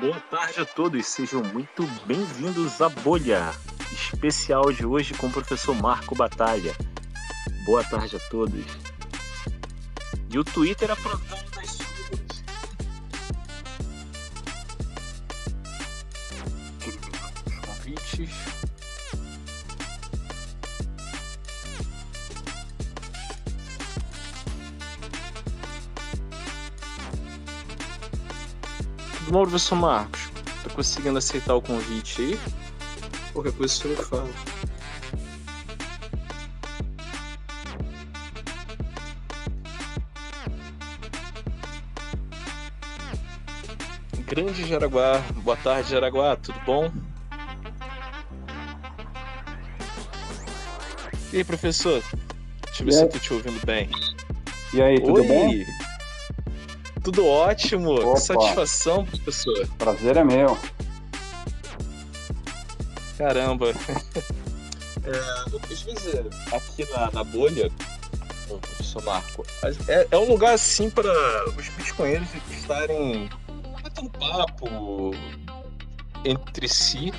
Boa tarde a todos, sejam muito bem-vindos à Bolha, especial de hoje com o professor Marco Batalha. Boa tarde a todos. E o Twitter aprontando Bom, professor Marcos? Tá conseguindo aceitar o convite aí? Qualquer coisa o senhor me fala. Grande Jaraguá, boa tarde Jaraguá, tudo bom? E aí, professor? Deixa eu ver se eu tô te ouvindo bem. E aí, tudo Oi! bem? Tudo ótimo! Opa. Que satisfação, professor! Prazer é meu. Caramba! É, às vezes, aqui na, na bolha, professor Marco, é, é um lugar assim para os bitcoinheiros estarem batendo papo entre si.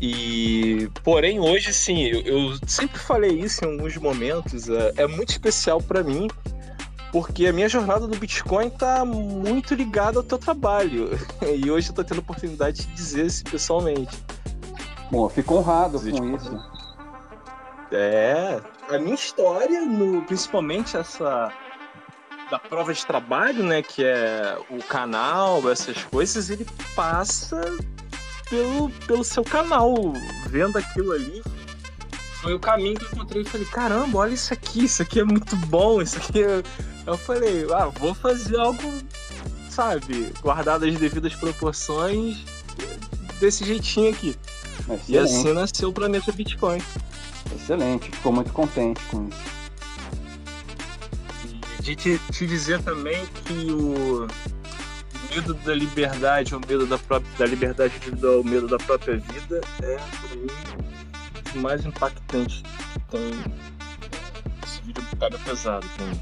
E, porém, hoje, sim, eu, eu sempre falei isso em alguns momentos, é, é muito especial para mim, porque a minha jornada do Bitcoin está muito ligada ao teu trabalho. E hoje eu tô tendo a oportunidade de dizer isso pessoalmente. Bom, eu fico honrado Dizer com isso. É, a minha história, no, principalmente essa da prova de trabalho, né, que é o canal, essas coisas, ele passa pelo, pelo seu canal, vendo aquilo ali. Foi o caminho que eu encontrei e falei, caramba, olha isso aqui, isso aqui é muito bom, isso aqui é... Eu falei, ah, vou fazer algo, sabe, guardado as devidas proporções, desse jeitinho aqui. E Excelente, assim nasceu o Planeta Bitcoin. excelente. Fico muito contente com isso. E de te, te dizer também que o medo da liberdade, o medo da, própria, da liberdade individual, o medo da própria vida é, o mais impactante que tem. Esse vídeo pega pesado pra mim.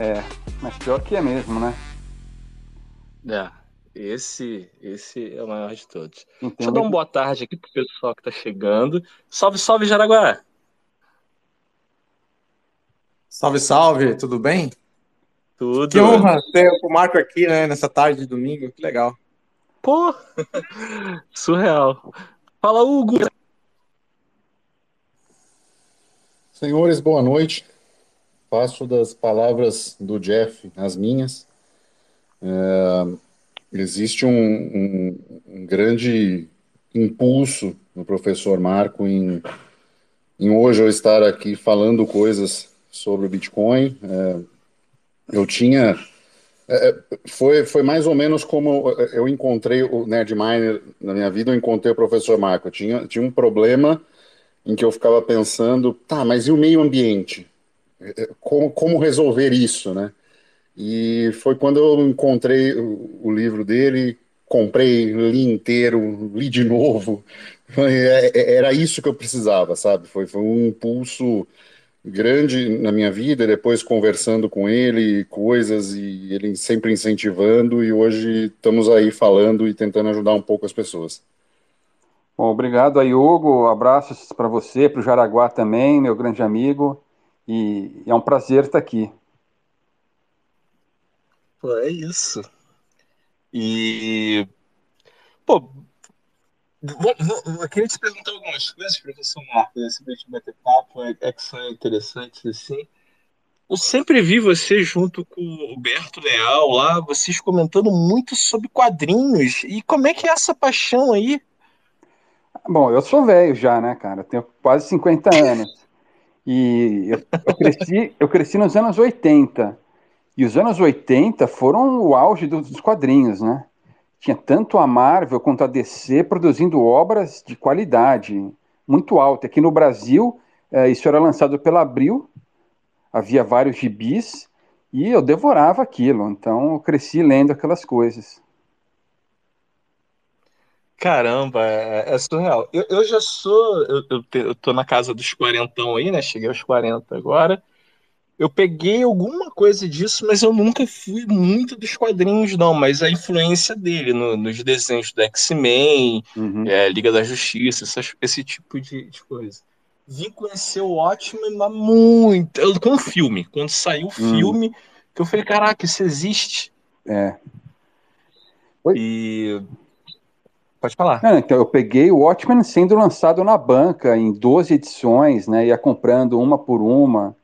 É, mas pior que é mesmo, né? É, esse, esse é o maior de todos. Tem Deixa eu dar um- uma boa tarde aqui pro pessoal que tá chegando. Salve, salve, Jaraguá! Salve, salve, tudo bem? Tudo. Que honra ter o Marco aqui, né, nessa tarde de domingo, que legal. Pô! Surreal. Fala, Hugo! Senhores, boa noite. Faço das palavras do Jeff as minhas. É, existe um, um- um grande impulso no professor Marco em, em hoje eu estar aqui falando coisas sobre o Bitcoin. É, eu tinha. é, é, foi, foi mais ou menos como eu encontrei o Nerd Miner na minha vida, eu encontrei o professor Marco. Eu tinha, tinha um problema em que eu ficava pensando, tá, mas e o meio ambiente? Como, como resolver isso, né? E foi quando eu encontrei o, o livro dele, comprei, li inteiro, li de novo. É, é, Era isso que eu precisava, sabe? Foi, foi um impulso grande na minha vida, depois conversando com ele, coisas, e ele sempre incentivando, e hoje estamos aí falando e tentando ajudar um pouco as pessoas. Bom, obrigado aí, Hugo. Abraços para você, para o Jaraguá também, meu grande amigo. E é um prazer estar aqui. Pô, é isso. E. Pô, eu queria te perguntar algumas coisas, professor Marcos, assim, pra gente bater papo, é, é que são interessantes, assim. Eu sempre vi você junto com o Roberto Leal lá, vocês comentando muito sobre quadrinhos. E como é que é essa paixão aí? Bom, eu sou velho já, né, cara? Eu tenho quase 50 anos. E eu, eu cresci, eu cresci nos anos 80. E os anos 80 foram o auge dos, quadrinhos, né? Tinha tanto a Marvel quanto a DC produzindo obras de qualidade muito alta. Aqui no Brasil, eh, isso era lançado pela Abril, havia vários gibis, e eu devorava aquilo. Então, eu cresci lendo aquelas coisas. Caramba, é, é surreal. Eu, eu já sou. Eu, eu, eu tô na casa dos quarentão aí, né? Cheguei aos 40 agora. eu peguei alguma coisa disso, mas eu nunca fui muito dos quadrinhos, não. Mas a influência dele no, nos desenhos do X-Men, uhum. é, Liga da Justiça, essas, esse tipo de, de, coisa. Vim conhecer o Watchmen mas muito. Eu, com o filme. Quando saiu o uhum. filme, que eu falei, caraca, isso existe. É. Oi? E. Pode falar. É, então, eu peguei o Watchmen sendo lançado na banca em 12 edições, né? Ia comprando uma por uma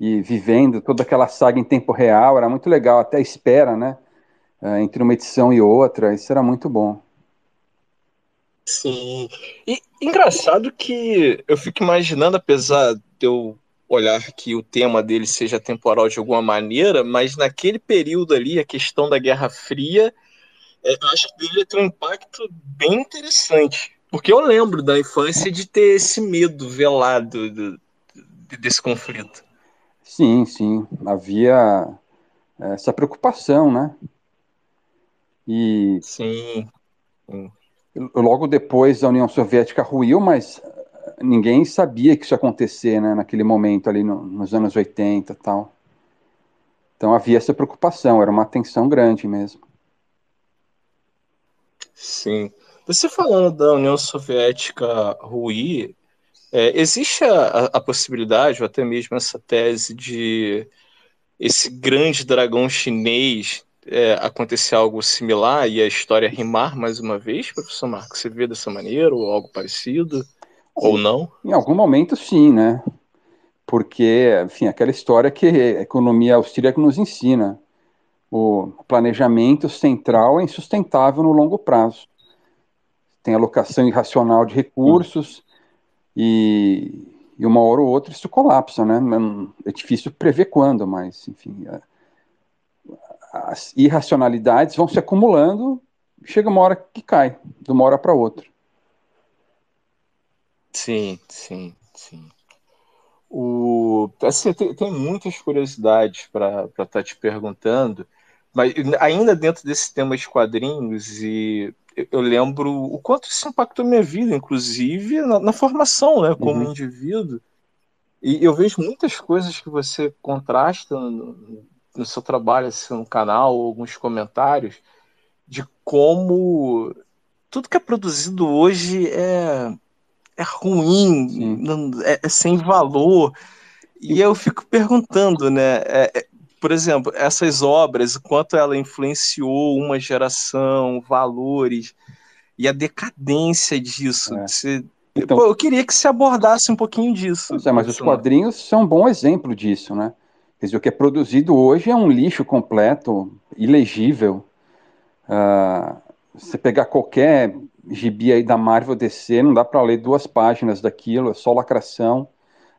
e vivendo toda aquela saga em tempo real, era muito legal, até a espera, né? Uh, entre uma edição e outra, isso era muito bom. Sim. E engraçado que eu fico imaginando, apesar de eu olhar que o tema dele seja temporal de alguma maneira, mas naquele período ali, a questão da Guerra Fria, é, acho que dele tem um impacto bem interessante. Porque eu lembro da infância de ter esse medo velado do, desse conflito. Sim, sim, havia é, essa preocupação, né? E sim. logo depois a União Soviética ruiu, mas ninguém sabia que isso ia acontecer, né, naquele momento ali no, nos anos 80 e tal. Então havia essa preocupação, era uma tensão grande mesmo. Sim. Você falando da União Soviética ruir, é, existe a, a, possibilidade, ou até mesmo essa tese, de esse grande dragão chinês é, acontecer algo similar e a história rimar mais uma vez, professor Marcos? Você vê dessa maneira, ou algo parecido, ou não? Em algum momento, sim, né? Porque, enfim, aquela história que a economia austríaca nos ensina. O planejamento central é insustentável no longo prazo. Tem alocação irracional de recursos, e, e uma hora ou outra isso colapsa, né? É difícil prever quando, mas, enfim, as irracionalidades vão se acumulando, chega uma hora que cai, de uma hora para outra. Sim, sim, sim. O, assim, tem, tem muitas curiosidades para estar tá te perguntando, mas ainda dentro desse tema de quadrinhos e eu lembro o quanto isso impactou minha vida, inclusive na, na formação, né, como uhum. indivíduo. E eu vejo muitas coisas que você contrasta no, no seu trabalho, assim, no canal, alguns comentários, de como tudo que é produzido hoje é, é ruim, é, é, sem valor. E eu fico perguntando, né? É, é por exemplo, essas obras, o quanto ela influenciou uma geração, valores e a decadência disso. É. Você, então, pô, eu queria que se abordasse um pouquinho disso. É, mas os quadrinhos são um bom exemplo disso, né? Quer dizer, o que é produzido hoje é um lixo completo, ilegível. Uh, você pegar qualquer gibi aí da Marvel DC, não dá para ler duas páginas daquilo, é só lacração.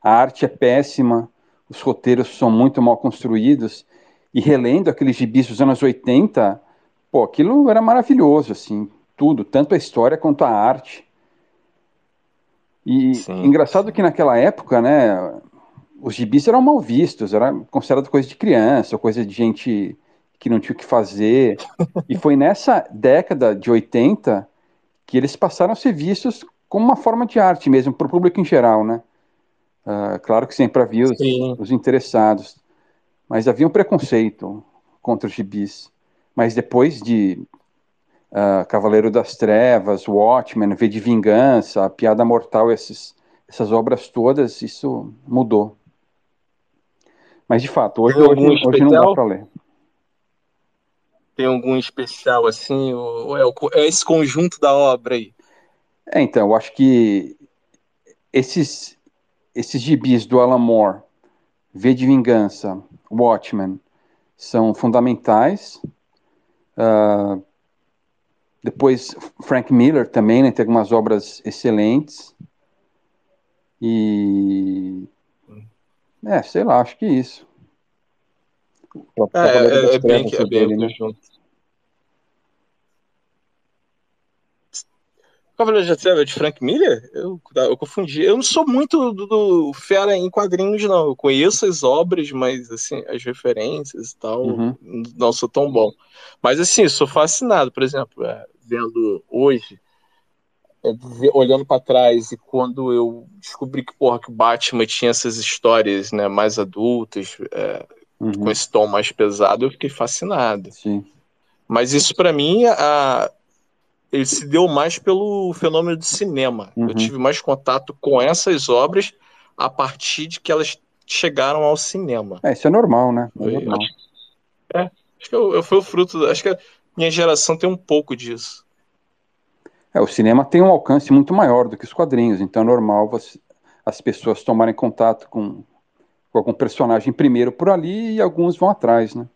A arte é péssima, os roteiros são muito mal construídos, e relendo aqueles gibis dos anos 80, pô, aquilo era maravilhoso, assim, tudo, tanto a história quanto a arte. E Sim. engraçado que naquela época, né, os gibis eram mal vistos, era considerado coisa de criança, coisa de gente que não tinha o que fazer. e foi nessa década de 80 que eles passaram a ser vistos como uma forma de arte mesmo, para o público em geral, né? Uh, claro que sempre havia os, os, interessados, mas havia um preconceito contra os gibis. Mas depois de uh, Cavaleiro das Trevas, Watchmen, V de Vingança, A Piada Mortal, esses, essas obras todas, isso mudou. Mas de fato, hoje, hoje, hoje não dá para ler. Tem algum especial assim? Ou é, é esse conjunto da obra aí? É, então, eu acho que esses esses gibis do Alan Moore, V de Vingança, Watchmen, são fundamentais. Uh, depois, Frank Miller também, né, tem algumas obras excelentes. E. É, sei lá, acho que isso. É, é, é, bem, é bem dele, né? junto. Cavaleiro de Trevas de Frank Miller? Eu, eu confundi. Eu não sou muito do, do, fera em quadrinhos, não. Eu conheço as obras, mas assim, as referências e tal, uhum. não sou tão bom. Mas assim, sou fascinado, por exemplo, é, vendo hoje é, olhando para trás e quando eu descobri que, porra, que o Batman tinha essas histórias né, mais adultas, é, uhum. com esse tom mais pesado, eu fiquei fascinado. Sim. Mas isso para mim, a, ele se deu mais pelo fenômeno do cinema. Uhum. Eu tive mais contato com essas obras a partir de que elas chegaram ao cinema. É, isso é normal, né? É, normal. Acho, é, acho que eu, eu fui o fruto. Acho que a minha geração tem um pouco disso. É, o cinema tem um alcance muito maior do que os quadrinhos, então é normal você, as pessoas tomarem contato com, com algum personagem primeiro por ali e alguns vão atrás, né?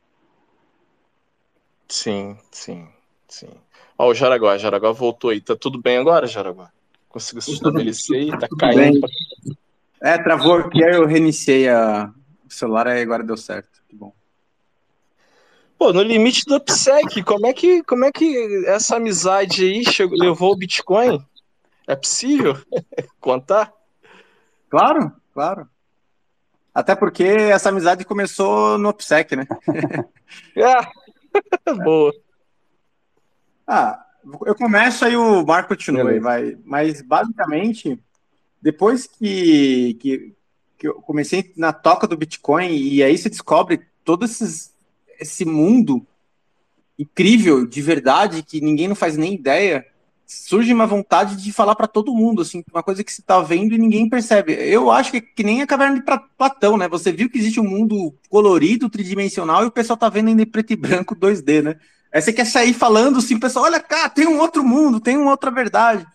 Sim, sim, sim. Ó, o Jaraguá, Jaraguá voltou aí. Tá tudo bem agora, Jaraguá? Conseguiu se estabelecer e tá caindo. Pra... É, travou aqui, aí eu reiniciei a... o celular e agora deu certo. Que bom. Pô, no limite do OPSEC, como é que, como é que essa amizade aí chegou, levou o Bitcoin? É possível contar? Claro, claro. Até porque essa amizade começou no OPSEC, né? ah, boa. Ah, eu começo aí o Marco continua aí, vai. Mas basicamente, depois que, que, que eu comecei na toca do Bitcoin, e aí você descobre todo esses esse mundo incrível, de verdade, que ninguém não faz nem ideia, surge uma vontade de falar para todo mundo, assim, uma coisa que você está vendo e ninguém percebe. Eu acho que, que nem a caverna de Platão, né? Você viu que existe um mundo colorido, tridimensional, e o pessoal tá vendo ainda em preto e branco 2D, né? Aí você quer sair falando assim, pessoal, olha cá, tem um outro mundo, tem uma outra verdade.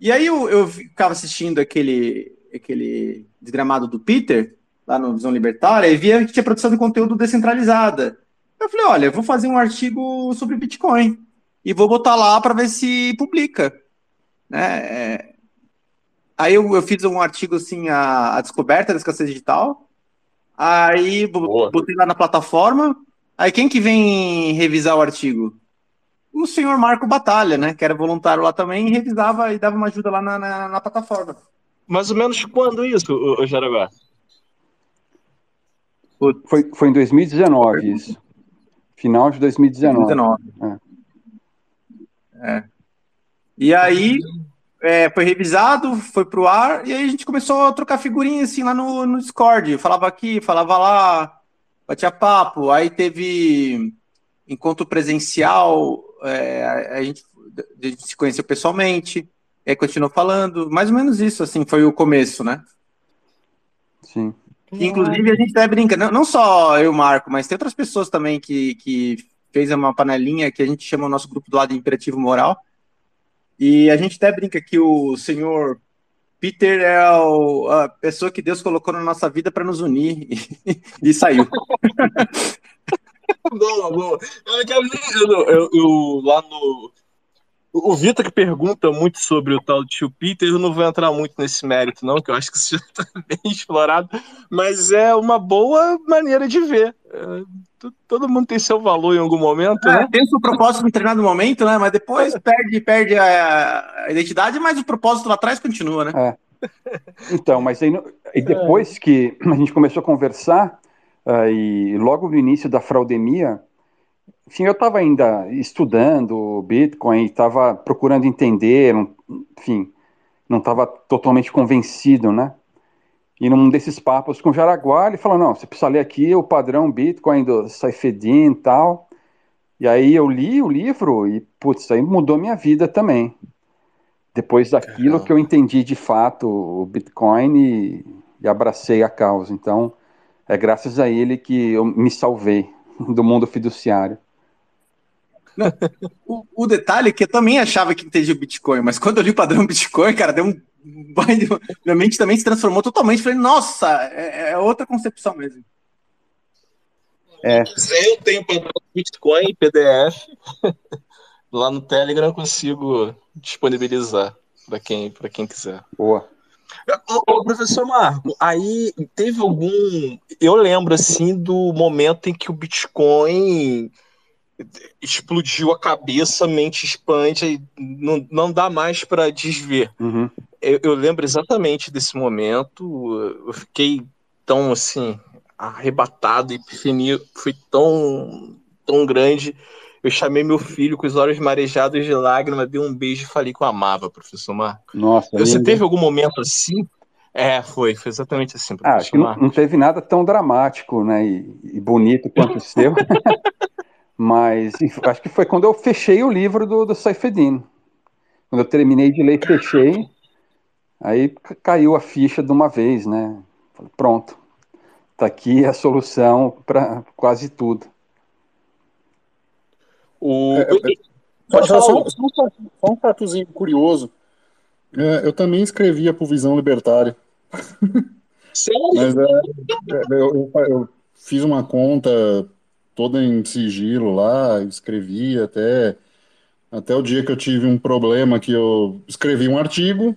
E aí eu, eu ficava assistindo aquele, aquele desgramado do Peter, lá no Visão Libertária e via que tinha produção de conteúdo descentralizada. Eu falei, olha, eu vou fazer um artigo sobre Bitcoin e vou botar lá para ver se publica. Né? É... Aí eu, eu, fiz um artigo assim, a, a, descoberta da escassez digital. Aí Boa. botei lá na plataforma. Aí quem que vem revisar o artigo? O senhor Marco Batalha, né? Que era voluntário lá também e revisava e dava uma ajuda lá na, na, na plataforma. Mais ou menos quando isso, o, o Jaraguá? Foi, foi em 2019 isso. Final de 2019. 2019. É. é. E aí é, foi revisado, foi pro ar, e aí a gente começou a trocar figurinha assim lá no, no Discord. Eu falava aqui, falava lá, batia papo. Aí teve encontro presencial, é, a, gente, a gente se conheceu pessoalmente, aí continuou falando. Mais ou menos isso, assim, foi o começo, né? Sim. Inclusive, a gente até brinca, não, não só eu Marco, mas tem outras pessoas também que, que fez uma panelinha que a gente chama o nosso grupo do lado imperativo moral. E a gente até brinca que o senhor Peter é o, a pessoa que Deus colocou na nossa vida para nos unir e, e saiu. boa, boa. Eu, eu, eu, lá no, o Vitor que pergunta muito sobre o tal de tio Peter, eu não vou entrar muito nesse mérito, não, que eu acho que isso já está bem explorado, mas é uma boa maneira de ver. É, todo mundo tem seu valor em algum momento, é, né? Tem o seu propósito em determinado momento, né? Mas depois é. perde, perde a, a, identidade, mas o propósito lá atrás continua, né? É. Então, mas aí, e depois que a gente começou a conversar, uh, e logo no início da fraudemia, enfim, eu estava ainda estudando Bitcoin, estava procurando entender, enfim, não estava totalmente convencido, né? E num desses papos com o Jaraguá, ele falou, não, você precisa ler aqui o padrão Bitcoin do Saifedin e tal. E aí eu li o livro e, putz, aí mudou minha vida também. Depois daquilo Caramba. que eu entendi de fato o Bitcoin e, e abracei a causa. Então, é graças a ele que eu me salvei do mundo fiduciário. O, o, detalhe é que eu também achava que entendia o Bitcoin, mas quando eu li o padrão Bitcoin, cara, deu um. Minha mente também se transformou totalmente. Falei, nossa, é, é outra concepção mesmo. É. Eu tenho padrão Bitcoin PDF. Lá no Telegram eu consigo disponibilizar para quem, quem quiser. Boa. Ô, professor Marco, aí teve algum. Eu lembro assim do momento em que o Bitcoin explodiu a cabeça, a mente expande, não, não dá mais para desver. Uhum. Eu, eu, lembro exatamente desse momento, eu fiquei tão assim, arrebatado, e epifania foi tão, tão grande eu chamei meu filho com os olhos marejados de lágrimas, dei um beijo e falei que eu amava, professor Marco. Nossa. Você teve algum momento assim? É, foi, foi exatamente assim. Ah, acho que não, não, teve nada tão dramático, né, e, e bonito quanto o seu. Mas acho que foi quando eu fechei o livro do, do Saifedin. Quando eu terminei de ler, fechei. Aí caiu a ficha de uma vez, né? Pronto. Tá aqui a solução para quase tudo. O... É, é, só, só, só, só, um fatozinho curioso. É, eu também escrevia por Visão Libertária. Sério? Mas é, é, eu, eu, eu, fiz uma conta toda em sigilo lá, escrevi até, até o dia que eu tive um problema que eu escrevi um artigo,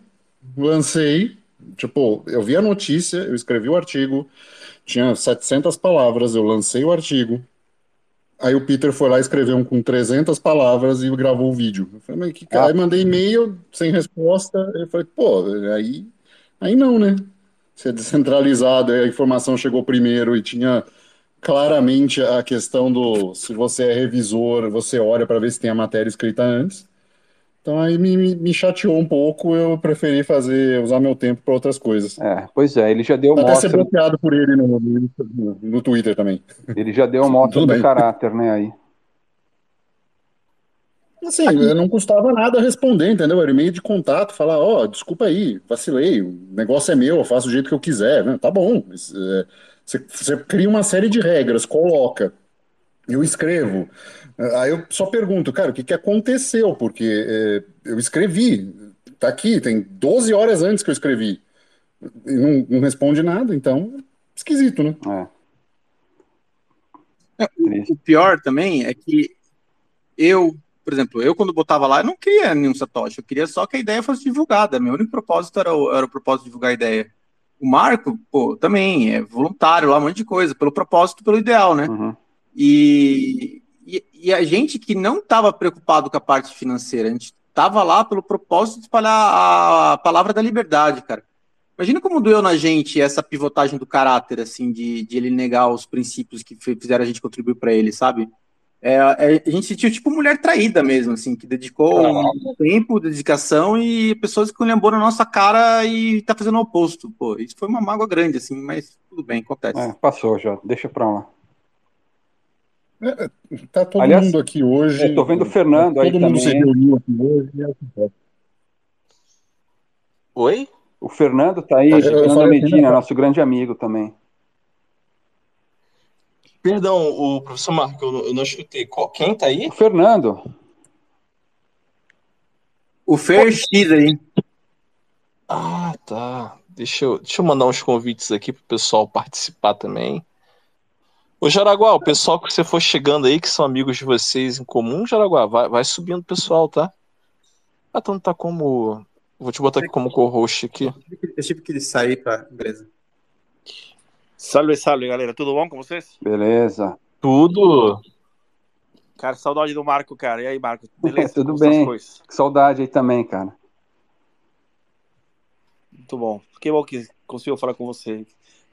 lancei, tipo, eu vi a notícia, eu escrevi o artigo, tinha 700 palavras, eu lancei o artigo, aí o Peter foi lá escreveu um com 300 palavras e gravou o vídeo. Eu falei, mas que cara? Aí mandei e-mail sem resposta, eu falei, pô, aí, aí não, né? Se é descentralizado, a informação chegou primeiro e tinha claramente a questão do se você é revisor, você olha para ver se tem a matéria escrita antes. Então aí me, me chateou um pouco, eu preferi fazer, usar meu tempo para outras coisas. É, pois é, ele já deu Até mostra... ser bloqueado por ele no, no, no, Twitter também. Ele já deu mostra do caráter, né, aí. Assim, não custava nada responder, entendeu? Era e-mail de contato, falar, ó, oh, desculpa aí, vacilei, o negócio é meu, eu faço do jeito que eu quiser. Né? Tá bom, mas, é, você, você cria uma série de regras, coloca. Eu escrevo. Aí eu só pergunto, cara, o que, que aconteceu? Porque é, eu escrevi, tá aqui, tem 12 horas antes que eu escrevi. E não, não responde nada, então, esquisito, né? É. O pior também é que eu, por exemplo, eu quando botava lá, eu não queria nenhum Satoshi, eu queria só que a ideia fosse divulgada. Meu único propósito era o, era o propósito de divulgar a ideia. O Marco, pô, também é voluntário lá, um monte de coisa, pelo propósito, pelo ideal, né? Uhum. E, e, e, a gente que não estava preocupado com a parte financeira, a gente estava lá pelo propósito de espalhar a, palavra da liberdade, cara. Imagina como doeu na gente essa pivotagem do caráter, assim, de, de ele negar os princípios que fizeram a gente contribuir para ele, sabe? É, é, a gente sentiu tipo mulher traída mesmo, assim, que dedicou um tempo, dedicação e pessoas que lembou na nossa cara e tá fazendo o oposto. Pô, isso foi uma mágoa grande, assim, mas tudo bem, acontece. É, passou já, deixa pra lá. É, tá todo Aliás, mundo aqui hoje. Eu tô vendo o Fernando todo aí mundo também. se reuniu aqui hoje. É Oi? O Fernando tá aí, Fernando Medina, nosso grande amigo também. Perdão, o professor Marco, eu não escutei. Quem tá aí? O Fernando. O Fer X aí. Ah, tá. Deixa eu, deixa eu mandar uns convites aqui pro pessoal participar também. Ô Jaraguá, o pessoal que você for chegando aí, que são amigos de vocês em comum, Jaraguá, vai, vai subindo o pessoal, tá? Ah, então tá como. Vou te botar aqui como co-host aqui. Eu tive que sair pra. Beleza. Salve, salve, galera. Tudo bom com vocês? Beleza. Tudo. Cara, saudade do Marco, cara. E aí, Marco? Beleza? Tudo bem. Saudade aí também, cara. Muito bom. Que bom que conseguiu falar com você.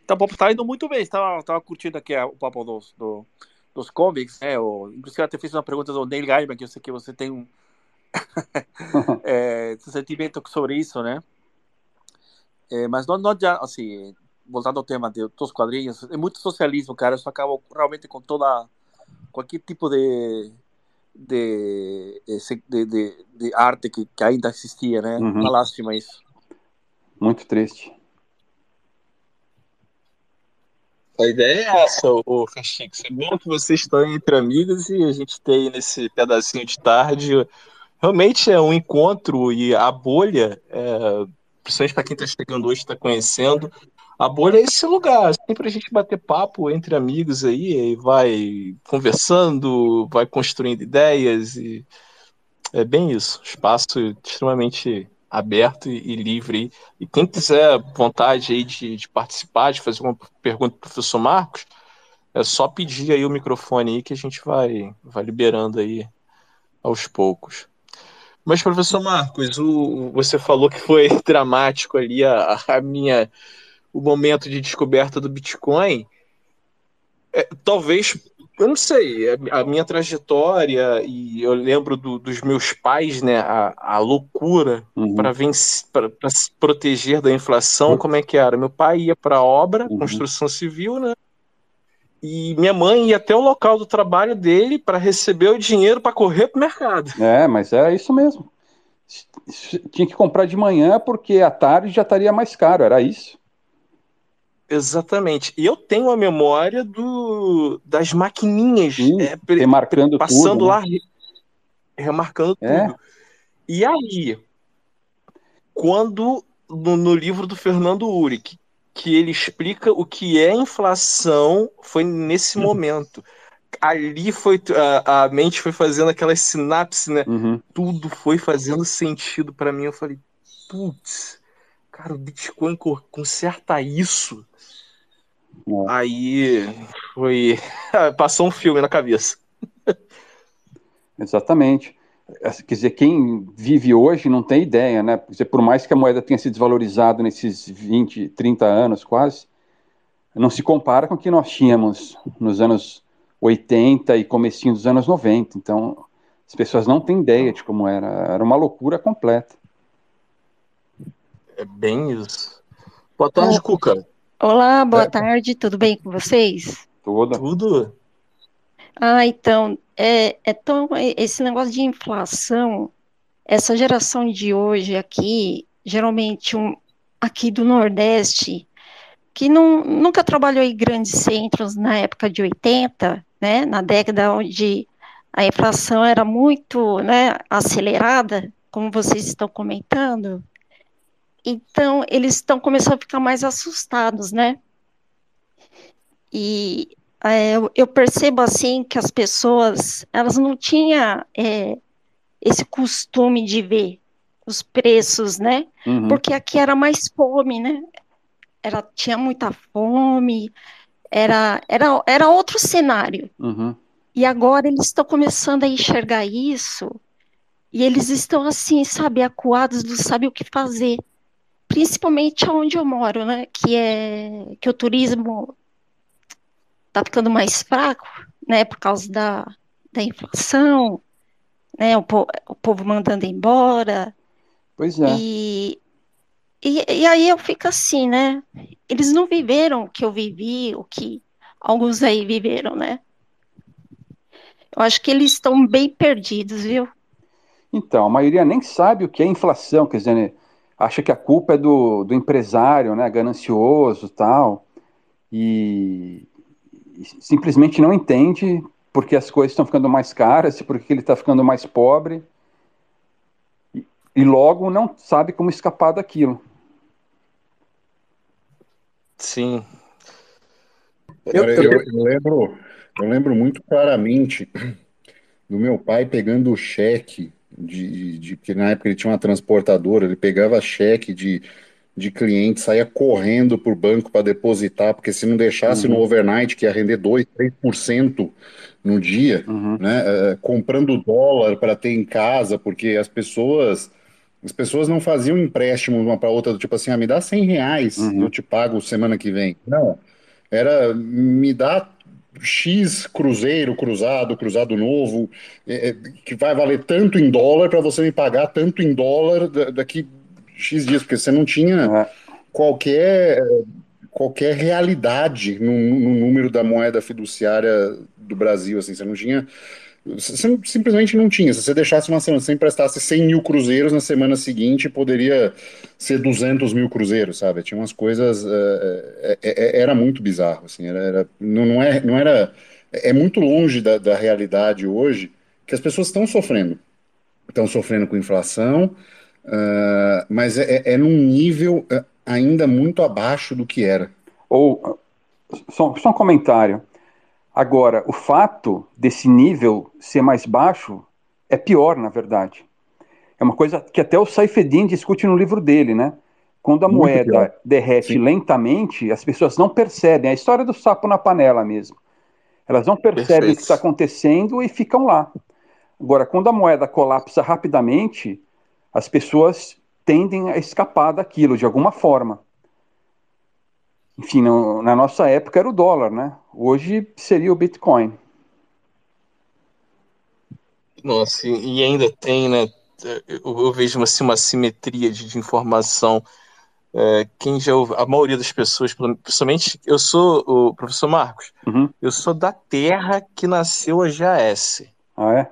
Tá, tá indo muito bem. Tava, tava curtindo aqui o papo dos, do, dos comics, né? O, inclusive, até fiz uma pergunta do Neil Gaiman, que eu sei que você tem um é, sentimento sobre isso, né? É, mas não, não assim, voltando ao tema de, dos quadrinhos, é muito socialismo, cara. Isso acaba realmente com toda. qualquer tipo de. de, de, de, de arte que, que, ainda existia, né? Uhum. Uma lástima isso. Muito triste. A ideia é essa, o Festix. É bom que vocês estão entre amigos e a gente tem nesse pedacinho de tarde. Realmente é um encontro e a bolha, é, principalmente para quem está chegando hoje, está conhecendo, a bolha é esse lugar, sempre a gente bater papo entre amigos aí, e vai conversando, vai construindo ideias, e é bem isso, espaço extremamente aberto e, livre. E quem quiser vontade aí de, de, participar, de fazer uma pergunta para o professor Marcos, é só pedir aí o microfone aí que a gente vai, vai liberando aí aos poucos. Mas, professor Marcos, o, você falou que foi dramático ali a, a minha o momento de descoberta do Bitcoin, é, talvez eu não sei, a minha trajetória, e eu lembro do, dos meus pais, né, a, a loucura uhum. para se proteger da inflação, como é que era? Meu pai ia para a obra, uhum. construção civil, né? E minha mãe ia até o local do trabalho dele para receber o dinheiro para correr para o mercado. É, mas era isso mesmo. Tinha que comprar de manhã porque à tarde já estaria mais caro, era isso. Exatamente. E eu tenho a memória do, das maquininhas Sim, é, remarcando passando tudo, lá, né? remarcando é. tudo. E aí, quando no, no, livro do Fernando Uric, que ele explica o que é inflação, foi nesse uhum. momento. Ali foi a, a, mente foi fazendo aquelas sinapses, né? Uhum. Tudo foi fazendo sentido para mim. Eu falei, putz, cara, o Bitcoin conserta isso. É. Aí foi. Passou um filme na cabeça. Exatamente. Quer dizer, quem vive hoje não tem ideia, né? Quer dizer, por mais que a moeda tenha se desvalorizado nesses 20, 30 anos quase, não se compara com o que nós tínhamos nos anos 80 e comecinho dos anos 90. Então, as pessoas não têm ideia de como era. Era uma loucura completa. É bem isso. Boa tarde, Cuca. Olá, boa é. tarde, tudo bem com vocês? Tudo. Tudo. Ah, então, é, é tão, esse negócio de inflação, essa geração de hoje aqui, geralmente um, aqui do Nordeste, que não, nunca trabalhou em grandes centros na época de 80, né, na década onde a inflação era muito né, acelerada, como vocês estão comentando, então, eles estão começando a ficar mais assustados, né? E é, eu percebo, assim, que as pessoas, elas não tinham é, esse costume de ver os preços, né? Uhum. Porque aqui era mais fome, né? Era, tinha muita fome, era, era, era outro cenário. Uhum. E agora eles estão começando a enxergar isso, e eles estão assim, sabe, acuados, não sabem o que fazer principalmente onde eu moro, né? Que é que o turismo está ficando mais fraco, né? Por causa da, da inflação, né? O, po o povo mandando embora. Pois é. E, e, e aí eu fico assim, né? Eles não viveram o que eu vivi, o que alguns aí viveram, né? Eu acho que eles estão bem perdidos, viu? Então, a maioria nem sabe o que é inflação, quer dizer, né? Acha que a culpa é do, do empresário, né, ganancioso tal, e, e simplesmente não entende porque as coisas estão ficando mais caras, porque ele está ficando mais pobre, e, e logo não sabe como escapar daquilo. Sim. Eu, eu, eu, lembro, eu lembro muito claramente do meu pai pegando o cheque de, de, que na época ele tinha uma transportadora, ele pegava cheque de, de cliente, saía correndo para o banco para depositar, porque se não deixasse uhum. no overnight, que ia render 2, 3% no dia, uhum. né, uh, comprando dólar para ter em casa, porque as pessoas as pessoas não faziam empréstimo uma para outra, do tipo assim, ah, me dá 100 reais, uhum. eu te pago semana que vem. Não, era me dá X cruzeiro, cruzado, cruzado novo, é, é, que vai valer tanto em dólar para você me pagar tanto em dólar daqui X dias, porque você não tinha qualquer qualquer realidade no, no número da moeda fiduciária do Brasil, assim, você não tinha simplesmente não tinha. Se você deixasse uma semana, se você emprestasse 100 mil cruzeiros na semana seguinte, poderia ser 200 mil cruzeiros, sabe? Tinha umas coisas. É, é, era muito bizarro, assim. Era, era, não, não, é, não era. É muito longe da, da realidade hoje que as pessoas estão sofrendo. Estão sofrendo com inflação, uh, mas é, é num nível ainda muito abaixo do que era. Ou, só, só um comentário. Agora, o fato desse nível ser mais baixo é pior, na verdade. É uma coisa que até o Saifedin discute no livro dele, né? Quando a Muito moeda pior. derrete Sim. lentamente, as pessoas não percebem. É a história do sapo na panela mesmo. Elas não percebem Perfeito. o que está acontecendo e ficam lá. Agora, quando a moeda colapsa rapidamente, as pessoas tendem a escapar daquilo de alguma forma enfim, na nossa época era o dólar, né? Hoje seria o Bitcoin. Nossa, e ainda tem, né? Eu, eu vejo assim, uma simetria de, de informação. É, quem já a maioria das pessoas, principalmente eu sou o professor Marcos, uhum. eu sou da terra que nasceu a GAS. Ah, é?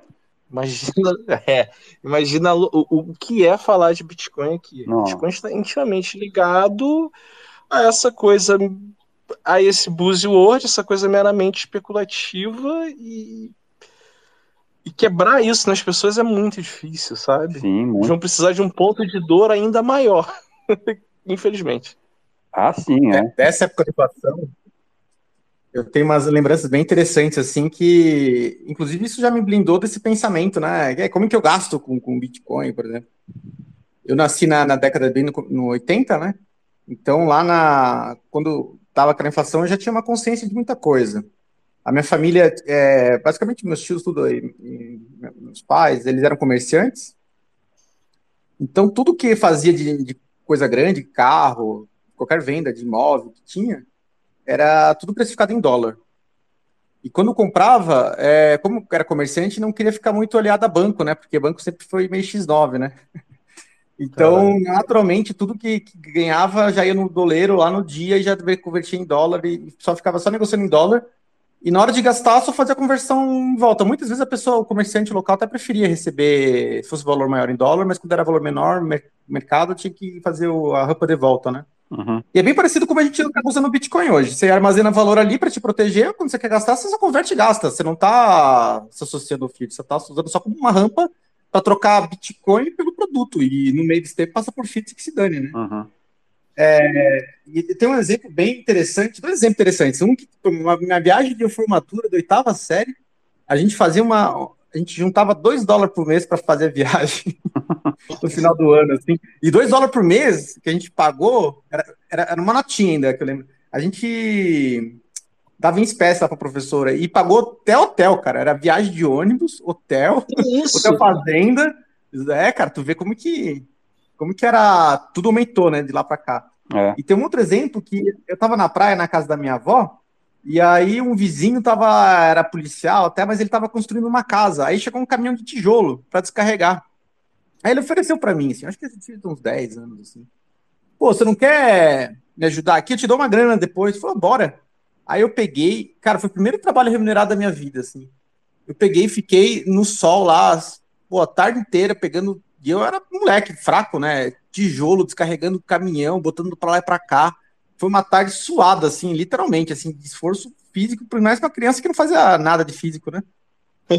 Imagina, é, imagina o, o que é falar de Bitcoin aqui. Não. Bitcoin está intimamente ligado a essa coisa, a esse buzzword, essa coisa meramente especulativa e, e quebrar isso nas pessoas é muito difícil, sabe? Sim, muito. Vão precisar de um ponto de dor ainda maior, infelizmente. Ah, sim, é. Dessa época de inflação, eu tenho umas lembranças bem interessantes, assim, que, inclusive, isso já me blindou desse pensamento, né? É, como que eu gasto com, com Bitcoin, por exemplo? Eu nasci na, na década de no, no 80, né? Então, lá na. Quando estava com a inflação, eu já tinha uma consciência de muita coisa. A minha família, é, basicamente, meus tios, tudo aí, meus pais, eles eram comerciantes. Então, tudo que fazia de, de coisa grande, carro, qualquer venda de imóvel que tinha, era tudo precificado em dólar. E quando comprava, é, como era comerciante, não queria ficar muito olhado a banco, né? Porque banco sempre foi meio X9, né? Então, Caramba. naturalmente, tudo que, que, ganhava já ia no doleiro lá no dia e já convertia em dólar e só ficava só negociando em dólar. E na hora de gastar, só fazia a conversão em volta. Muitas vezes a pessoa, o comerciante local, até preferia receber, se fosse valor maior em dólar, mas quando era valor menor, mercado tinha que fazer a rampa de volta, né? Uhum. E é bem parecido como a gente está usando o Bitcoin hoje. Você armazena valor ali para te proteger, quando você quer gastar, você só converte e gasta. Você não está se associando ao FIT, você está usando só como uma rampa para trocar Bitcoin pelo produto. E no meio desse tempo passa por FIT que se dane, né? Uhum. É, e tem um exemplo bem interessante, dois exemplos interessantes. Um que, uma, minha viagem de formatura da oitava série, a gente fazia uma. A gente juntava dois dólares por mês para fazer a viagem. no final do ano, assim. E dois dólares por mês que a gente pagou, era, era, era uma notinha ainda, que eu lembro. A gente dava em espécie lá pra professora e pagou até hotel, cara. Era viagem de ônibus, hotel, hotel fazenda. É, cara, tu vê como que como que era. Tudo aumentou, né? De lá para cá. É. E tem um outro exemplo que eu tava na praia, na casa da minha avó, e aí um vizinho tava. Era policial até, mas ele tava construindo uma casa. Aí chegou um caminhão de tijolo para descarregar. Aí ele ofereceu para mim, assim, acho que ele tinha uns 10 anos, assim. Pô, você não quer me ajudar aqui? Eu te dou uma grana depois. Ele falou, bora. Aí eu peguei, cara, foi o primeiro trabalho remunerado da minha vida, assim. Eu peguei e fiquei no sol lá, pô, a tarde inteira pegando. E eu era moleque, fraco, né? Tijolo, descarregando caminhão, botando pra lá e pra cá. Foi uma tarde suada, assim, literalmente, assim, de esforço físico, por mais uma criança que não fazia nada de físico, né?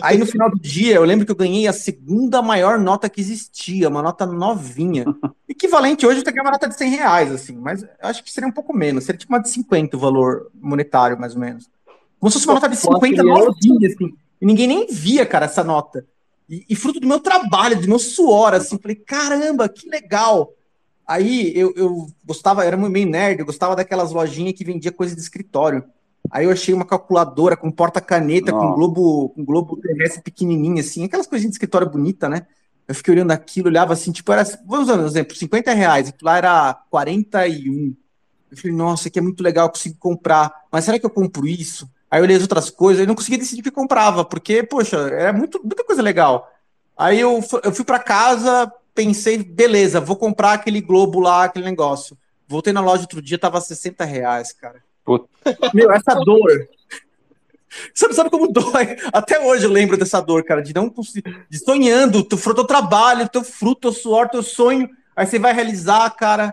Aí no final do dia, eu lembro que eu ganhei a segunda maior nota que existia, uma nota novinha. Equivalente hoje, eu teria uma nota de 100 reais, assim, mas acho que seria um pouco menos, seria tipo uma de 50 o valor monetário, mais ou menos. Como se fosse uma nota de 50 novinha, assim. E ninguém nem via, cara, essa nota. E, e, fruto do meu trabalho, do meu suor, assim, falei, caramba, que legal. Aí eu, eu gostava, era meio nerd, eu gostava daquelas lojinhas que vendia coisa de escritório. Aí eu achei uma calculadora com porta-caneta, com globo, com globo terrestre pequenininho, assim, aquelas coisinhas de escritório bonita, né? Eu fiquei olhando aquilo, olhava assim, tipo, era, vamos usar um exemplo, 50 reais, lá era 41. Eu falei, nossa, aqui é muito legal, eu consigo comprar, mas será que eu compro isso? Aí eu olhei as outras coisas, eu não conseguia decidir o que comprava, porque, poxa, era muito, muita coisa legal. Aí eu, eu fui para casa, pensei, beleza, vou comprar aquele globo lá, aquele negócio. Voltei na loja outro dia, tava 60 reais, cara. Puta. Meu, essa dor. Sabe, sabe como dói? Até hoje eu lembro dessa dor, cara, de não conseguir. De sonhando, tu teu trabalho, teu fruto, teu suor, teu sonho. Aí você vai realizar, cara.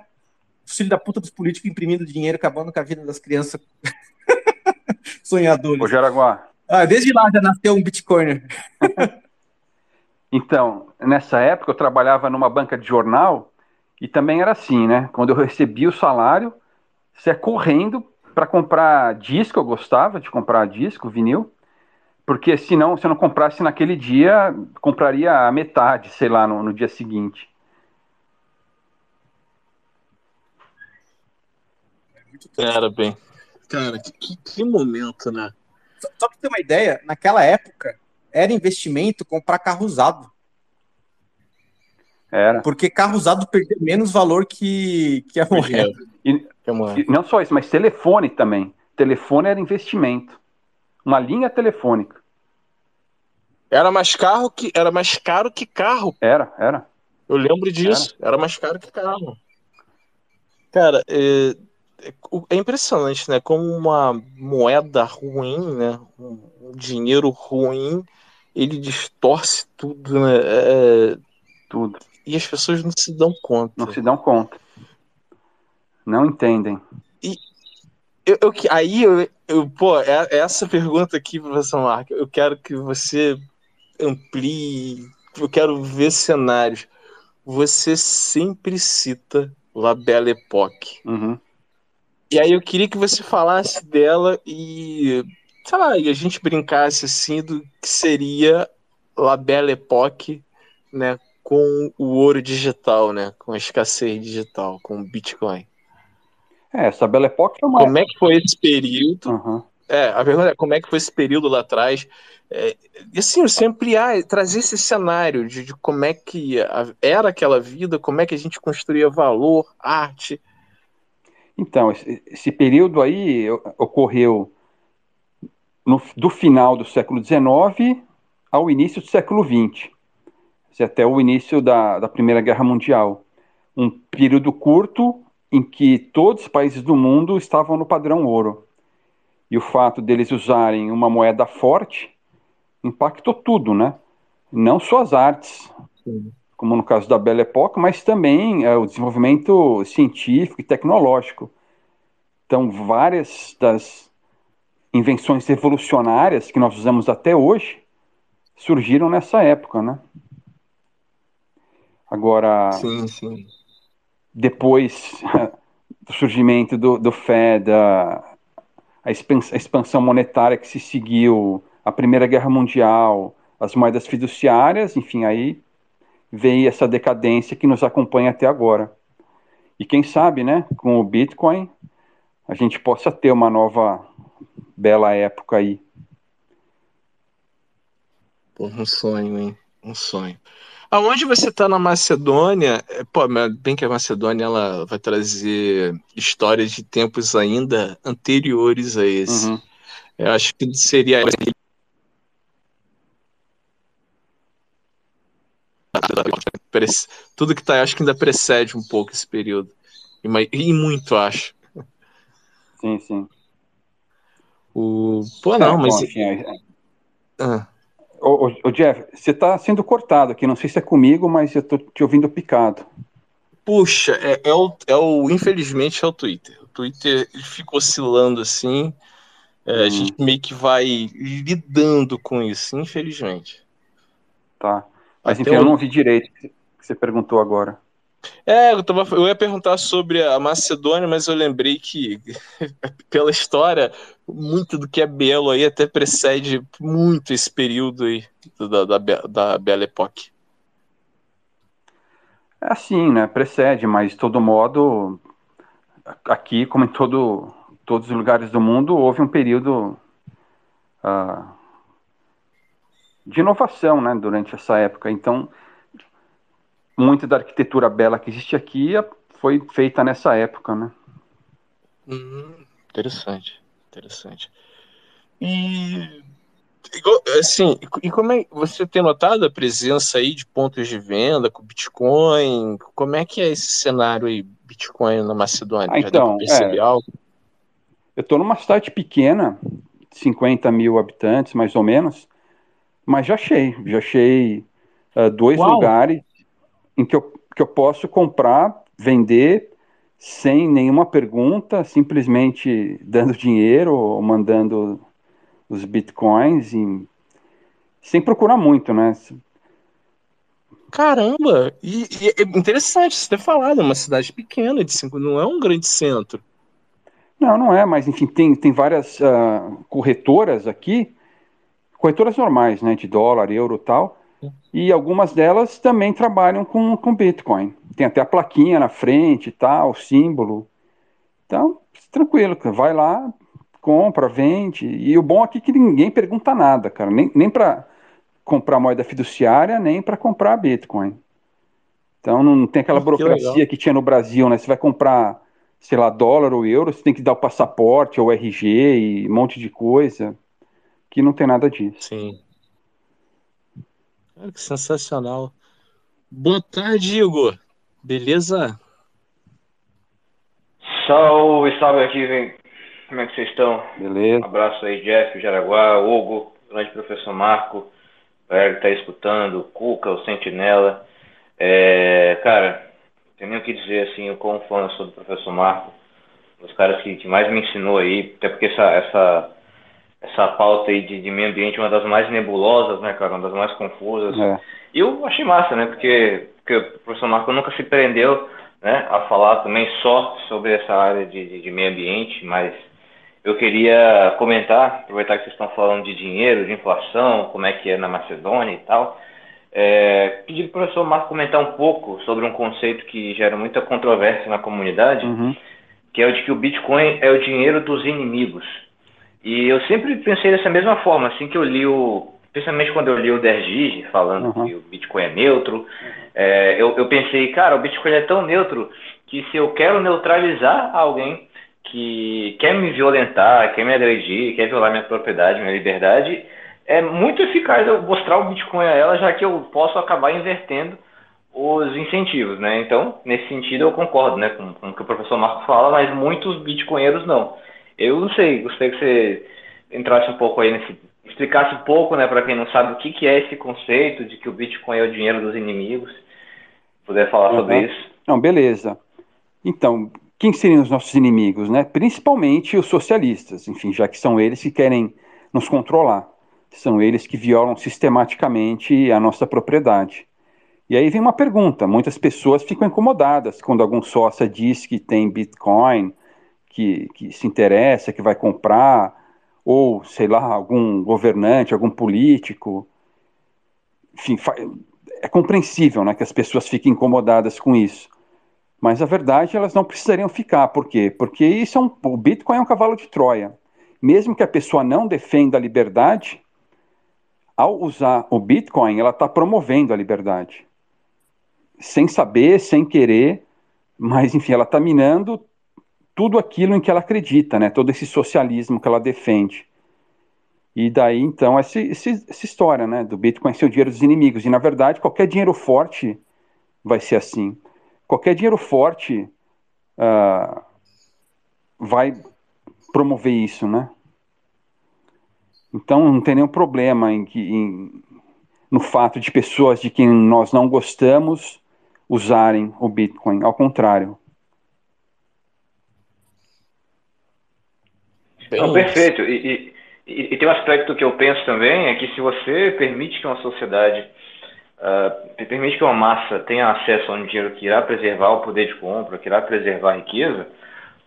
Filho da puta dos políticos imprimindo dinheiro, acabando com a vida das crianças. Sonhadores. Ô, Jaraguá. Ah, desde lá já nasceu um Bitcoin. então, nessa época eu trabalhava numa banca de jornal e também era assim, né? Quando eu recebia o salário, você é correndo para comprar disco, eu gostava de comprar disco, vinil, porque senão, se eu não comprasse naquele dia, compraria a metade, sei lá, no, no dia seguinte. Era bem. Cara, que, que momento, né? Só, só pra ter uma ideia, naquela época, era investimento comprar carro usado. Era. Porque carro usado perdeu menos valor que, que a moeda. E, e não só isso, mas telefone também. Telefone era investimento. Uma linha telefônica. Era mais caro que era mais caro que carro. Era, era. Eu lembro disso. Era, era mais caro que carro. Cara, é, é, é impressionante, né? Como uma moeda ruim, né? Um, um dinheiro ruim, ele distorce tudo, né? É, é, tudo. E as pessoas não se dão conta. Não se dão conta. Não entendem. E eu, eu aí eu, eu, pô, é, essa pergunta aqui, professor Marco, eu quero que você amplie, eu quero ver cenários. Você sempre cita La Belle Époque. Uhum. E aí eu queria que você falasse dela e, sei lá, e a gente brincasse assim do que seria La Belle Époque, né, com o ouro digital, né, com a escassez digital, com o Bitcoin. É, essa Belle Époque é uma... Como é que foi esse período? Uhum. É, a pergunta é como é que foi esse período lá atrás? É, e assim, sempre há, trazer esse cenário de, de como é que a, era aquela vida, como é que a gente construía valor, arte. Então, esse, esse período aí ocorreu no, do final do século XIX ao início do século XX, até o início da, da Primeira Guerra Mundial. Um período curto em que todos os países do mundo estavam no padrão ouro. E o fato deles usarem uma moeda forte impactou tudo, né? Não só as artes, Sim. como no caso da Belle Époque, mas também é, o desenvolvimento científico e tecnológico. Então, várias das invenções revolucionárias que nós usamos até hoje surgiram nessa época, né? Agora, sim, sim. Depois do surgimento do, do FED, a, a expansão monetária que se seguiu, a Primeira Guerra Mundial, as moedas fiduciárias, enfim, aí veio essa decadência que nos acompanha até agora. E quem sabe, né, com o Bitcoin, a gente possa ter uma nova bela época aí. Um sonho, hein? Um sonho. Aonde você está na Macedônia, é, pô, bem que a Macedônia ela vai trazer histórias de tempos ainda anteriores a esse. Uhum. Eu acho que seria tudo que tá, acho que ainda precede um pouco esse período. E, muito, acho. Sim, sim. O... Pô, não, é, mas. Bom, enfim, é... ah. Ô, ô, Jeff, você tá sendo cortado aqui, não sei se é comigo, mas eu tô te ouvindo picado. Puxa, é, é, o, é o. Infelizmente é o Twitter. O Twitter ele fica oscilando assim. É, hum. A gente meio que vai lidando com isso, infelizmente. Tá. Mas enfim, eu não vi direito que você perguntou agora. É, eu, tava, eu ia perguntar sobre a Macedônia, mas eu lembrei que, pela história, muito do que é belo aí até precede muito esse período aí da, da, da Belle Époque. É assim, né? Precede, mas de todo modo, aqui, como em todo, todos os lugares do mundo, houve um período uh, de inovação, né, durante essa época. Então, muito da arquitetura bela que existe aqui foi feita nessa época, né? Hum, interessante, interessante. E assim, e como é você tem notado a presença aí de pontos de venda com Bitcoin? Como é que é esse cenário aí, Bitcoin na Macedônia? Ah, então, é, algo? Eu estou numa cidade pequena, 50 mil habitantes, mais ou menos, mas já achei, já achei uh, dois Uau. lugares em que eu, que eu posso comprar, vender sem nenhuma pergunta, simplesmente dando dinheiro ou mandando os bitcoins e, sem procurar muito, né? Caramba! E, e é interessante você ter falado, é uma cidade pequena, de cinco, não é um grande centro. Não, não é, mas enfim, tem, tem várias uh, corretoras aqui corretoras normais, né, de dólar, euro tal, e algumas delas também trabalham com, com Bitcoin. Tem até a plaquinha na frente e tal, símbolo. Então, tranquilo, vai lá, compra, vende. E o bom aqui é que ninguém pergunta nada, cara, nem, nem para comprar moeda fiduciária, nem para comprar Bitcoin. Então não tem aquela burocracia que, que tinha no Brasil, né? Você vai comprar, sei lá, dólar ou euro, você tem que dar o passaporte ou RG e um monte de coisa que não tem nada disso. Sim. Cara, que sensacional. Boa tarde, Igor. Beleza? Salve, salve aqui, como é que vocês estão? Beleza. Um abraço aí, Jeff, Jaraguá, Hugo, grande professor Marco, galera que tá escutando, Cuca, o Sentinela. É, cara, não tem nem o que dizer assim, o quão fã eu sou do professor Marco, um dos caras que, que mais me ensinou aí, até porque essa, essa, essa pauta aí de, de meio ambiente uma das mais nebulosas, né, cara, uma das mais confusas. É. E eu achei massa, né, porque, porque o professor Marco nunca se prendeu né, a falar também só sobre essa área de, de, de meio ambiente, mas eu queria comentar, aproveitar que vocês estão falando de dinheiro, de inflação, como é que é na Macedônia e tal, é, pedir para o professor Marco comentar um pouco sobre um conceito que gera muita controvérsia na comunidade, Uhum. que é o de que o Bitcoin é o dinheiro dos inimigos. E eu sempre pensei dessa mesma forma, assim que eu li o, principalmente quando eu li o Dergige falando Uhum. que o Bitcoin é neutro, é, eu, eu pensei, cara, o Bitcoin é tão neutro que se eu quero neutralizar alguém que quer me violentar, quer me agredir, quer violar minha propriedade, minha liberdade, é muito eficaz eu mostrar o Bitcoin a ela, já que eu posso acabar invertendo os incentivos, né? Então, nesse sentido, eu concordo, né, com, com o que o professor Marco fala, mas muitos bitcoinheiros não. Eu não sei, gostaria que você entrasse um pouco aí nesse, explicasse um pouco, né, para quem não sabe o que, que é esse conceito de que o Bitcoin é o dinheiro dos inimigos, puder falar sobre Uhum. isso. Não, beleza. Então, quem seriam os nossos inimigos, né? Principalmente os socialistas, enfim, já que são eles que querem nos controlar. São eles que violam sistematicamente a nossa propriedade. E aí vem uma pergunta: muitas pessoas ficam incomodadas quando algum sócio diz que tem Bitcoin, que, que se interessa, que vai comprar, ou sei lá, algum governante, algum político. Enfim, é compreensível né, que as pessoas fiquem incomodadas com isso. Mas a verdade, elas não precisariam ficar. Por quê? Porque isso é um, o Bitcoin é um cavalo de Troia. Mesmo que a pessoa não defenda a liberdade, ao usar o Bitcoin, ela está promovendo a liberdade. Sem saber, sem querer, mas enfim, ela está minando tudo aquilo em que ela acredita, né? todo esse socialismo que ela defende. E daí, então, essa, essa, história né? do Bitcoin ser o dinheiro dos inimigos. E, na verdade, qualquer dinheiro forte vai ser assim. Qualquer dinheiro forte ah, vai promover isso, né? Então não tem nenhum problema em que, em- no fato de pessoas de quem nós não gostamos usarem o Bitcoin. Ao contrário. Bem Não, perfeito. E, e, e- tem um aspecto que eu penso também, é que se você permite que uma sociedade, ah, permite que uma massa tenha acesso a um dinheiro que irá preservar o poder de compra, que irá preservar a riqueza,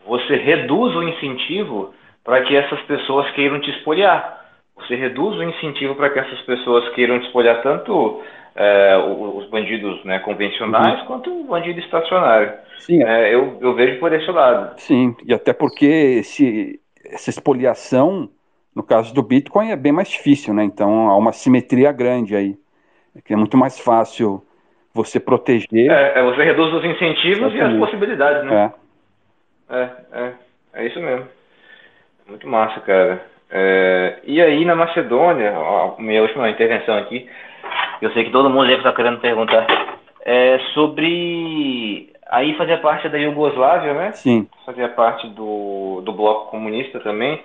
você reduz o incentivo para que essas pessoas queiram te espoliar. Você reduz o incentivo para que essas pessoas queiram te espoliar tanto eh, os bandidos né, convencionais quanto o bandido estacionário. Sim, Eh, eu, eu vejo por esse lado. sim. E até porque esse, essa expoliação, no caso do Bitcoin, é bem mais difícil, né? Então há uma simetria grande aí. É que é muito mais fácil você proteger. É, é, você reduz os incentivos e as possibilidades, né? É. É, é, é isso mesmo. Muito massa, cara. É, e aí na Macedônia, ó, minha última intervenção aqui, eu sei que todo mundo deve estar querendo perguntar, é sobre aí fazia parte da Iugoslávia, né? Sim, Fazia parte do, do bloco comunista também.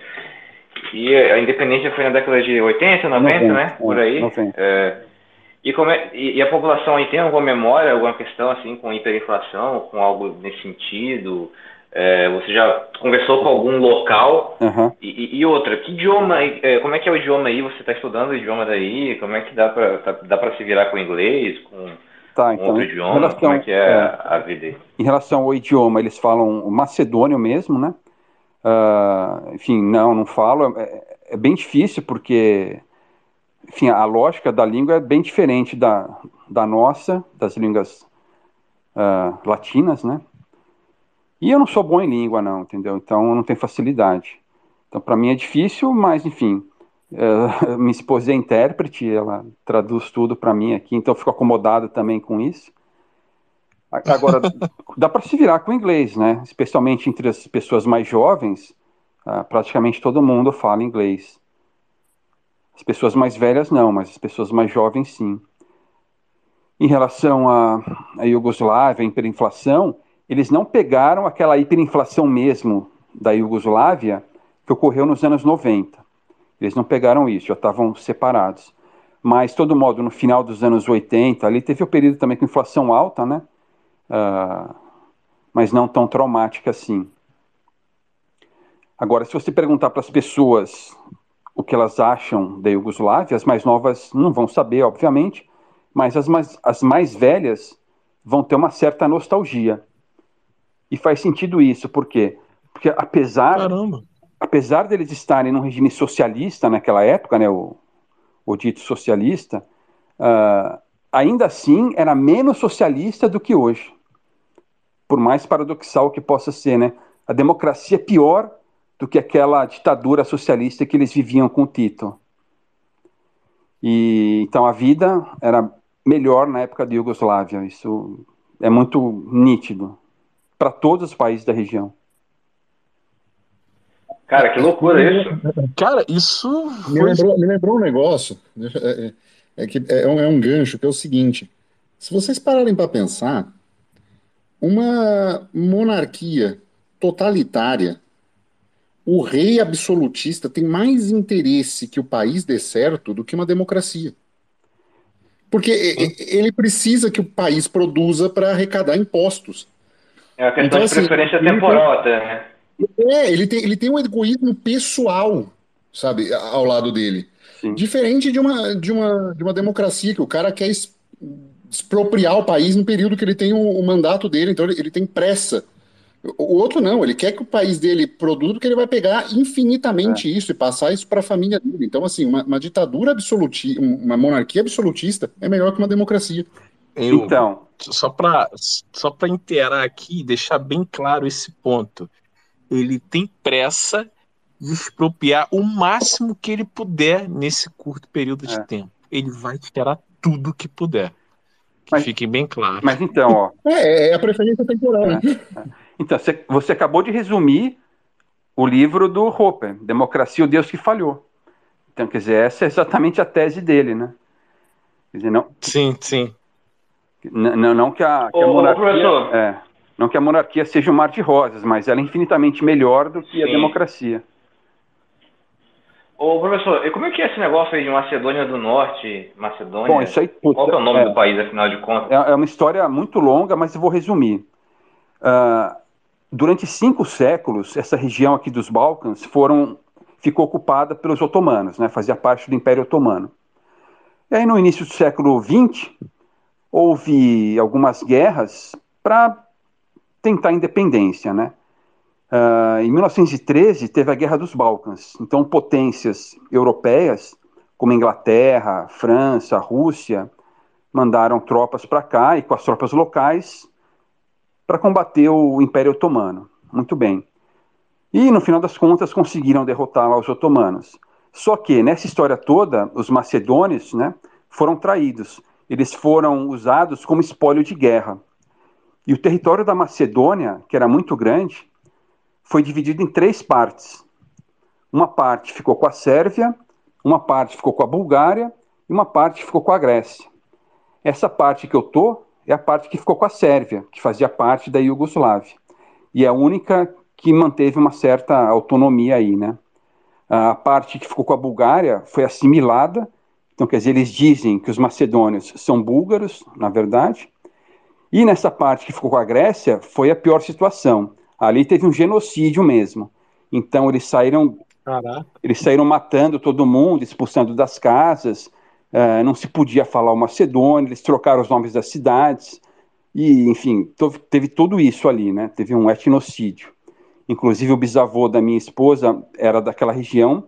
E a independência foi na década de 80, 90, 90, né? Por aí. é, 90. É, e, é- e, a população aí tem alguma memória, alguma questão assim com hiperinflação, com algo nesse sentido? É, você já conversou com algum local? aham. E, e- outra, que idioma, é, como é que é o idioma aí? Você está estudando o idioma daí? Como é que dá para dá para se virar com inglês, com Tá, então, outro em idioma? relação, como é que é, é, a vida em relação ao idioma, eles falam o macedônio mesmo, né? Ah, enfim, não, não falo. É, é bem difícil porque, enfim, a lógica da língua é bem diferente da, da nossa, das línguas ah, latinas, né? E eu não sou bom em língua, não, entendeu? Então eu não tenho facilidade. Então para mim é difícil, mas enfim, eh, minha esposa é intérprete, ela traduz tudo para mim aqui, então eu fico acomodado também com isso. A- Agora, dá para se virar com o inglês, né? Especialmente entre as pessoas mais jovens, ah, praticamente todo mundo fala inglês. As pessoas mais velhas não, mas as pessoas mais jovens sim. em relação à, à Iugoslávia, à hiperinflação, eles não pegaram aquela hiperinflação mesmo da Iugoslávia que ocorreu nos anos 90. Eles não pegaram isso, já estavam separados. Mas, todo modo, no final dos anos 80, ali teve o um período também com inflação alta, né? Uh, mas não tão traumática assim. Agora, se você perguntar para as pessoas o que elas acham da Iugoslávia, as mais novas não vão saber, obviamente, mas as mais, as mais velhas vão ter uma certa nostalgia. E faz sentido isso, por quê? Porque apesar, Caramba. Apesar deles estarem num regime socialista naquela época, né, o, o dito socialista, uh, ainda assim era menos socialista do que hoje. Por mais paradoxal que possa ser, né? A democracia é pior do que aquela ditadura socialista que eles viviam com Tito. E então a vida era melhor na época da Iugoslávia. Isso é muito nítido para todos os países da região. Cara, que loucura isso. Cara, isso me, lembrou, me lembrou um negócio, é, é, é que é um, é um gancho, que é o seguinte, se vocês pararem para pensar, uma monarquia totalitária, o rei absolutista tem mais interesse que o país dê certo do que uma democracia. Porque ele precisa que o país produza para arrecadar impostos. É uma questão então, de assim, preferência temporal até, né? É, ele tem, ele tem um egoísmo pessoal, sabe, ao lado dele. Sim. Diferente de uma, de, uma, de uma democracia, que o cara quer expropriar o país no período que ele tem o, o mandato dele, então ele, ele, tem pressa. O outro não, ele quer que o país dele produza, porque ele vai pegar infinitamente é. isso e passar isso para a família dele. Então, assim, uma, uma ditadura absolutista, uma monarquia absolutista é melhor que uma democracia. Eu, então, só para só para inteirar aqui, deixar bem claro esse ponto ele tem pressa de expropriar o máximo que ele puder nesse curto período de é. tempo. Ele vai tirar tudo que puder. Que mas, fique bem claro. Mas então, ó. É, é a preferência temporal. É, é. Então, você, você acabou de resumir o livro do Hopper, Democracia, o Deus que Falhou. Então, quer dizer, essa é exatamente a tese dele, né? Quer dizer, não. Sim, sim. Não, não que a, que a monarquia. Professor. É, não que a monarquia seja um mar de rosas, mas ela é infinitamente melhor do que Sim. a democracia. Ô, professor, e como é que é esse negócio aí de Macedônia do Norte, Macedônia? Bom, isso aí, Qual é o nome é, do país, afinal de contas? É, é, uma história muito longa, mas eu vou resumir. Uh, durante cinco séculos, essa região aqui dos Balcãs foram, ficou ocupada pelos otomanos, né, fazia parte do Império Otomano. E aí, no início do século XX, houve algumas guerras para tentar a independência, né? Uh, em 1913 teve a Guerra dos Balcãs, então potências europeias como Inglaterra, França, Rússia mandaram tropas para cá e com as tropas locais para combater o Império Otomano. Muito bem. E no final das contas conseguiram derrotar lá os otomanos. Só que nessa história toda, os macedônios, né, foram traídos. Eles foram usados como espólio de guerra. E o território da Macedônia, que era muito grande, foi dividido em três partes. Uma parte ficou com a Sérvia, uma parte ficou com a Bulgária e uma parte ficou com a Grécia. Essa parte que eu tô é a parte que ficou com a Sérvia, que fazia parte da Iugoslávia. E é a única que manteve uma certa autonomia aí, né? A parte que ficou com a Bulgária foi assimilada, então quer dizer, eles dizem que os macedônios são búlgaros, na verdade, e nessa parte que ficou com a Grécia, foi a pior situação. Ali teve um genocídio mesmo. Então eles saíram, Caraca. eles saíram matando todo mundo, expulsando das casas. Uh, não se podia falar o macedônio. Eles trocaram os nomes das cidades. E, enfim, teve tudo isso ali, né? Teve um etnocídio. Inclusive o bisavô da minha esposa era daquela região.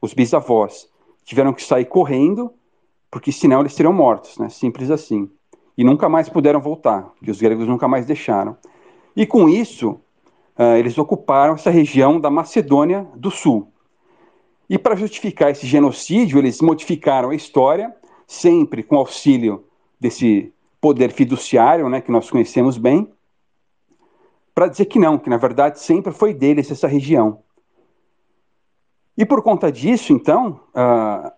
Os bisavós tiveram que sair correndo, porque senão eles seriam mortos, né? Simples assim e nunca mais puderam voltar, que os gregos nunca mais deixaram. E com isso, uh, eles ocuparam essa região da Macedônia do Sul. E para justificar esse genocídio, eles modificaram a história, sempre com auxílio desse poder fiduciário, né, que nós conhecemos bem, para dizer que não, que na verdade sempre foi deles essa região. E por conta disso, então, uh,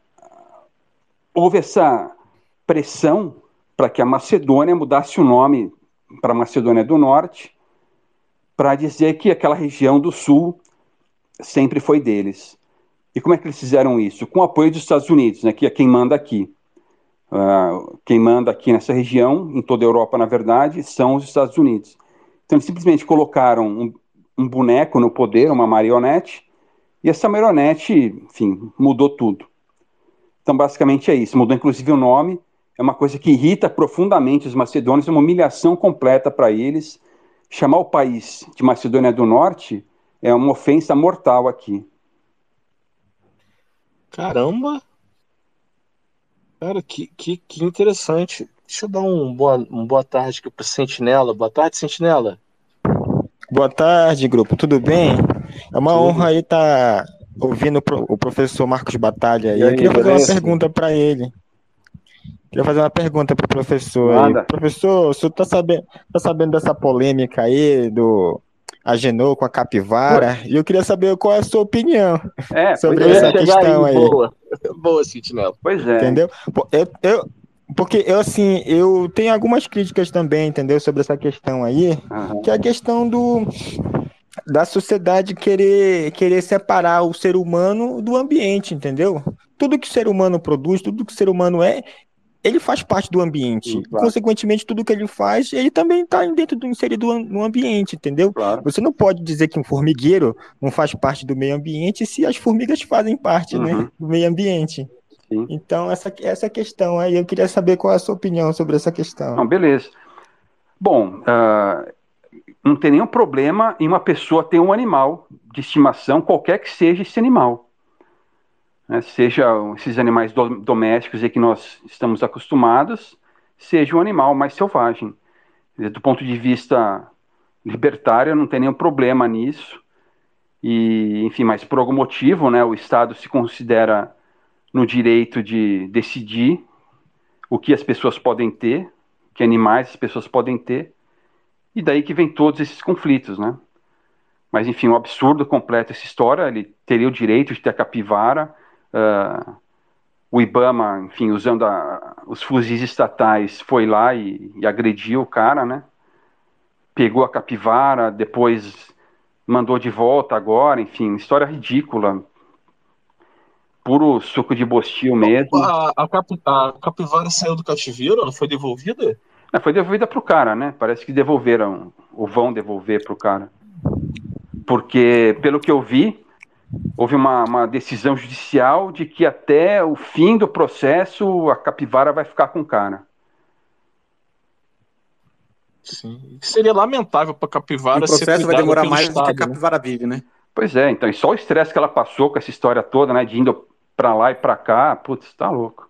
houve essa pressão para que a Macedônia mudasse o nome para Macedônia do Norte, para dizer que aquela região do sul sempre foi deles. E como é que eles fizeram isso? Com o apoio dos Estados Unidos, né, que é quem manda aqui. Uh, quem manda aqui nessa região, em toda a Europa, na verdade, são os Estados Unidos. Então, eles simplesmente colocaram um, um boneco no poder, uma marionete, e essa marionete, enfim, mudou tudo. Então, basicamente é isso. Mudou inclusive o nome. É uma coisa que irrita profundamente os macedônios, é uma humilhação completa para eles. Chamar o país de Macedônia do Norte é uma ofensa mortal aqui. Caramba! Cara, que, que, que interessante. Deixa eu dar um boa, um boa tarde aqui pro Sentinela. Boa tarde, Sentinela. Boa tarde, grupo. Tudo bem? É uma Tudo. honra aí estar tá ouvindo o professor Marcos Batalha. E, aí, eu queria fazer uma pergunta para ele. Queria fazer uma pergunta para o professor. Aí. Professor, o senhor está sabendo, tá sabendo dessa polêmica aí do Agenor com a capivara? E eu queria saber qual é a sua opinião é, sobre essa questão aí. Boa, boa Sentinela. Pois é. Entendeu? Eu, eu, porque eu, assim, eu tenho algumas críticas também, entendeu? Sobre essa questão aí, uhum. que é a questão do da sociedade querer, querer separar o ser humano do ambiente, entendeu? Tudo que o ser humano produz, tudo que o ser humano é, ele faz parte do ambiente. Sim, claro. Consequentemente, tudo que ele faz, ele também está dentro do inserido no ambiente, entendeu? Claro. Você não pode dizer que um formigueiro não faz parte do meio ambiente se as formigas fazem parte, né, uhum. né, do meio ambiente. Sim. Então, essa, essa questão aí, eu queria saber qual é a sua opinião sobre essa questão. Não, beleza. Bom, uh, não tem nenhum problema em uma pessoa ter um animal de estimação, qualquer que seja esse animal. Né? Seja esses animais do, domésticos que nós estamos acostumados, seja um animal mais selvagem. Do ponto de vista libertário, não tem nenhum problema nisso. E, enfim, mas por algum motivo, né, o Estado se considera no direito de decidir o que as pessoas podem ter, que animais as pessoas podem ter, e daí que vem todos esses conflitos, né? Mas, enfim, um absurdo completo essa história. Ele teria o direito de ter a capivara. Uh, o Ibama, enfim, usando a, os fuzis estatais, foi lá e, e, agrediu o cara, né? Pegou a capivara, depois mandou de volta agora, enfim, história ridícula. Puro suco de bostil mesmo. A, a, a capivara saiu do cativeiro, não foi devolvida? É, foi devolvida para o cara, né? Parece que devolveram, ou vão devolver para o cara. Porque, pelo que eu vi, houve uma, uma, decisão judicial de que até o fim do processo a capivara vai ficar com o cara. Sim. Seria lamentável para a capivara. O processo vai demorar mais Estado, do que a né? capivara né? vive, né? Pois é, então, e só o estresse que ela passou com essa história toda, né? De indo para lá e para cá, putz, tá louco.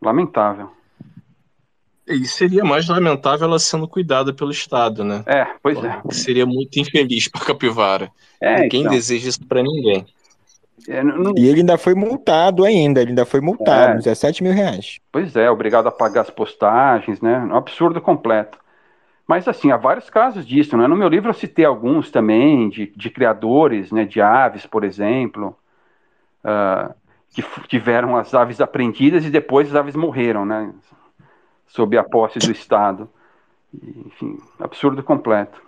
Lamentável. E seria mais lamentável ela sendo cuidada pelo Estado, né? É, pois é. Seria muito infeliz para capivara. É, Quem então. deseja isso para ninguém. É, não... E ele ainda foi multado ainda, ele ainda foi multado, é. 17 mil reais. Pois é, obrigado a pagar as postagens, né? Um absurdo completo. Mas assim, há vários casos disso, né? No meu livro eu citei alguns também, de, de criadores, né? De aves, por exemplo, uh, que tiveram as aves aprendidas e depois as aves morreram, né? Sob a posse do Estado. Enfim, absurdo completo.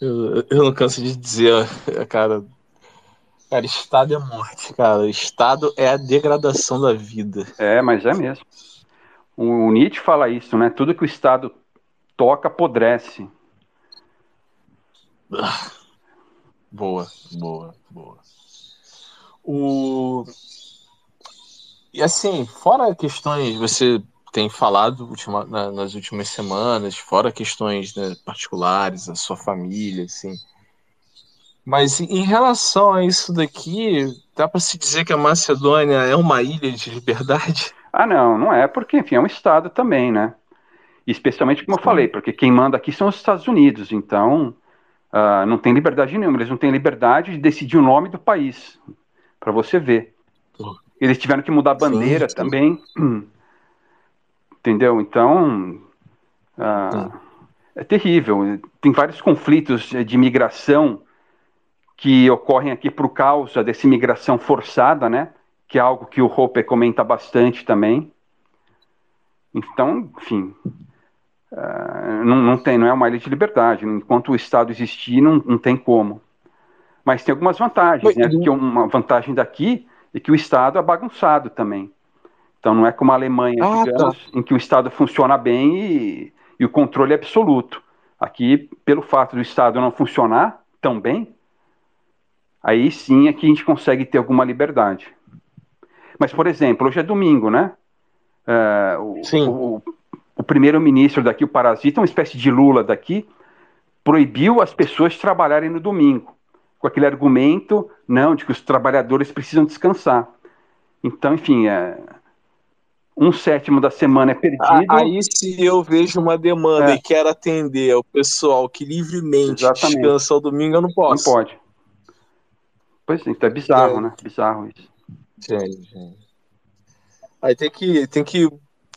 Eu, eu não canso de dizer, cara. Cara, Estado é morte, cara. Estado é a degradação da vida. É, mas é mesmo. O, o Nietzsche fala isso, né? Tudo que o Estado toca apodrece. Boa, boa, boa. O e assim, fora questões, você tem falado ultima, na, nas últimas semanas, fora questões né, particulares, a sua família, assim. Mas em relação a isso daqui, dá para se dizer que a Macedônia é uma ilha de liberdade? Ah, não, não é, porque, enfim, é um Estado também, né? Especialmente, como Sim. eu falei, porque quem manda aqui são os Estados Unidos, então uh, não tem liberdade nenhuma, eles não têm liberdade de decidir o nome do país, para você ver. Eles tiveram que mudar a bandeira sim, sim. também. Entendeu? Então. Ah, é terrível. Tem vários conflitos de imigração que ocorrem aqui por causa dessa imigração forçada, né? que é algo que o Roper comenta bastante também. Então, enfim, uh, não, não, tem, não é uma ilha de liberdade. Enquanto o Estado existir, não, não tem como. Mas tem algumas vantagens. Né? Que uma vantagem daqui é que o Estado é bagunçado também. Então não é como a Alemanha, ah, digamos, tá. em que o Estado funciona bem e, e o controle é absoluto. Aqui, pelo fato do Estado não funcionar tão bem, aí sim é que a gente consegue ter alguma liberdade. Mas, por exemplo, hoje é domingo, né? Uh, o, o, o primeiro-ministro daqui, o Parasita, uma espécie de Lula daqui, proibiu as pessoas de trabalharem no domingo, com aquele argumento, não, de que os trabalhadores precisam descansar. Então, enfim, é, um sétimo da semana é perdido. Aí se eu vejo uma demanda é. e quero atender ao pessoal que livremente Exatamente. descansa ao domingo, eu não posso. Não pode. Pois é, então é bizarro, é. né? Bizarro isso. Gente, Aí tem que, tem que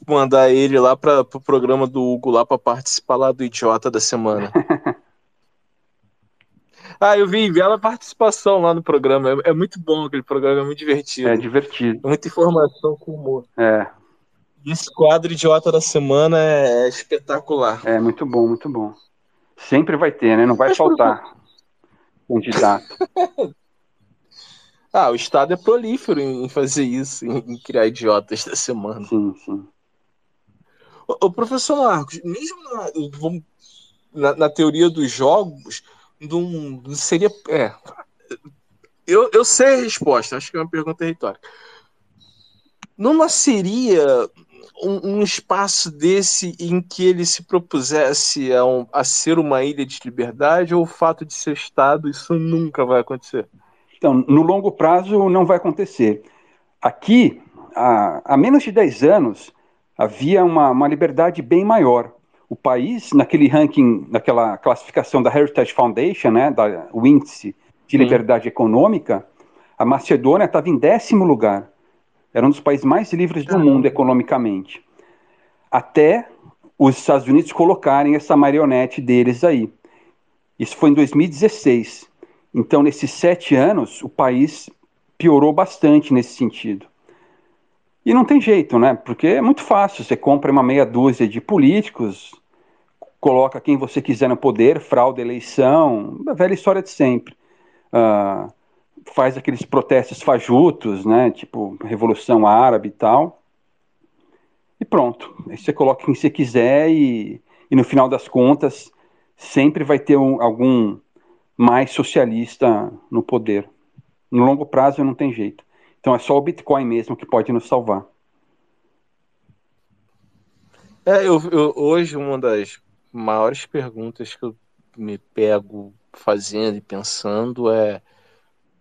mandar ele lá para o pro programa do Hugo lá para participar lá do Idiota da Semana. ah, eu vi, vi ela participação lá no programa. É, é, muito bom aquele programa, é muito divertido. É divertido. Muita informação com humor. É. Esse quadro Idiota da Semana é espetacular. É muito bom, muito bom. Sempre vai ter, né? Não vai Mas faltar candidato. Ah, o Estado é prolífero em fazer isso, em, criar idiotas da semana. Sim, sim. O, professor Marcos, mesmo na, na, na teoria dos jogos, não, não seria. É, eu, eu sei a resposta, acho que é uma pergunta retórica. Não nasceria um, um, espaço desse em que ele se propusesse a, um, a ser uma ilha de liberdade ou o fato de ser Estado, isso nunca vai acontecer? Então, no longo prazo não vai acontecer. Aqui, há, há menos de 10 anos, havia uma, uma liberdade bem maior. O país, naquele ranking, naquela classificação da Heritage Foundation, né, da, o índice de liberdade Sim. econômica, a Macedônia estava em décimo lugar. Era um dos países mais livres do mundo economicamente. Até os Estados Unidos colocarem essa marionete deles aí. Isso foi em 2016. Então, nesses sete anos, o país piorou bastante nesse sentido. E não tem jeito, né? Porque é muito fácil. Você compra uma meia dúzia de políticos, coloca quem você quiser no poder, fraude eleição, a velha história de sempre. Uh, faz aqueles protestos fajutos, né? Tipo Revolução Árabe e tal. E pronto. Aí você coloca quem você quiser e, e no final das contas sempre vai ter um, algum mais socialista no poder. No longo prazo não tem jeito. Então é só o Bitcoin mesmo que pode nos salvar. É, eu, eu, hoje uma das maiores perguntas que eu me pego fazendo e pensando é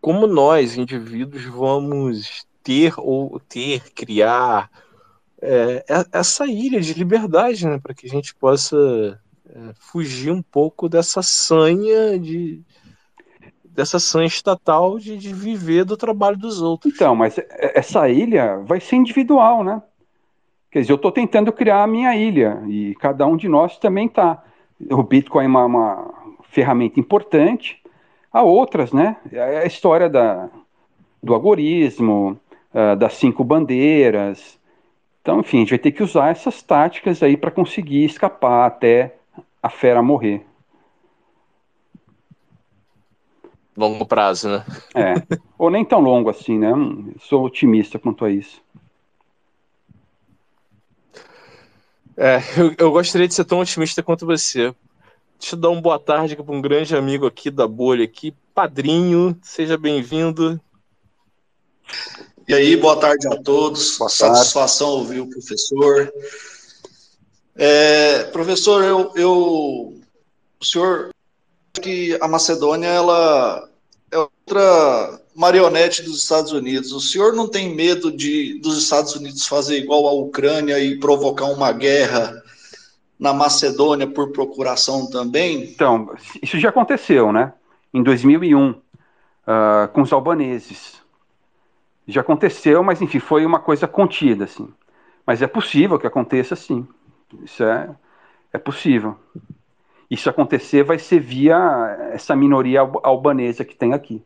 como nós, indivíduos, vamos ter ou ter, criar é, é essa ilha de liberdade, né, para que a gente possa é, fugir um pouco dessa sanha de dessa sanha estatal de, de viver do trabalho dos outros. Então, mas essa ilha vai ser individual, né? Quer dizer, eu estou tentando criar a minha ilha e cada um de nós também está. O Bitcoin é uma, uma, ferramenta importante. Há outras, né? É a história da, do algoritmo, uh, das cinco bandeiras. Então, enfim, a gente vai ter que usar essas táticas aí para conseguir escapar até a fera morrer. Longo prazo, né? É. Ou nem tão longo assim, né? Sou otimista quanto a isso. É, eu, eu gostaria de ser tão otimista quanto você. Deixa eu dar uma boa tarde para um grande amigo aqui da bolha aqui, Padrinho, seja bem-vindo. E aí, boa tarde a todos. Boa Satisfação tarde. ouvir o professor. É, professor, eu, eu, o senhor que a Macedônia ela é outra marionete dos Estados Unidos. O senhor não tem medo de dos Estados Unidos fazer igual à Ucrânia e provocar uma guerra na Macedônia por procuração também? Então, isso já aconteceu, né? Em 2001, uh, ah, com os albaneses. Já aconteceu, mas enfim, foi uma coisa contida, assim. Mas é possível que aconteça, sim. Isso é, é possível. Isso acontecer vai ser via essa minoria albanesa que tem aqui.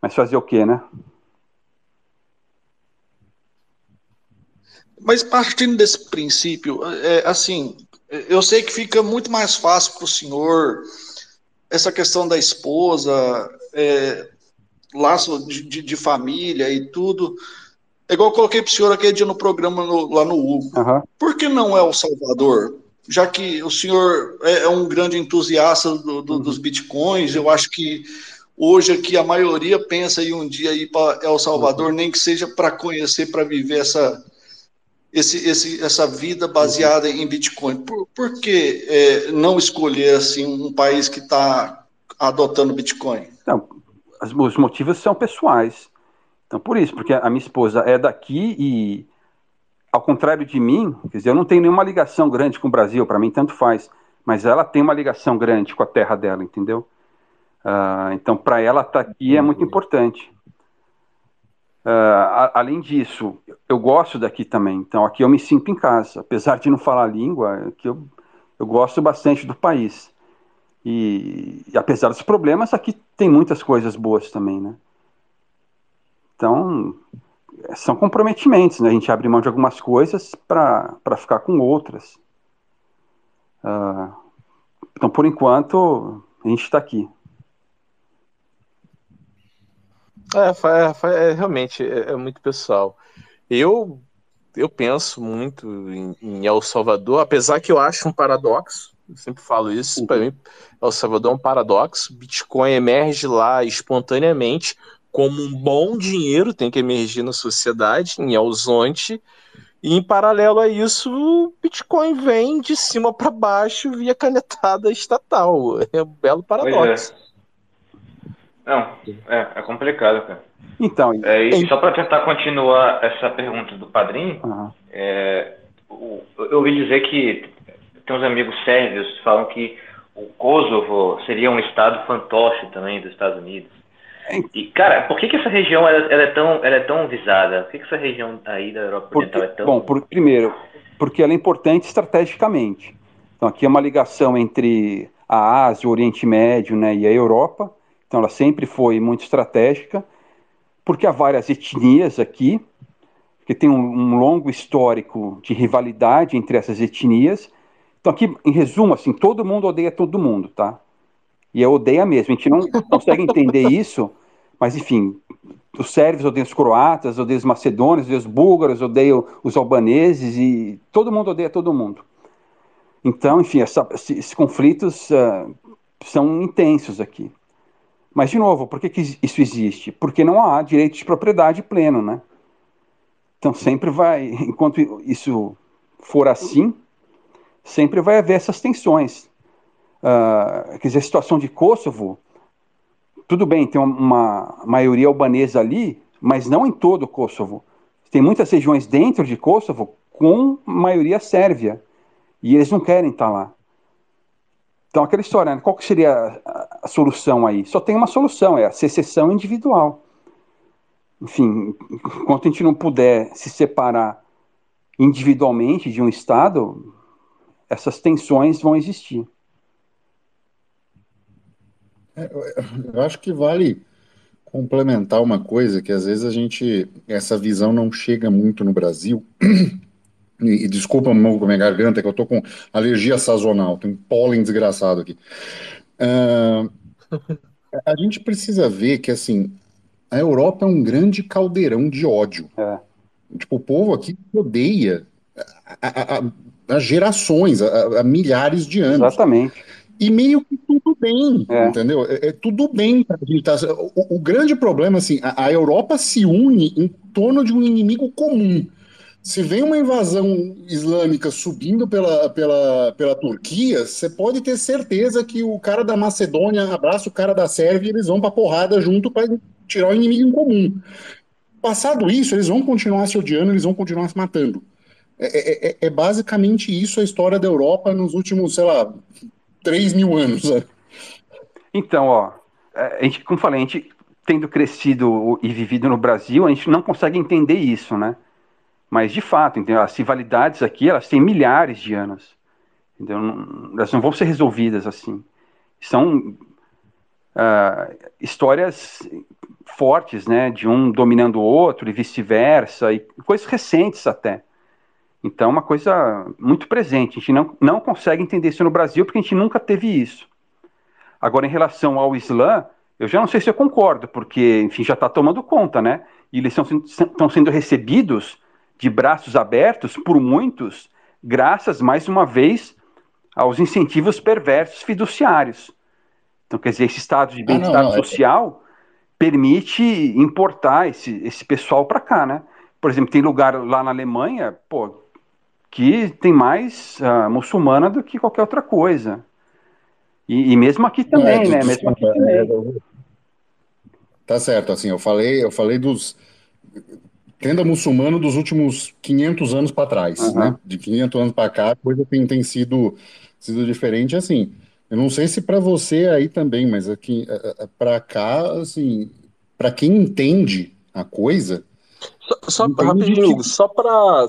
Mas fazer o quê, né? Mas partindo desse princípio, é, assim, eu sei que fica muito mais fácil para o senhor essa questão da esposa, é, laço de, de, de, família e tudo. É igual eu coloquei para o senhor aquele dia no programa no, lá no Hugo. Uhum. Por que não é o Salvador? Já que o senhor é, é um grande entusiasta do, do, uhum. dos bitcoins, eu acho que hoje aqui a maioria pensa em um dia ir para El Salvador, uhum. nem que seja para conhecer, para viver essa, esse, esse, essa vida baseada em Bitcoin. Por, por que é, não escolher assim um país que está adotando Bitcoin? Não, os motivos são pessoais. Então, por isso, porque a minha esposa é daqui e, ao contrário de mim, quer dizer, eu não tenho nenhuma ligação grande com o Brasil, para mim tanto faz, mas ela tem uma ligação grande com a terra dela, entendeu? Uh, então, para ela estar tá aqui é muito importante. Uh, além disso, eu gosto daqui também, então aqui eu me sinto em casa, apesar de não falar a língua, que eu, eu gosto bastante do país. E, e, apesar dos problemas, aqui tem muitas coisas boas também, né? Então, são comprometimentos, né? A gente abre mão de algumas coisas para ficar com outras. Uh, então, por enquanto, a gente está aqui. É, é, é realmente é, é, muito pessoal. Eu eu penso muito em, em, El Salvador, apesar que eu acho um paradoxo. Eu sempre falo isso. Uhum. Para mim, El Salvador é um paradoxo. Bitcoin emerge lá espontaneamente como um bom dinheiro, tem que emergir na sociedade, em El Zonte. E em paralelo a isso, o Bitcoin vem de cima para baixo via canetada estatal. É um belo paradoxo. Não, é, é complicado, cara. Então, é, e só para tentar continuar essa pergunta do padrinho, uhum. é, eu ouvi dizer que tem uns amigos sérvios que falam que o Kosovo seria um estado fantoche também dos Estados Unidos. E, cara, por que, que essa região ela, ela, é, tão, ela é tão visada? Por que, que essa região aí da Europa porque, Oriental é tão. Bom, por, primeiro, porque ela é importante estrategicamente. Então, aqui é uma ligação entre a Ásia, o Oriente Médio né, e a Europa. Então ela sempre foi muito estratégica, porque há várias etnias aqui, que tem um, um longo histórico de rivalidade entre essas etnias. Então aqui, em resumo, assim, todo mundo odeia todo mundo, tá? E é odeia mesmo. A gente não consegue entender isso, mas enfim, os sérvios odeiam os croatas, odeiam os macedônios, odeiam os búlgaros, odeiam os albaneses e todo mundo odeia todo mundo. Então, enfim, essa, esses conflitos uh, são intensos aqui. Mas, de novo, por que, que isso existe? Porque não há direito de propriedade pleno, né? Então, sempre vai, enquanto isso for assim, sempre vai haver essas tensões. Uh, quer dizer, a situação de Kosovo, tudo bem, tem uma maioria albanesa ali, mas não em todo o Kosovo. Tem muitas regiões dentro de Kosovo com maioria sérvia, e eles não querem estar lá. Então, aquela história, né? qual que seria a, a, solução aí? Só tem uma solução, é a secessão individual. Enfim, enquanto a gente não puder se separar individualmente de um Estado, essas tensões vão existir. É, eu acho que vale complementar uma coisa que às vezes a gente, essa visão não chega muito no Brasil, e, e desculpa minha garganta, que eu tô com alergia sazonal, tem um pólen desgraçado aqui. Uh, a gente precisa ver que, assim, a Europa é um grande caldeirão de ódio. É. Tipo, o povo aqui odeia há gerações, há milhares de anos. Exatamente. E meio que tudo bem, é. entendeu? É, é, tudo bem pra gente tá, o, o, grande problema, assim, a, a Europa se une em torno de um inimigo comum se vem uma invasão islâmica subindo pela, pela, pela Turquia, você pode ter certeza que o cara da Macedônia abraça o cara da Sérvia e eles vão para porrada junto para tirar o inimigo em comum. Passado isso, eles vão continuar se odiando, eles vão continuar se matando. É, é, é, é basicamente isso a história da Europa nos últimos, sei lá, 3 mil anos. Né? Então, ó, é, a gente, como falei, a gente tendo crescido e vivido no Brasil, a gente não consegue entender isso, né? Mas, de fato, entendeu? as rivalidades aqui, elas têm milhares de anos. Entendeu? Elas não vão ser resolvidas assim. São uh, histórias fortes, né, de um dominando o outro e vice-versa, e coisas recentes até. Então, é uma coisa muito presente. A gente não, não consegue entender isso no Brasil porque a gente nunca teve isso. Agora, em relação ao Islã, eu já não sei se eu concordo, porque, enfim, já está tomando conta, né? E eles estão sendo recebidos de braços abertos por muitos, graças, mais uma vez, aos incentivos perversos fiduciários. Então, quer dizer, esse estado de bem-estar ah, é social é... permite importar esse, esse pessoal para cá, né? Por exemplo, tem lugar lá na Alemanha, pô, que tem mais uh, muçulmana do que qualquer outra coisa. E, e mesmo aqui também, é, né? Mesmo aqui também. É, tá certo, assim, eu falei, eu falei dos tenda muçulmano dos últimos 500 anos para trás, uhum. né? De 500 anos para cá, a coisa tem, tem sido, sido diferente, assim. Eu não sei se para você aí também, mas aqui para cá, assim, para quem entende a coisa. Só, só rapidinho, Hugo, só para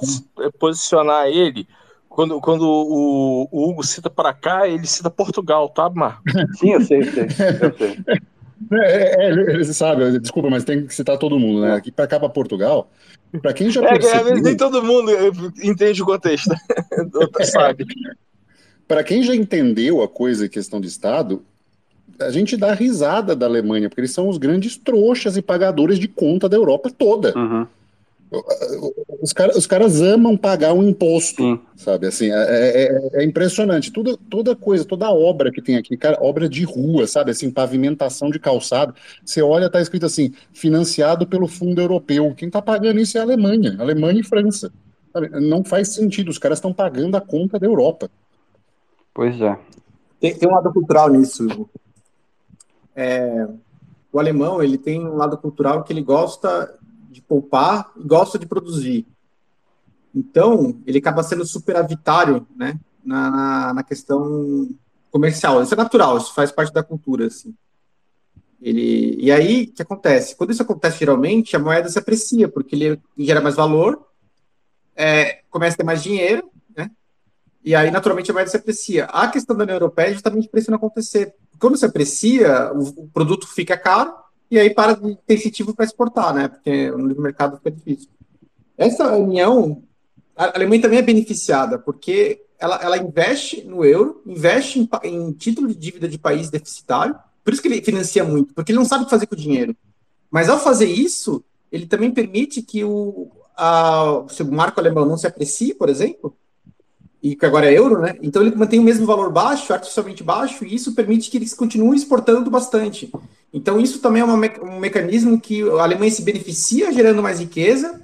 posicionar ele, quando, quando o, o Hugo cita para cá, ele cita Portugal, tá, Marco? Sim, eu sei, eu sei. Eu sei. É, é, ele sabe, desculpa, mas tem que citar todo mundo, né? Aqui para cá, para Portugal, para quem já é, percebeu... É, nem todo mundo entende o contexto, sabe? para quem já entendeu a coisa em questão de Estado, a gente dá risada da Alemanha, porque eles são os grandes trouxas e pagadores de conta da Europa toda. Uhum. Os, cara, os caras amam pagar um imposto, Sim. sabe? Assim, é, é, é, é, impressionante. Tudo, toda coisa, toda obra que tem aqui, cara, obra de rua, sabe? Assim, pavimentação de calçado. Você olha, tá escrito assim, financiado pelo Fundo Europeu. Quem tá pagando isso é a Alemanha, Alemanha e França. Sabe? Não faz sentido. Os caras estão pagando a conta da Europa. Pois é. Tem, tem um lado cultural nisso. É, o alemão ele tem um lado cultural que ele gosta de poupar e gosta de produzir. Então, ele acaba sendo superavitário né, na, na, questão comercial. Isso é natural, isso faz parte da cultura. Assim. Ele, e aí, o que acontece? Quando isso acontece, geralmente, a moeda se aprecia, porque ele gera mais valor, é, começa a ter mais dinheiro, e aí, naturalmente, a moeda se aprecia. A questão da União Europeia é justamente para isso não acontecer. Quando se aprecia, o, o produto fica caro e aí para de ter incentivo para exportar, né? Porque no livre mercado fica difícil. Essa união, a Alemanha também é beneficiada, porque ela, ela investe no euro, investe em, em título de dívida de país deficitário, por isso que ele financia muito, porque ele não sabe o que fazer com o dinheiro. Mas ao fazer isso, ele também permite que o, a, se o marco alemão não se aprecie, por exemplo, e que agora é euro, né? Então ele mantém o mesmo valor baixo, artificialmente baixo, e isso permite que eles continuem exportando bastante. Então isso também é uma, um mecanismo que a Alemanha se beneficia gerando mais riqueza,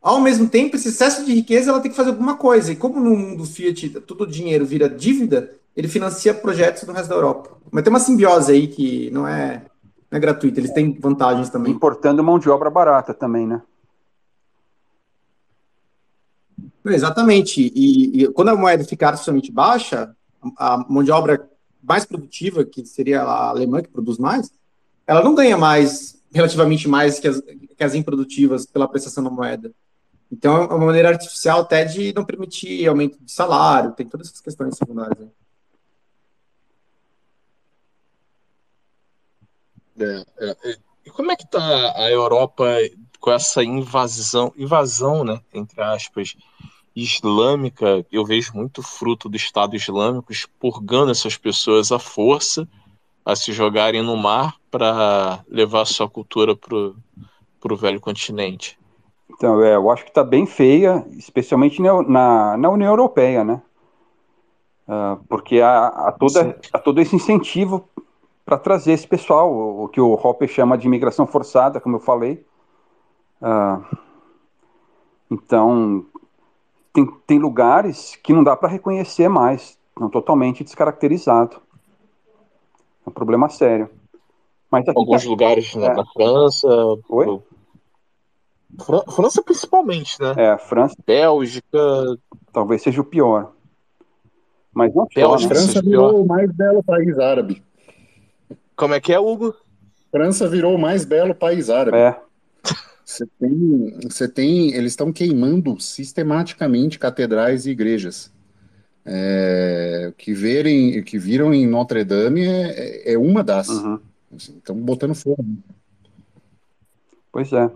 ao mesmo tempo esse excesso de riqueza ela tem que fazer alguma coisa. E como no mundo Fiat todo o dinheiro vira dívida, ele financia projetos no resto da Europa. Mas tem uma simbiose aí que não é, não é gratuita, eles têm vantagens também. Importando mão de obra barata também, né? Exatamente. E, e, quando a moeda ficar artificialmente baixa, a mão de obra mais produtiva, que seria a alemã, que produz mais, ela não ganha mais, relativamente mais que as, que as improdutivas pela apreciação da moeda. Então, é uma maneira artificial até de não permitir aumento de salário, tem todas essas questões secundárias. Né? É, é, e como é que está a Europa com essa invasão, invasão, né, entre aspas, islâmica, eu vejo muito fruto do Estado Islâmico expurgando essas pessoas à força a se jogarem no mar para levar sua cultura para o velho continente. Então, é, eu acho que está bem feia, especialmente na, na, União Europeia, né? Uh, porque há, há, toda, há todo esse incentivo para trazer esse pessoal, o, o, que o Hopper chama de imigração forçada, como eu falei, ah, então, tem, tem lugares que não dá para reconhecer mais, estão totalmente descaracterizados. É um problema sério. Mas Alguns tá... lugares né, é. na França. Oi? França principalmente, né? É, França. Bélgica. Talvez seja o pior. Mas não Bélgica, só, né? França virou o mais belo país árabe. Como é que é, Hugo? França virou o mais belo país árabe. É. Você tem, você tem, eles estão queimando sistematicamente catedrais e igrejas. É, que verem, que viram em Notre Dame é, é uma das. Uhum. Estão assim, botando fogo. Pois é.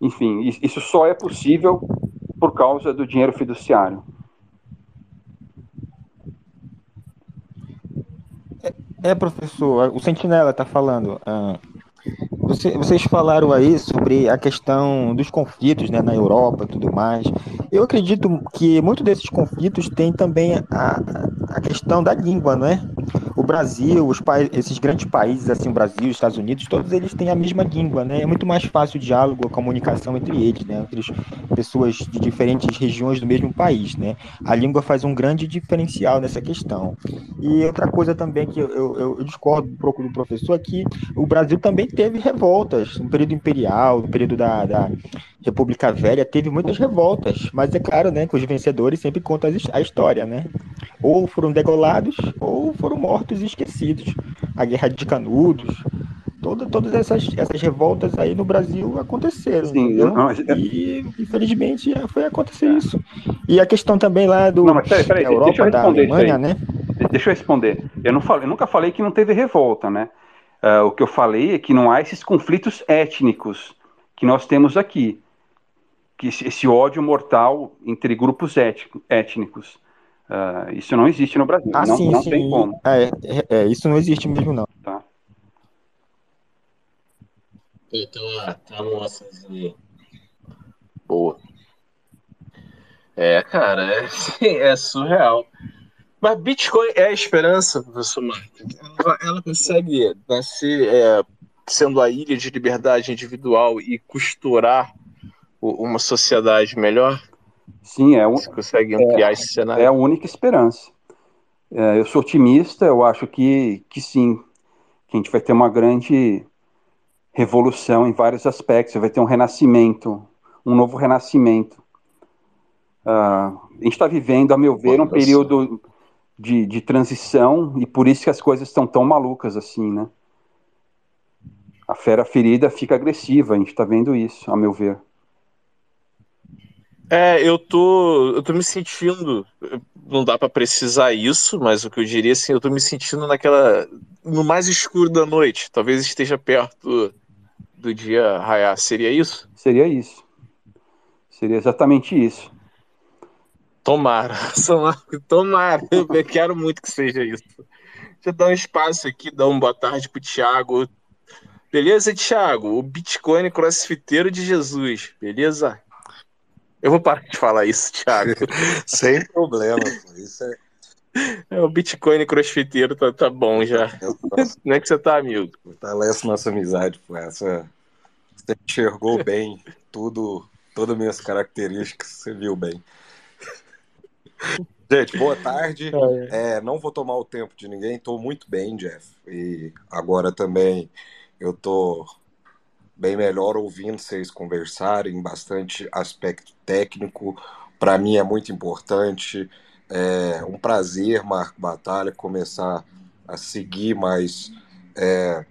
Enfim, isso só é possível por causa do dinheiro fiduciário. É, é professor, o Sentinela está falando. Ah, vocês falaram aí sobre a questão dos conflitos né, na Europa e tudo mais. Eu acredito que muitos desses conflitos têm também a, a questão da língua, não é? O Brasil, os esses grandes países, assim, o Brasil, os Estados Unidos, todos eles têm a mesma língua, né? É muito mais fácil o diálogo, a comunicação entre eles, né? Entre pessoas de diferentes regiões do mesmo país, né? A língua faz um grande diferencial nessa questão. E outra coisa também que eu, eu, eu discordo um pouco do professor é que o Brasil também teve revoltas no período imperial, no período da, da República Velha, teve muitas revoltas, mas é claro, né, que os vencedores sempre contam a história, né? Ou foram degolados, ou foram mortos e esquecidos. A Guerra de Canudos, toda, todas essas, essas revoltas aí no Brasil aconteceram. Sim, não, e infelizmente foi acontecer isso. E a questão também lá do não, mas peraí, peraí, Europa, deixa eu responder da Alemanha, né? Deixa eu responder. Eu, não falei, eu nunca falei que não teve revolta, né? Uh, o que eu falei é que não há esses conflitos étnicos que nós temos aqui que esse ódio mortal entre grupos étnicos. Uh, isso não existe no Brasil. Ah, não, sim, não sim. tem como. É, é, é, isso não existe mesmo, não. Tá. Então, tá moçazinha. Boa. É, cara, é, é surreal. Mas Bitcoin é a esperança, professor Marcos. Ela, ela consegue nascer é, sendo a ilha de liberdade individual e costurar uma sociedade melhor? Sim, é um, Você consegue ampliar é, esse cenário? É a única esperança. É, eu sou otimista, eu acho que, que sim, que a gente vai ter uma grande revolução em vários aspectos, vai ter um renascimento, um novo renascimento. Uh, a gente está vivendo, a meu ver, um período de, de transição e por isso que as coisas estão tão malucas assim, né? A fera ferida fica agressiva, a gente está vendo isso, a meu ver. É, eu tô, eu tô me sentindo, não dá para precisar isso, mas o que eu diria assim, eu tô me sentindo naquela, no mais escuro da noite, talvez esteja perto do dia raiar, seria isso? Seria isso, seria exatamente isso. Tomara, tomara, eu quero muito que seja isso. Deixa eu dar um espaço aqui, dar uma boa tarde pro Thiago. Beleza, Thiago? O Bitcoin crossfiteiro de Jesus, beleza? Eu vou parar de falar isso, Thiago. Sem problema, isso é. É, o Bitcoin crossfiteiro tá, tá bom já. Como é que você tá, amigo? Fortalece nossa amizade, pô. Essa... Você enxergou bem tudo, todas as minhas características, você viu bem. Gente, boa tarde. É, não vou tomar o tempo de ninguém, estou muito bem, Jeff. E agora também eu tô bem melhor ouvindo vocês conversarem, bastante aspecto técnico. Para mim é muito importante. É um prazer, Marco Batalha, começar a seguir mais é,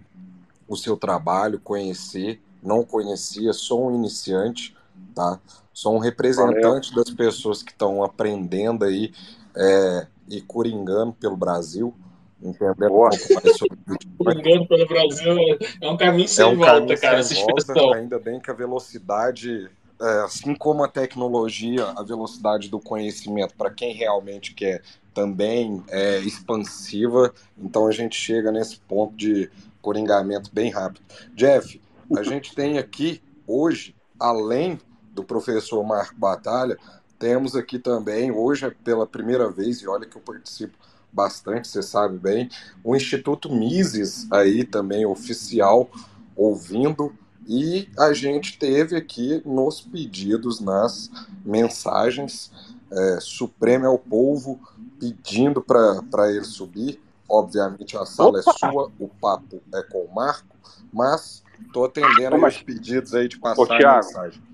o seu trabalho, conhecer. Não conhecia, sou um iniciante, tá? Sou um representante Valeu. das pessoas que estão aprendendo aí é, e coringando pelo Brasil entendendo um pouco mais sobre Bitcoin. pelo Brasil é um caminho sem é um volta, caminho cara, sem volta, Ainda bem que a velocidade, é, assim como a tecnologia, a velocidade do conhecimento, para quem realmente quer, também é expansiva. Então a gente chega nesse ponto de coringamento bem rápido. Jeff, a gente tem aqui hoje, além do professor Marco Batalha, temos aqui também, hoje é pela primeira vez, e olha que eu participo bastante, você sabe bem. O Instituto Mises aí também oficial ouvindo e a gente teve aqui nos pedidos, nas mensagens, é, Supremo ao povo pedindo para ele subir. Obviamente a sala Opa! é sua, o papo é com o Marco, mas estou atendendo mas... os pedidos aí de passar Ô, a mensagem.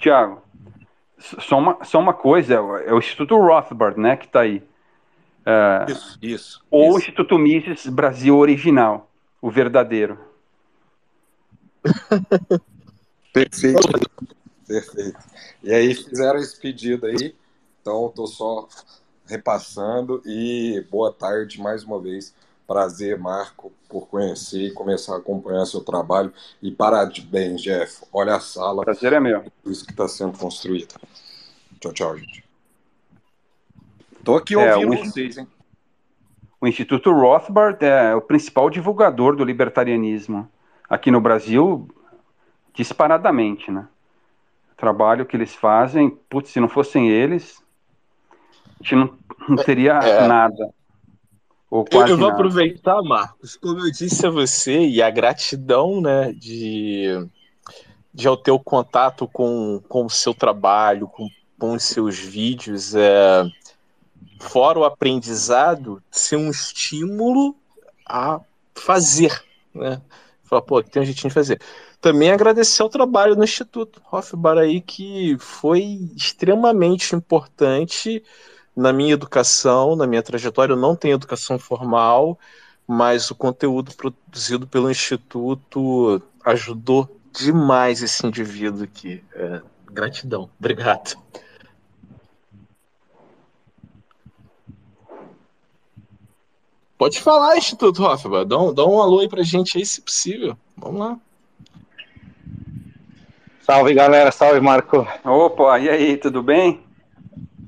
Tiago, só uma, só uma coisa, é o Instituto Rothbard, né, que está aí. Uh, isso, isso. Ou isso. Instituto Mises Brasil Original, o verdadeiro. Perfeito. Perfeito. E aí fizeram esse pedido aí, então estou só repassando e boa tarde mais uma vez Prazer, Marco, por conhecer e começar a acompanhar seu trabalho. E parabéns, Jeff. Olha a sala. Prazer é meu. Isso que está sendo construído. Tchau, tchau, gente. Tô aqui É, ouvindo o- vocês, hein? O Instituto Rothbard é o principal divulgador do libertarianismo aqui no Brasil, disparadamente, né? O trabalho que eles fazem, putz, se não fossem eles, a gente não, não teria É. nada. Ou Eu, quase eu vou nada. aproveitar, Marcos, como eu disse a você, e a gratidão, né, de, de eu ter o contato com, com o seu trabalho, com, com os seus vídeos, é, fora o aprendizado, ser um estímulo a fazer, né? Falar, pô, tem um jeitinho de fazer. Também agradecer ao trabalho no Instituto Hofbar aí, que foi extremamente importante na minha educação, na minha trajetória. Eu não tenho educação formal, mas o conteúdo produzido pelo Instituto ajudou demais esse indivíduo aqui. É, gratidão. Obrigado. Pode falar, Instituto Hofbar. Dá um, dá um alô aí pra gente aí, se possível. Vamos lá. Salve galera, salve Marco. Opa, e aí, tudo bem?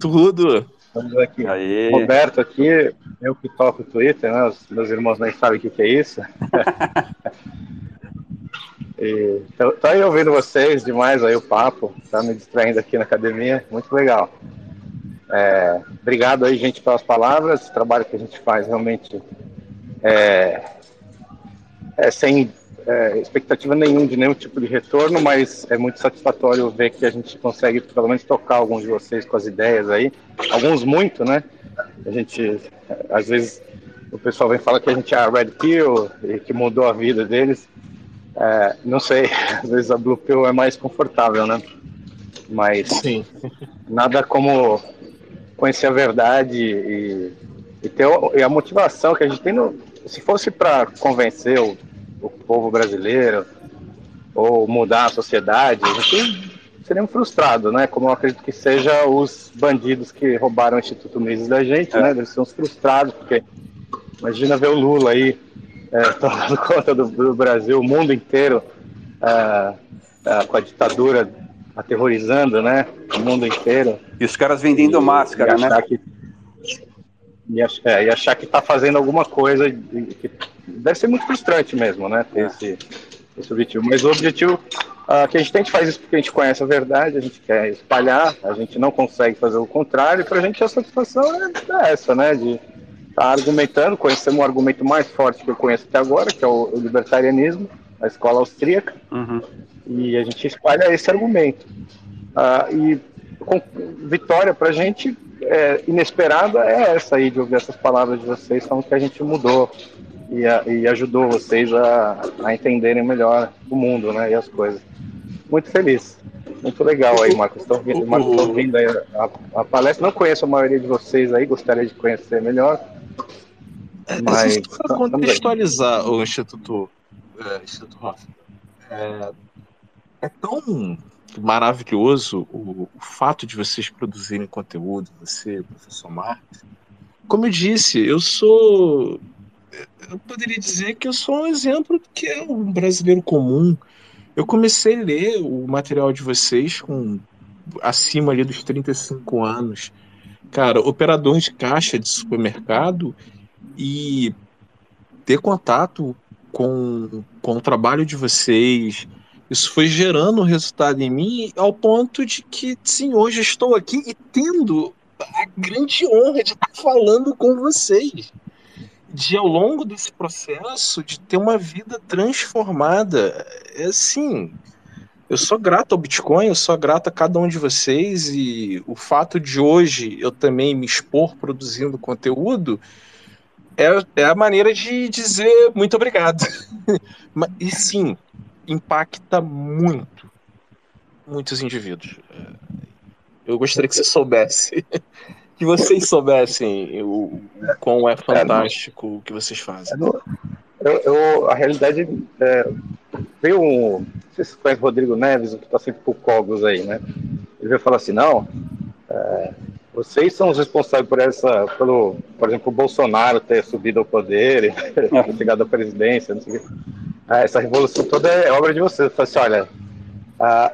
Tudo. Estamos aqui. Aí. Roberto aqui, eu que toco o Twitter, né? Os meus irmãos nem sabem o que, que é isso. e, tô, tô aí ouvindo vocês demais aí o papo, tá me distraindo aqui na academia, muito legal. É, obrigado aí, gente, pelas palavras. O trabalho que a gente faz realmente é, é sem é, expectativa nenhuma de nenhum tipo de retorno, mas é muito satisfatório ver que a gente consegue pelo menos tocar alguns de vocês com as ideias aí, alguns muito, né? A gente, às vezes, o pessoal vem falar que a gente é a Red Pill e que mudou a vida deles. É, não sei, às vezes a Blue Pill é mais confortável, né? Mas Sim. nada como conhecer a verdade e, e ter e a motivação que a gente tem no, se fosse para convencer o, o povo brasileiro ou mudar a sociedade, a gente seria um frustrado, né? Como eu acredito que seja os bandidos que roubaram o Instituto Mises da gente, né? Eles são os frustrados, porque imagina ver o Lula aí é, tomando conta do, do Brasil, o mundo inteiro ah, ah, com a ditadura aterrorizando, né? O mundo inteiro. E os caras vendendo máscara, e né? Que, e, ach- é, e achar que está fazendo alguma coisa que deve ser muito frustrante mesmo, né? Ter esse, esse objetivo. Mas o objetivo ah, que a gente tem, a gente faz isso porque a gente conhece a verdade, a gente quer espalhar, a gente não consegue fazer o contrário, e para a gente a satisfação é, é essa, né? De estar argumentando, conhecemos um argumento mais forte que eu conheço até agora, que é o, o libertarianismo, a escola austríaca, Uhum. e a gente espalha esse argumento. Ah, e com, vitória para a gente é, inesperada é essa aí, de ouvir essas palavras de vocês, falando que a gente mudou e, a- e ajudou vocês a, a entenderem melhor o mundo né, e as coisas. Muito feliz. Muito legal aí, Marcos. Estou ouvindo, Marcos, estou ouvindo aí a, a palestra. Não conheço a maioria de vocês aí, gostaria de conhecer melhor. Mas Mas para aí. contextualizar o Instituto, é, Instituto Hoffman, é, é tão maravilhoso o, o fato de vocês produzirem conteúdo, você, professor Marcos. Como eu disse, eu sou. Eu poderia dizer que eu sou um exemplo do que é um brasileiro comum. Eu comecei a ler o material de vocês com acima ali dos 35 anos. Cara, operador de caixa de supermercado e ter contato com, com o trabalho de vocês, isso foi gerando um resultado em mim ao ponto de que, sim, hoje estou aqui e tendo a grande honra de estar falando com vocês. De ao longo desse processo, de ter uma vida transformada. É assim, eu sou grato ao Bitcoin, eu sou grato a cada um de vocês e o fato de hoje eu também me expor produzindo conteúdo é, é a maneira de dizer muito obrigado. E sim, impacta muito muitos indivíduos. É, Eu gostaria que você soubesse, que vocês soubessem o, o quão é fantástico o que vocês fazem. Eu, eu- a realidade é, veio um. Não sei se você conhece o Rodrigo Neves, o que está sempre com o Cogos aí, né? Ele veio falar assim: não, é, vocês são os responsáveis por essa, pelo, por exemplo, o Bolsonaro ter subido ao poder, ter chegado à presidência, não sei o quê. Ah, essa revolução toda é obra de vocês. Eu falei assim, olha, ah,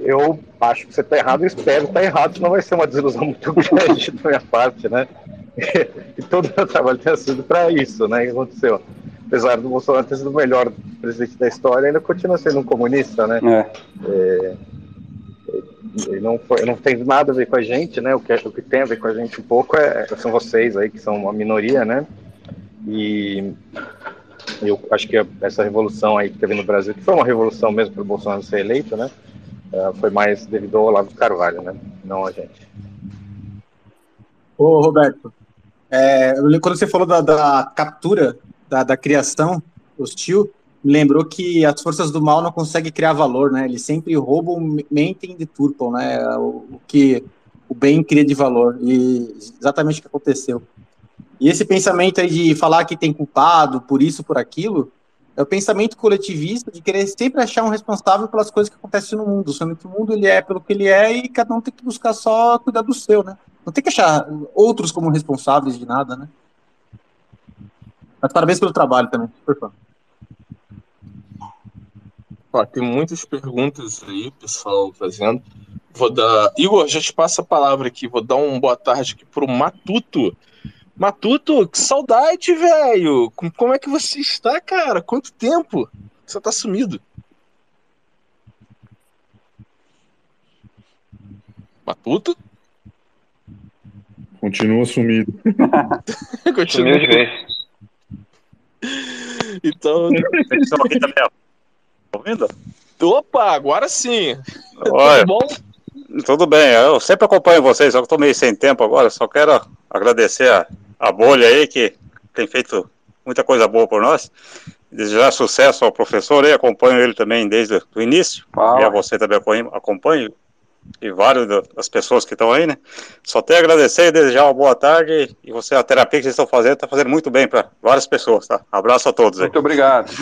eu acho que você está errado, eu espero estar tá errado, senão vai ser uma desilusão muito grande da minha parte, né? E todo o meu trabalho tem sido para isso, né? O que aconteceu? Apesar do Bolsonaro ter sido o melhor presidente da história, ainda continua sendo um comunista, né? É. É, ele não, foi, não tem nada a ver com a gente, né? O que, o que tem a ver com a gente um pouco é, são vocês aí, que são uma minoria, né? E eu acho que essa revolução aí que teve no Brasil, que foi uma revolução mesmo para o Bolsonaro ser eleito, né? É, foi mais devido ao Olavo Carvalho, né? Não a gente. Ô, Roberto, é, quando você falou da, da captura, da, da criação hostil, me lembrou que as forças do mal não conseguem criar valor, né? Eles sempre roubam, mentem e deturpam, né? O, o que o bem cria de valor. E exatamente o que aconteceu. E esse pensamento aí de falar que tem culpado por isso, por aquilo, é o pensamento coletivista de querer sempre achar um responsável pelas coisas que acontecem no mundo, sendo que o mundo ele é pelo que ele é e cada um tem que buscar só cuidar do seu, né? Não tem que achar outros como responsáveis de nada, né? Mas parabéns pelo trabalho também, por favor. Ó, tem muitas perguntas aí, pessoal fazendo. Vou dar. Igor, já te passo a palavra aqui. Vou dar uma boa tarde aqui pro Matuto. Matuto, que saudade, velho! Como é que você está, cara? Quanto tempo? Você tá sumido. Matuto? Continua sumido. Continua de vez. Então. Aqui também, ó ouvindo? Opa, agora sim. Oi. Tudo bom? Tudo bem, eu sempre acompanho vocês, só que estou meio sem tempo agora, só quero agradecer a, a bolha aí que tem feito muita coisa boa por nós. Desejar sucesso ao professor aí, acompanho ele também desde o início, ah, e a você também acompanho, e várias das pessoas que estão aí, né? Só tenho a agradecer e desejar uma boa tarde, e você, a terapia que vocês estão fazendo, está fazendo muito bem para várias pessoas, tá? Abraço a todos aí. Muito obrigado.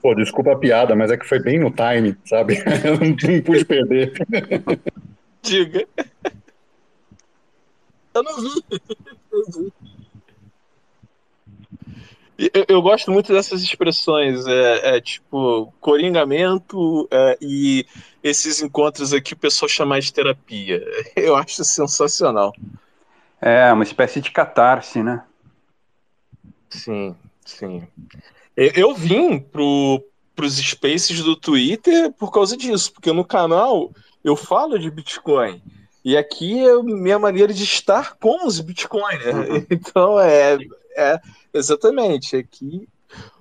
Pô, desculpa a piada, mas é que foi bem no time, sabe? Eu não, não pude perder. Diga. Eu não vi. Eu, eu, gosto muito dessas expressões, é, é tipo coringamento é, e esses encontros aqui o pessoal chama de terapia. Eu acho sensacional. É, uma espécie de catarse, né? Sim, sim. Eu vim pro, pros spaces do Twitter por causa disso, porque no canal eu falo de Bitcoin. E aqui é minha maneira de estar com os Bitcoin, né? Uhum. Então é, é exatamente aqui.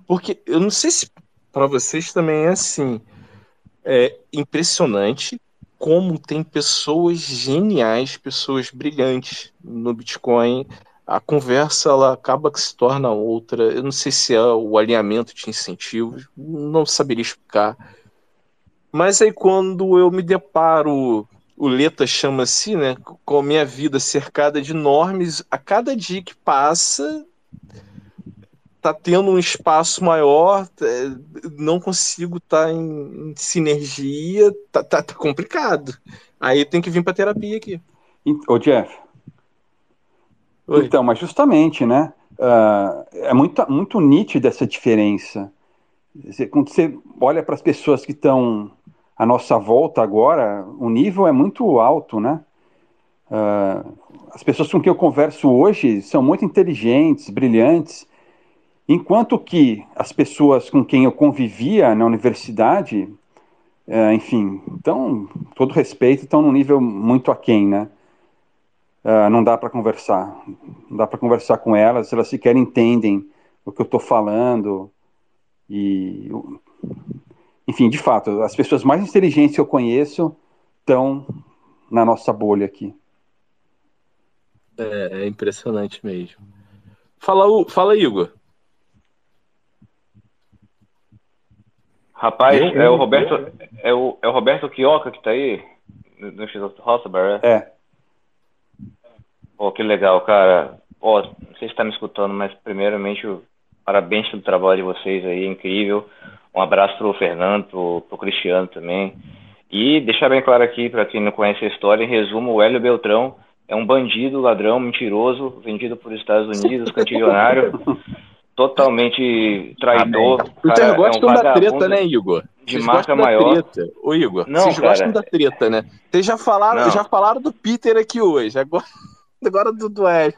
Porque eu não sei se para vocês também é assim. É impressionante como tem pessoas geniais, pessoas brilhantes no Bitcoin a conversa ela acaba que se torna outra. Eu não sei se é o alinhamento de incentivos, não saberia explicar. Mas aí quando eu me deparo, o Leta chama assim, né, com a minha vida cercada de normas, a cada dia que passa tá tendo um espaço maior, é, não consigo estar tá em, em, sinergia, tá, tá, tá complicado. Aí tem que vir para terapia aqui. Ô Jeff, Oi. Então, mas justamente, né? Uh, é muito, muito nítida essa diferença. Quando você olha para as pessoas que estão à nossa volta agora, o nível é muito alto, né? Uh, as pessoas com quem eu converso hoje são muito inteligentes, brilhantes, enquanto que as pessoas com quem eu convivia na universidade, uh, enfim, então, todo respeito, estão num nível muito aquém, né? uh, não dá para conversar. Não dá para conversar com elas, elas sequer entendem o que eu estou falando. E, enfim, de fato, as pessoas mais inteligentes que eu conheço estão na nossa bolha aqui. É, é impressionante mesmo. Fala, fala Igor. Rapaz, é o Roberto, é o, é o Roberto Quioca que está aí no X Rossabar, é? É. Pô, que legal, cara. Ó, não sei se está me escutando, mas primeiramente eu parabéns pelo trabalho de vocês aí, incrível. Um abraço pro Fernando, pro, pro Cristiano também. E deixar bem claro aqui, para quem não conhece a história, em resumo, o Hélio Beltrão é um bandido, ladrão, mentiroso, vendido por Estados Unidos, cantilionário, totalmente traidor. Vocês Cara, gostam é um da treta, né, Igor? De Vocês marca maior. Ô, Igor, Não, vocês cara. gostam da treta, né? Vocês já falaram, Não. já falaram do Peter aqui hoje, agora, agora do, do Hélio.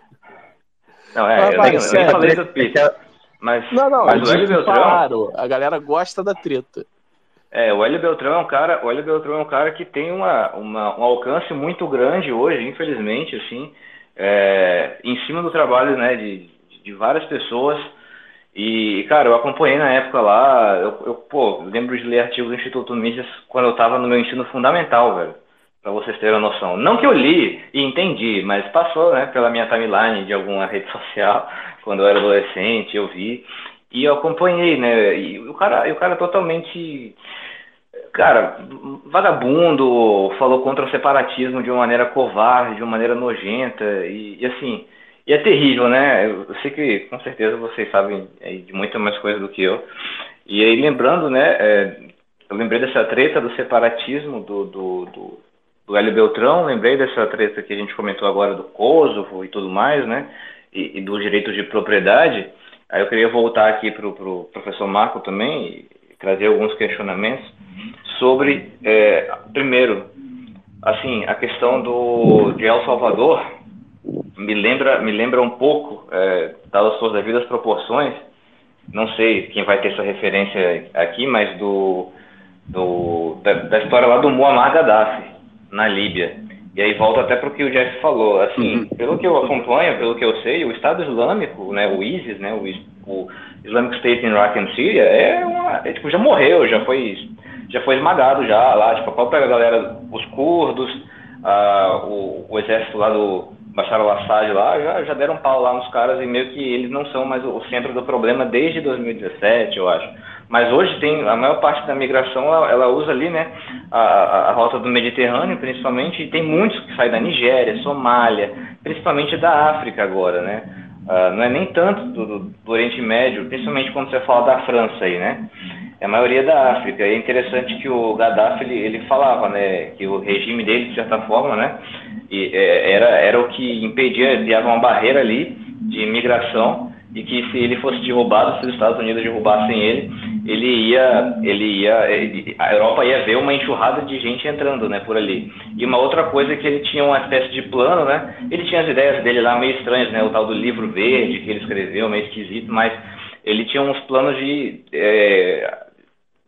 Não, é, Mas eu nem, eu nem falei do Peter. Mas, Não, não, mas o Hélio Beltrão. falaram, a galera gosta da treta. É, o Hélio Beltrão é um cara, o Hélio Beltrão é um cara que tem uma, uma- um alcance muito grande hoje, infelizmente, assim, é, em cima do trabalho, né, de, de várias pessoas. E, cara, eu acompanhei na época lá, eu, eu, pô, eu lembro de ler artigos do Instituto Mises quando eu estava no meu ensino fundamental, velho, para vocês terem uma noção. Não que eu li e entendi, mas passou, né, pela minha timeline de alguma rede social, quando eu era adolescente, eu vi. E eu acompanhei, né? E o cara, e o cara totalmente Cara, vagabundo, falou contra o separatismo de uma maneira covarde, de uma maneira nojenta, e, e assim, e é terrível, né? Eu sei que com certeza vocês sabem de muita mais coisa do que eu. E aí, lembrando, né, é, eu lembrei dessa treta do separatismo do, do, do, do Hélio Beltrão, lembrei dessa treta que a gente comentou agora do Kosovo e tudo mais, né? E, e dos direitos de propriedade. Aí eu queria voltar aqui para o pro professor Marco também e trazer alguns questionamentos sobre, é, primeiro, assim, a questão do, de El Salvador me lembra, me lembra um pouco, é, dadas suas devidas proporções, não sei quem vai ter essa referência aqui, mas do, do da, da história lá do Muammar Gaddafi, na Líbia. E aí volta até para o que o Jeff falou, assim, pelo que eu acompanho, pelo que eu sei, o Estado Islâmico, né, o ISIS, né, o, o Islamic State in Iraq and Syria, é uma, é, tipo, já morreu, já foi, já foi esmagado já lá, tipo, a própria galera, os curdos, ah, o, o exército lá do Bashar al-Assad lá, já, já deram pau lá nos caras e meio que eles não são mais o centro do problema desde 2017, eu acho. Mas hoje tem, a maior parte da migração, ela, ela usa ali, né, a, a, rota do Mediterrâneo, principalmente, e tem muitos que saem da Nigéria, Somália, principalmente da África agora, né. Ah, não é nem tanto do, do, do Oriente Médio, principalmente quando você fala da França aí, né. É a maioria da África. E é interessante que o Gaddafi, ele, ele falava, né, que o regime dele, de certa forma, né, e, é, era, era o que impedia, criava uma barreira ali de imigração e que se ele fosse derrubado, se os Estados Unidos derrubassem ele, ele ia, ele ia, ele- a Europa ia ver uma enxurrada de gente entrando, né, por ali. E uma outra coisa é que ele tinha uma espécie de plano, né, ele tinha as ideias dele lá meio estranhas, né, o tal do livro verde que ele escreveu, meio esquisito, mas ele tinha uns planos de, é,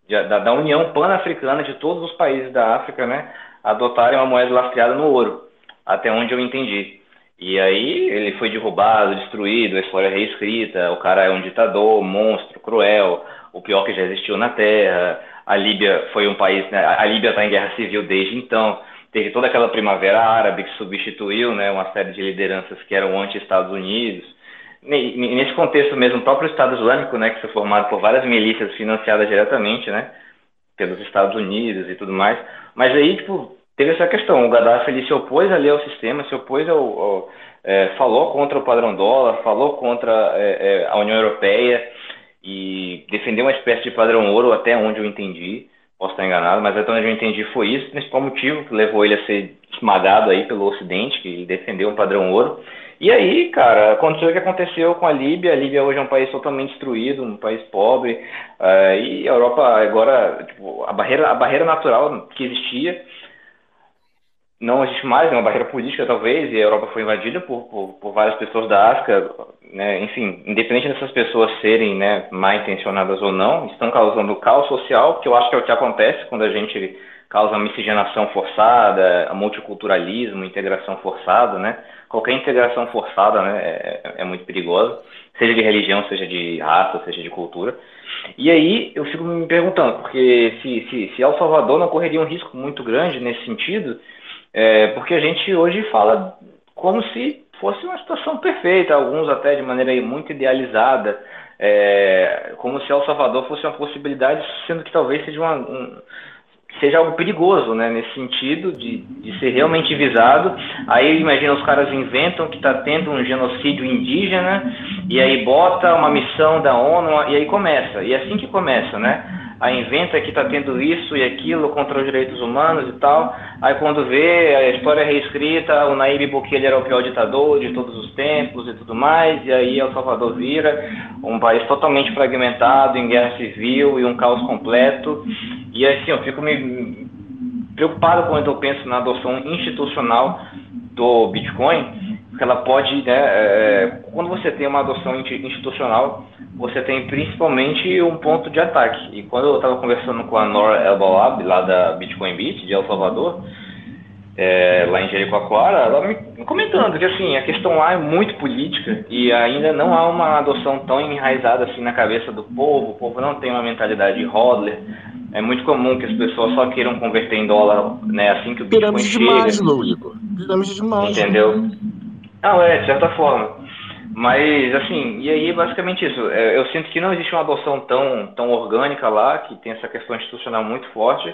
de- da, da União Pan-Africana de todos os países da África, né, adotarem uma moeda lastreada no ouro, até onde eu entendi. E aí ele foi derrubado, destruído, a história é reescrita, o cara é um ditador, monstro, cruel, o pior que já existiu na Terra. A Líbia foi um país, né, a Líbia está em guerra civil desde então. Teve toda aquela primavera árabe que substituiu, né, uma série de lideranças que eram anti-Estados Unidos. Ne- Nesse contexto mesmo, o próprio Estado Islâmico, né, que foi formado por várias milícias financiadas diretamente, né, pelos Estados Unidos e tudo mais. Mas aí, tipo, teve essa questão. O Gaddafi ele se opôs ali ao sistema, se opôs ao, ao- é, falou contra o padrão dólar, falou contra é, é, a União Europeia e defendeu uma espécie de padrão ouro, até onde eu entendi. Posso estar enganado, mas até onde eu entendi foi isso, o principal motivo que levou ele a ser esmagado aí pelo Ocidente, que ele defendeu um padrão ouro. E aí, cara, aconteceu o que aconteceu com a Líbia. A Líbia hoje é um país totalmente destruído, um país pobre. eh, e a Europa agora, tipo, a barreira, a barreira natural que existia não existe mais, é uma barreira política talvez, e a Europa foi invadida por, por, por várias pessoas da África, né, enfim, independente dessas pessoas serem né, mal intencionadas ou não, estão causando caos social, que eu acho que é o que acontece quando a gente causa miscigenação forçada, multiculturalismo, integração forçada, né? Qualquer integração forçada né, é, é muito perigosa, seja de religião, seja de raça, seja de cultura. E aí eu fico me perguntando, porque se, se, se El Salvador não correria um risco muito grande nesse sentido, é, porque a gente hoje fala como se fosse uma situação perfeita, alguns até de maneira muito idealizada, é, como se El Salvador fosse uma possibilidade, sendo que talvez seja uma, um, seja algo perigoso, né, nesse sentido de, de ser realmente visado. Aí imagina os caras inventam que está tendo um genocídio indígena e aí bota uma missão da ONU e aí começa. E é assim que começa, né? Aí inventa que está tendo isso e aquilo contra os direitos humanos e tal. Aí quando vê a história é reescrita, o Naíbe Bukele era o pior ditador de todos os tempos e tudo mais. E aí El Salvador vira um país totalmente fragmentado, em guerra civil e um caos completo. E assim, eu fico me preocupado quando eu penso na adoção institucional do Bitcoin, porque ela pode, né, é, quando você tem uma adoção institucional, você tem principalmente um ponto de ataque. E quando eu estava conversando com a Nora Elbalab, lá da Bitcoin Beat, de El Salvador, é, lá em Jericoacoara, ela me comentando que assim, a questão lá é muito política e ainda não há uma adoção tão enraizada assim na cabeça do povo, o povo não tem uma mentalidade hodler, é muito comum que as pessoas só queiram converter em dólar, né, assim que o Bitcoin Pirâmide chega. demais, meu Igor. Pirâmide demais. Entendeu? Não, é, de certa forma. Mas, assim, e aí basicamente isso. É, Eu sinto que não existe uma adoção tão, tão orgânica lá, que tem essa questão institucional muito forte.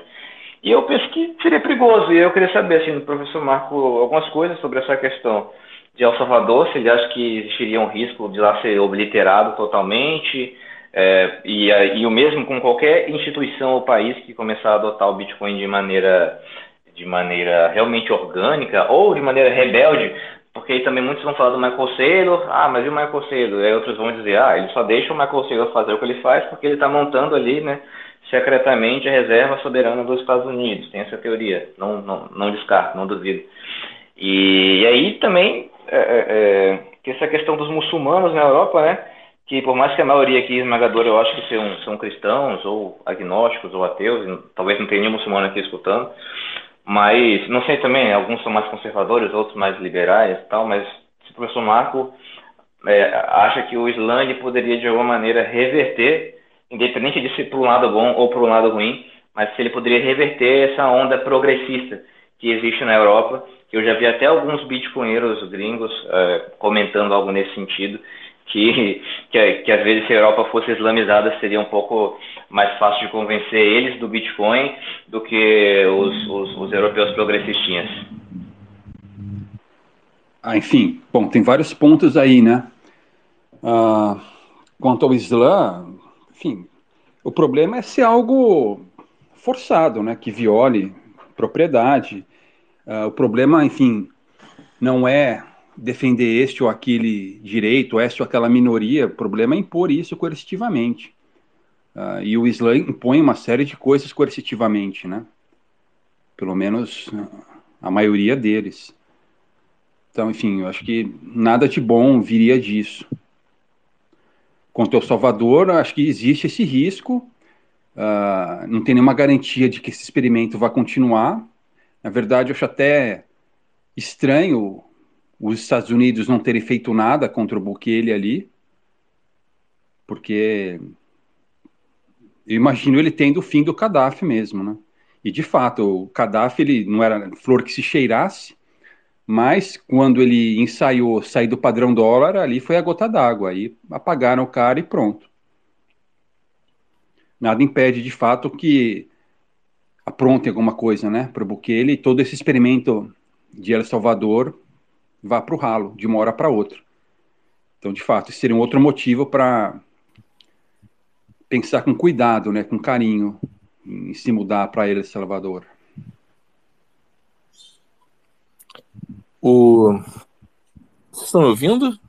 E eu penso que seria perigoso. E eu queria saber, assim, do professor Marco, algumas coisas sobre essa questão de El Salvador, se ele acha que existiria um risco de lá ser obliterado totalmente, é, e, a- e o mesmo com qualquer instituição ou país que começar a adotar o Bitcoin de maneira, de maneira realmente orgânica ou de maneira rebelde, porque aí também muitos vão falar do Michael Saylor, ah, mas e o Michael Saylor? E aí outros vão dizer, ah, ele só deixa o Michael Saylor fazer o que ele faz porque ele está montando ali, né, secretamente a reserva soberana dos Estados Unidos. Tem essa teoria, não, não, não descarto, não duvido. E, e aí também, é, é, é, que essa questão dos muçulmanos na Europa, né, que por mais que a maioria aqui esmagadora eu acho que são, são cristãos ou agnósticos ou ateus, talvez não tenha nenhum muçulmano aqui escutando, mas não sei também, alguns são mais conservadores, outros mais liberais e tal, mas se o professor Marco é, acha que o Islã poderia de alguma maneira reverter, independente de ser para um lado bom ou para um lado ruim, mas se ele poderia reverter essa onda progressista que existe na Europa, que eu já vi até alguns bitcoinheiros gringos é, comentando algo nesse sentido, que, que, que às vezes se a Europa fosse islamizada seria um pouco mais fácil de convencer eles do Bitcoin do que os, os, os europeus progressistinhas. Ah, enfim, bom, tem vários pontos aí, né? Ah, quanto ao Islã, enfim, o problema é ser algo forçado, né? Que viole propriedade. Ah, o problema, enfim, não é defender este ou aquele direito, esta ou aquela minoria. O problema é impor isso coercitivamente. Ah, e o Islã impõe uma série de coisas coercitivamente, né? Pelo menos ah, a maioria deles. Então, enfim, eu acho que nada de bom viria disso. Quanto ao Salvador, acho que existe esse risco. ah, não tem nenhuma garantia de que esse experimento vai continuar. Na verdade, eu acho até estranho os Estados Unidos não terem feito nada contra o Bukele ali, porque eu imagino ele tendo o fim do Gaddafi mesmo, né? E de fato, o Gaddafi ele não era flor que se cheirasse, mas quando ele ensaiou sair do padrão dólar, ali foi a gota d'água, aí apagaram o cara e pronto. Nada impede de fato que aprontem alguma coisa, né, para o Bukele e todo esse experimento de El Salvador vá para o ralo de uma hora para outra. Então, de fato, isso seria um outro motivo para pensar com cuidado, né, com carinho, em se mudar para El Salvador. O... Vocês estão me ouvindo?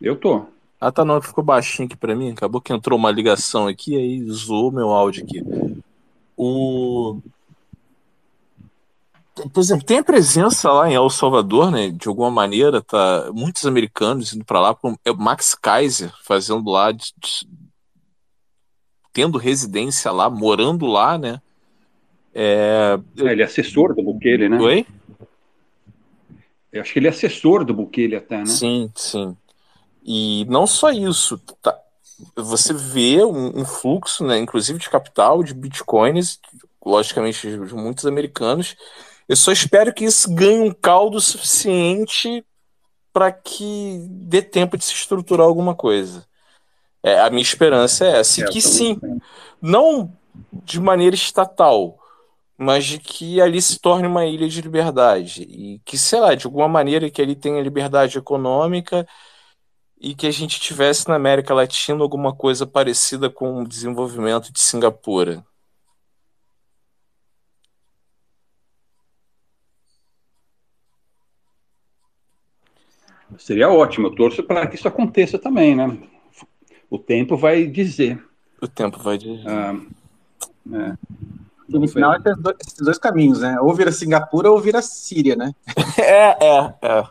Eu tô. Ah, tá, não, ficou baixinho aqui pra mim. Acabou que entrou uma ligação aqui, aí zoou meu áudio aqui. O... Por exemplo, tem a presença lá em El Salvador, né? De alguma maneira, tá muitos americanos indo para lá, como é Max Kaiser fazendo lá, de- de- tendo residência lá, morando lá, né? É... Ele é assessor do Bukele, né? Oi? Eu acho que ele é assessor do Bukele até, né? Sim, sim. E não só isso, tá- você vê um, um fluxo, né, inclusive de capital, de bitcoins, logicamente de muitos americanos. Eu só espero que isso ganhe um caldo suficiente para que dê tempo de se estruturar alguma coisa. É, a minha esperança é essa, e que sim, não de maneira estatal, mas de que ali se torne uma ilha de liberdade e que, sei lá, de alguma maneira que ali tenha liberdade econômica e que a gente tivesse na América Latina alguma coisa parecida com o desenvolvimento de Singapura. Seria ótimo, eu torço para que isso aconteça também, né? O tempo vai dizer. O tempo vai dizer. Ah, é. No final, é esses dois caminhos, né? Ou vira Singapura ou vira Síria, né? é, é, é.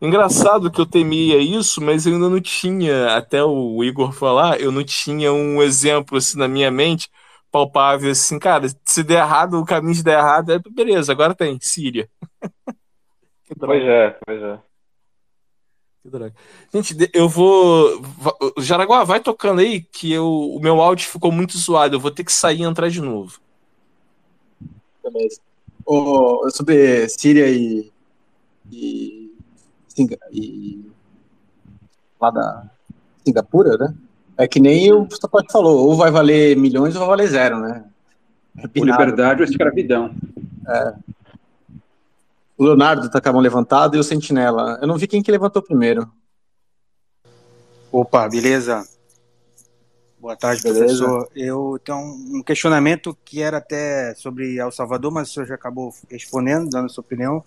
Engraçado que eu temia isso, mas eu ainda não tinha, até o Igor falar, eu não tinha um exemplo assim na minha mente palpável assim, cara, se der errado, o caminho de der errado, é beleza, agora tem, Síria. pois é, pois é. Gente, eu vou. Jaraguá, vai tocando aí, que eu, o meu áudio ficou muito zoado. Eu vou ter que sair e entrar de novo. Beleza. O, sobre Síria e, e, e. lá da Singapura, né? É que nem o Mustafa falou: ou vai valer milhões ou vai valer zero, né? É ou liberdade ou escravidão. É. O Leonardo tá com a mão levantada e o Sentinela. Eu não vi quem que levantou primeiro. Opa, beleza? Boa tarde, beleza. professor. Eu tenho um questionamento que era até sobre El Salvador, mas o senhor já acabou respondendo, dando sua opinião.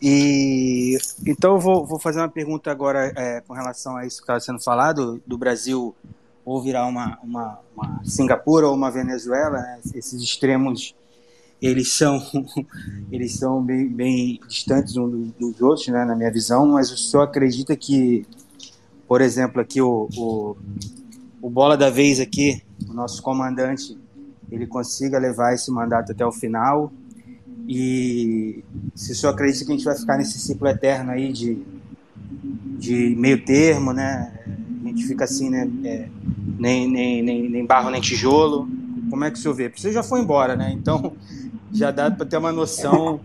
E então eu vou, vou fazer uma pergunta agora é, com relação a isso que estava sendo falado, do Brasil ou virar uma, uma, uma Singapura ou uma Venezuela, né? esses extremos eles são eles são bem, bem distantes uns dos outros, né, na minha visão, mas o senhor acredita que, por exemplo, aqui o, o, o bola da vez aqui, o nosso comandante, ele consiga levar esse mandato até o final e se o senhor acredita que a gente vai ficar nesse ciclo eterno aí de, de meio termo, né, a gente fica assim, né, é, nem, nem, nem, nem barro nem tijolo, como é que o senhor vê? Porque você já foi embora, né, então já dá para ter uma noção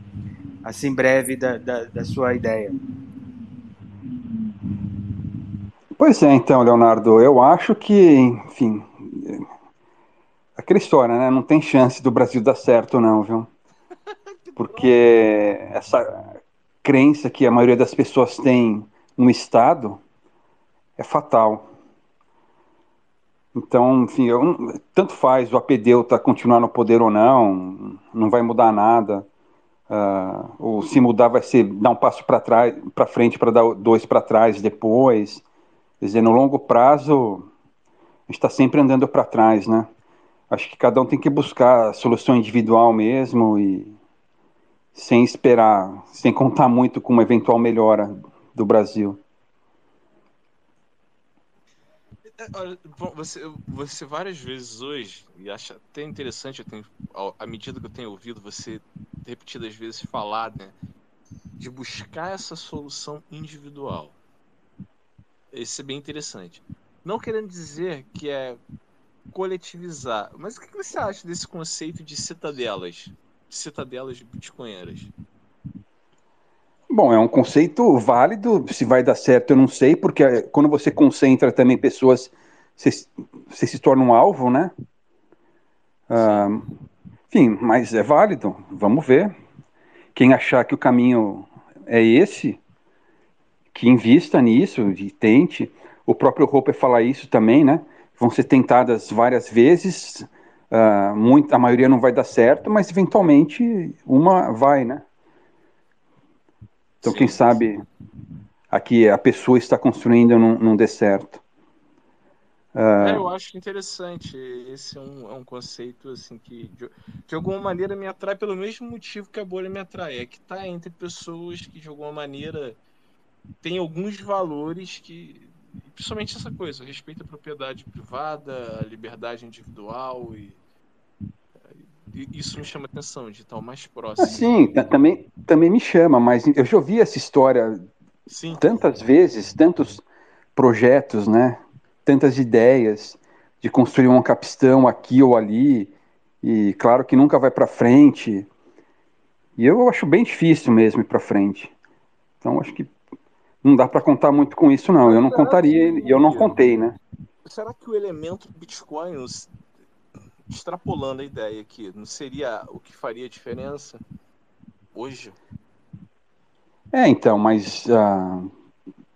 assim breve da, da, da, sua ideia. Pois é, então, Leonardo, eu acho que, enfim, aquela história, né? Não tem chance do Brasil dar certo, não, viu? Porque essa crença que a maioria das pessoas tem no Estado é fatal. Então, enfim, eu, tanto faz o apedeuta continuar no poder ou não, não vai mudar nada. Uh, ou se mudar vai ser dar um passo para trás, para frente para dar dois para trás depois. Quer dizer, no longo prazo a gente está sempre andando para trás, né? Acho que cada um tem que buscar a solução individual mesmo e sem esperar, sem contar muito com uma eventual melhora do Brasil. Olha, bom, você, você várias vezes hoje, e acho até interessante, eu tenho, à medida que eu tenho ouvido você repetidas vezes falar, né, de buscar essa solução individual. Isso é bem interessante. Não querendo dizer que é coletivizar, mas o que você acha desse conceito de citadelas? De citadelas de bitcoinheiras? Bom, é um conceito válido. Se vai dar certo, eu não sei, porque quando você concentra também pessoas, você, você se torna um alvo, né? Ah, enfim, mas é válido. Vamos ver. Quem achar que o caminho é esse, que invista nisso e tente. O próprio Roper fala isso também, né? Vão ser tentadas várias vezes. Uh, muito, a maioria não vai dar certo, mas eventualmente uma vai, né? Então, Sim. quem sabe aqui a pessoa está construindo num, num deserto. Uh... É, eu acho interessante. Esse é um, é um conceito assim que de, de, alguma maneira me atrai pelo mesmo motivo que a bolha me atrai, é que está entre pessoas que de alguma maneira têm alguns valores que, principalmente essa coisa, respeito à propriedade privada, a liberdade individual e isso me chama atenção, de estar mais próximo. Ah, sim, também, também me chama, mas eu já ouvi essa história sim. tantas vezes, tantos projetos, né? Tantas ideias de construir um capistão aqui ou ali, e claro que nunca vai para frente. E eu acho bem difícil mesmo ir para frente. Então acho que não dá para contar muito com isso, não. Eu não contaria e eu não contei, né? será que o elemento Bitcoin, extrapolando a ideia aqui, não seria o que faria diferença hoje? É, então, mas. Uh,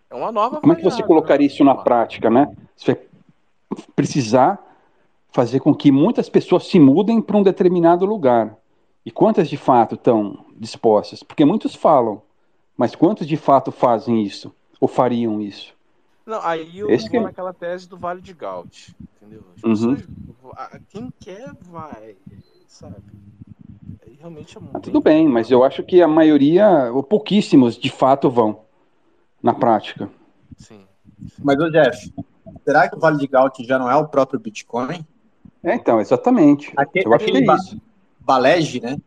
é uma nova Como é que você colocaria né? isso na prática, né? Você vai precisar fazer com que muitas pessoas se mudem para um determinado lugar. E quantas de fato estão dispostas? Porque muitos falam, mas quantos de fato fazem isso? Ou fariam isso? Não, aí eu Esse vou que... naquela tese do Vale de Gaut, entendeu? Uhum. pessoas, quem quer vai, sabe? Aí realmente é muito. Tudo bem, mas eu acho que a maioria, ou pouquíssimos, de fato vão na prática. Sim. sim. Mas, o Jeff, será que o Vale de Gaut já não é o próprio Bitcoin? É, então, exatamente. Aquele, eu acho que é isso. Balege, né?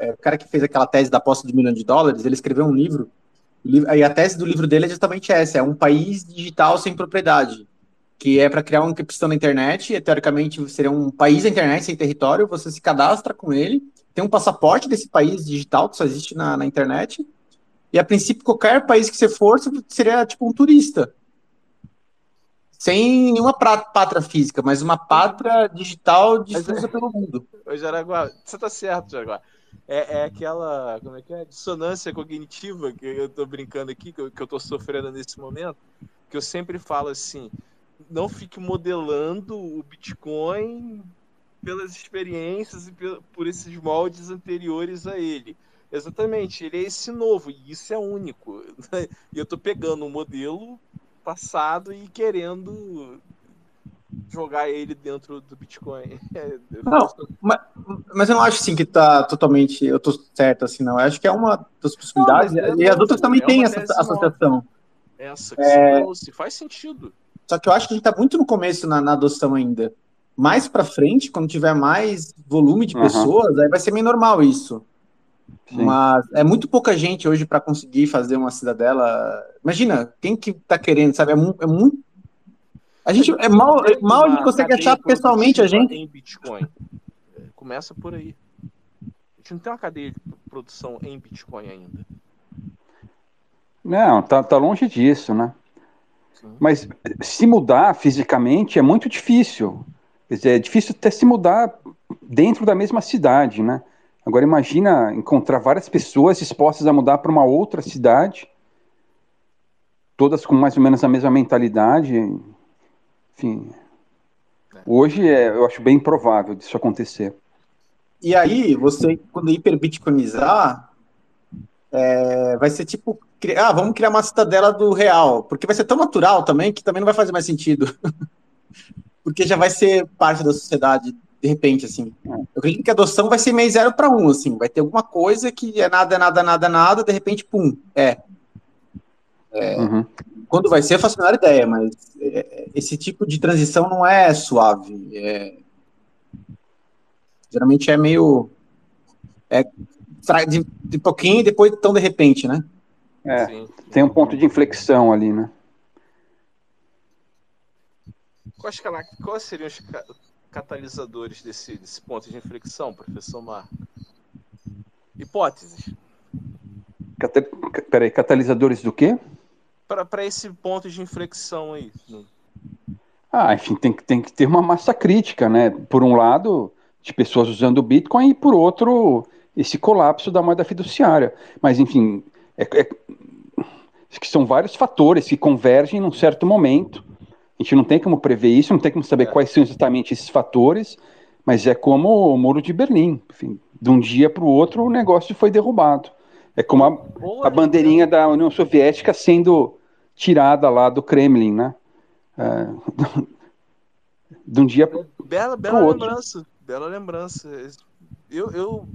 É, o cara que fez aquela tese da aposta de milhão de dólares, ele escreveu um livro. E a tese do livro dele é justamente essa: é um país digital sem propriedade, que é para criar uma criptão na internet. E, teoricamente, seria um país da internet sem território. Você se cadastra com ele, tem um passaporte desse país digital que só existe na, na internet. E a princípio, qualquer país que você for, seria tipo um turista sem nenhuma pátria física, mas uma pátria digital difusa é... pelo mundo. Ô, Jaraguá, você tá certo, Jaraguá. É, é, aquela, como é que é? Dissonância cognitiva que eu tô brincando aqui, que eu, que eu tô sofrendo nesse momento, que eu sempre falo assim, não fique modelando o Bitcoin pelas experiências e por esses moldes anteriores a ele. Exatamente, ele é esse novo, e isso é único. E eu tô pegando um modelo passado e querendo jogar ele dentro do Bitcoin. Não, mas, mas eu não acho assim que tá totalmente. Eu tô certo assim, não. Eu acho que é uma das possibilidades. Não, é e as outras também é têm essa associação. Essa que é... se faz sentido. Só que eu acho que a gente tá muito no começo na, na adoção ainda. Mais para frente, quando tiver mais volume de uhum. pessoas, aí vai ser meio normal isso. Sim. Mas é muito pouca gente hoje para conseguir fazer uma cidadela. Imagina, quem que tá querendo, sabe? É, mu é muito. A gente é mal, mal a gente consegue achar pessoalmente a gente. Em Bitcoin. Começa por aí. A gente não tem uma cadeia de produção em Bitcoin ainda. Não, tá, tá longe disso, né? Sim. Mas se mudar fisicamente é muito difícil. Quer dizer, é difícil até se mudar dentro da mesma cidade, né? Agora imagina encontrar várias pessoas dispostas a mudar para uma outra cidade, todas com mais ou menos a mesma mentalidade. Enfim, hoje é, eu acho bem improvável disso acontecer. E aí, você, quando hiperbitcoinizar, é, vai ser tipo, ah, vamos criar uma cidadela do real, porque vai ser tão natural também que também não vai fazer mais sentido. porque já vai ser parte da sociedade de repente, assim. Eu acredito que a adoção vai ser meio zero para um, assim. Vai ter alguma coisa que é nada, nada, nada, nada, de repente, pum, é. é uhum. Quando vai ser, eu faço a menor ideia, mas é, esse tipo de transição não é suave. É, geralmente é meio. É de, de pouquinho e depois tão de repente, né? É, sim, sim. tem um ponto de inflexão ali, né? Quais, quais seriam os catalisadores desse, desse ponto de inflexão, professor Marco? Hipóteses. Cata... Peraí, catalisadores do quê? Para esse ponto de inflexão aí. Ah, enfim, tem, tem que ter uma massa crítica, né? Por um lado, de pessoas usando o Bitcoin, e por outro, esse colapso da moeda fiduciária. Mas, enfim, é, é, que são vários fatores que convergem num certo momento a gente não tem como prever isso, não tem como saber é. quais são exatamente esses fatores, mas é como o Muro de Berlim. Enfim, de um dia para o outro o negócio foi derrubado. É como a, a bandeirinha da União Soviética sendo tirada lá do Kremlin, né? É, de um dia para bela, bela outro. lembrança, bela lembrança. Eu, eu,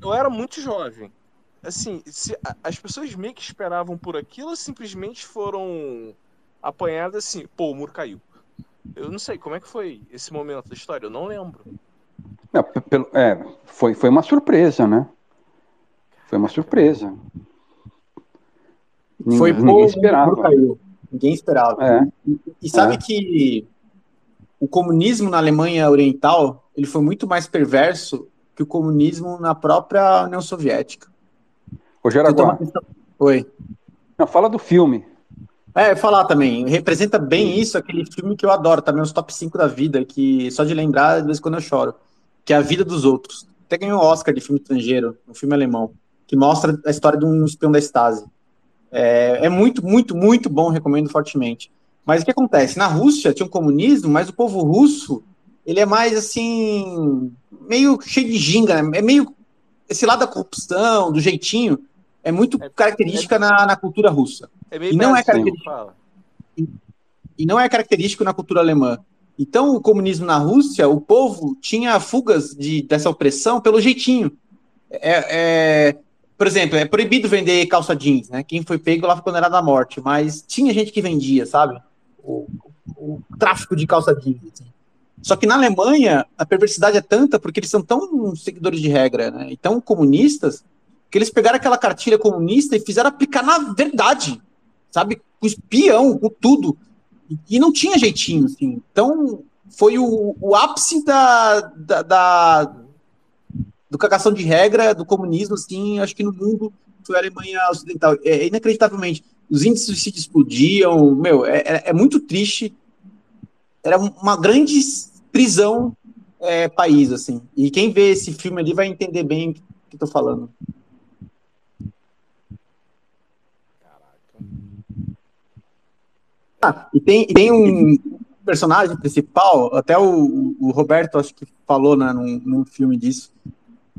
eu era muito jovem. Assim, se, as pessoas meio que esperavam por aquilo, simplesmente foram apanhada assim, pô, o muro caiu. Eu não sei, como é que foi esse momento da história? Eu não lembro. Não, pelo, é, foi, foi uma surpresa, né? Foi uma surpresa. Foi ninguém, ninguém esperava. Caiu. Ninguém esperava. É. E, e sabe é. que o comunismo na Alemanha Oriental ele foi muito mais perverso que o comunismo na própria União Soviética. Ô, Jaraguá. Oi. Não, fala do filme. É, falar também, representa bem isso, aquele filme que eu adoro, também os top 5 da vida, que só de lembrar, de vez em quando eu choro, que é A Vida dos Outros. Até ganhou um Oscar de filme estrangeiro, um filme alemão, que mostra a história de um espião da Stasi. É, é muito, muito, muito bom, recomendo fortemente. Mas o que acontece? Na Rússia tinha um comunismo, mas o povo russo, ele é mais assim, meio cheio de ginga, né? é meio esse lado da corrupção, do jeitinho, é muito é, característica é, na, na, cultura russa. É e não é característico. E, e não é característico na cultura alemã. Então, o comunismo na Rússia, o povo tinha fugas de, dessa opressão pelo jeitinho. É, é, por exemplo, é proibido vender calça jeans, né? Quem foi pego lá foi condenado à morte, mas tinha gente que vendia, sabe? O, o, o tráfico de calça jeans. Assim. Só que na Alemanha, a perversidade é tanta porque eles são tão seguidores de regra, né? E tão comunistas, que eles pegaram aquela cartilha comunista e fizeram aplicar na verdade, sabe? Com espião, com tudo. E, não tinha jeitinho, assim. Então, foi o, o ápice da, da, da do cagação de regra do comunismo, assim, acho que no mundo foi a Alemanha Ocidental. É, é inacreditavelmente. Os índices de suicídio explodiam, meu, é, é, é muito triste. Era uma grande prisão é, país, assim. E quem vê esse filme ali vai entender bem o que tô falando. Ah, e tem, e tem um personagem principal, até o, o Roberto acho que falou né, num, num filme disso.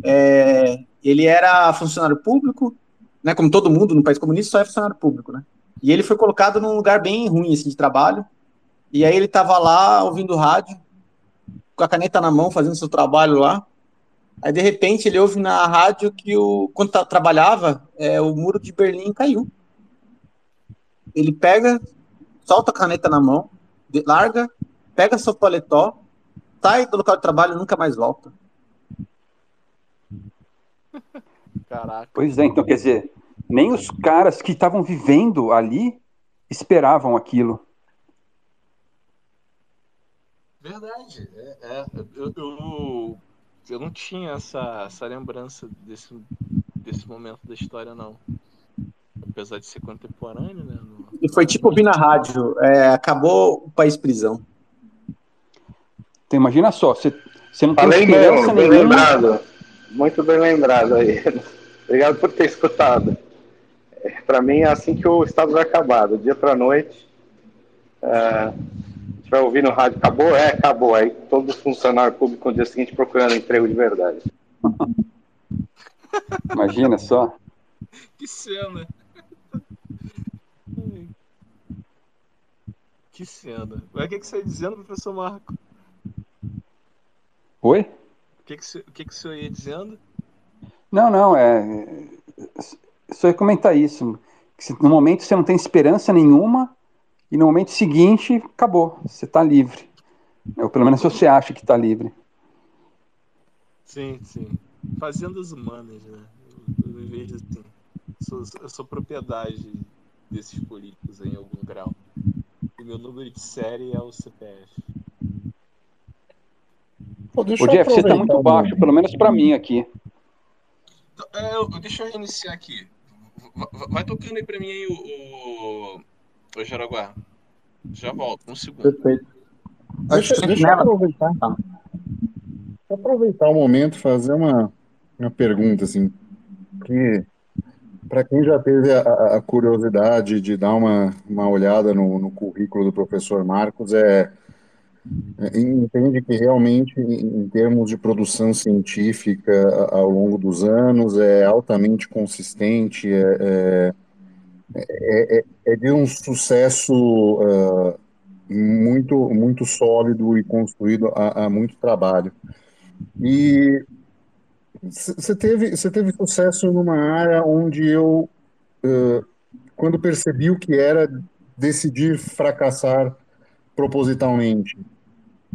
É, ele era funcionário público, né? Como todo mundo no país comunista só é funcionário público, né? E ele foi colocado num lugar bem ruim assim, de trabalho. E aí ele estava lá ouvindo rádio, com a caneta na mão, fazendo seu trabalho lá. Aí de repente ele ouve na rádio que o quando tá, trabalhava, é, o muro de Berlim caiu. Ele pega, solta a caneta na mão, larga, pega seu paletó, sai do local de trabalho e nunca mais volta. Caraca. Pois é, então quer dizer, nem os caras que estavam vivendo ali esperavam aquilo. Verdade. É, é. Eu, eu, eu, não tinha essa, essa lembrança desse, desse momento da história, não apesar de ser contemporâneo, né? No... E foi tipo ouvir na rádio, é, acabou o país prisão. Então imagina só, você, você não Falei tem esperança mesmo, nenhuma. lembrado. Muito bem lembrado aí. Obrigado por ter escutado. É, para mim é assim que o Estado vai acabar, do dia para noite. É, a gente vai ouvir no rádio, acabou? É, acabou. Aí todos os funcionários públicos no dia seguinte procurando emprego de verdade. Imagina só. Que cena. Que cena. Mas o que, que você ia dizendo, professor Marco? Oi? O que, que, o que, que o senhor ia dizendo? Não, não, é. Só ia comentar isso. Que no momento você não tem esperança nenhuma, e no momento seguinte, acabou. Você está livre. Ou pelo menos você acha que está livre. Sim, sim. Fazendas humanas, né? Eu, eu vejo assim. Sou, eu sou propriedade desses políticos em algum grau. E meu número de série é o CPF. Pô, o Jeff, você tá muito baixo, pelo menos para mim aqui. Eu, deixa eu reiniciar aqui. Vai tocando aí pra mim aí o, o, o Jaraguá. Já volto, um segundo. Perfeito. Deixa, deixa eu aproveitar. Tá. aproveitar o momento e fazer uma, uma pergunta, assim, que para quem já teve a, a, curiosidade de dar uma, uma olhada no, no currículo do professor Marcos, é entende que realmente, em termos de produção científica ao longo dos anos, é altamente consistente, é, é, é, é de um sucesso uh, muito, muito sólido e construído há, há muito trabalho. E você teve, você teve sucesso numa área onde eu, uh, quando percebi o que era, decidir fracassar propositalmente.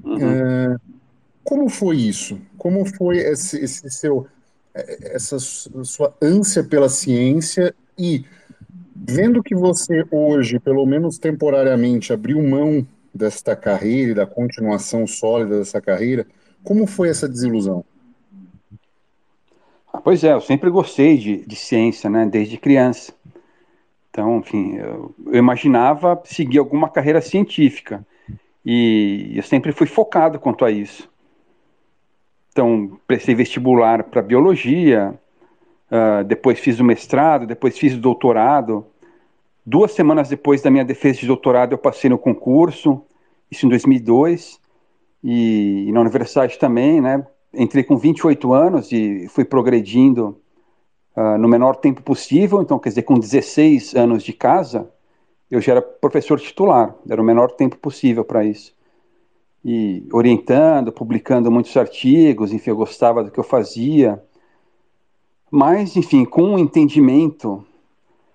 Uhum. Uh, como foi isso? Como foi esse, esse seu, essa sua ânsia pela ciência e vendo que você hoje, pelo menos temporariamente, abriu mão desta carreira e da continuação sólida dessa carreira, como foi essa desilusão? Pois é, eu sempre gostei de, de ciência, né, desde criança. Então, enfim, eu, eu imaginava seguir alguma carreira científica e eu sempre fui focado quanto a isso. Então, prestei vestibular para biologia, uh, depois fiz o mestrado, depois fiz o doutorado. Duas semanas depois da minha defesa de doutorado, eu passei no concurso, isso em 2002, e, e na universidade também, né? Entrei com 28 anos e fui progredindo uh, no menor tempo possível, então, quer dizer, com 16 anos de casa, eu já era professor titular, era o menor tempo possível para isso e orientando, publicando muitos artigos, enfim, eu gostava do que eu fazia. Mas, enfim, com o entendimento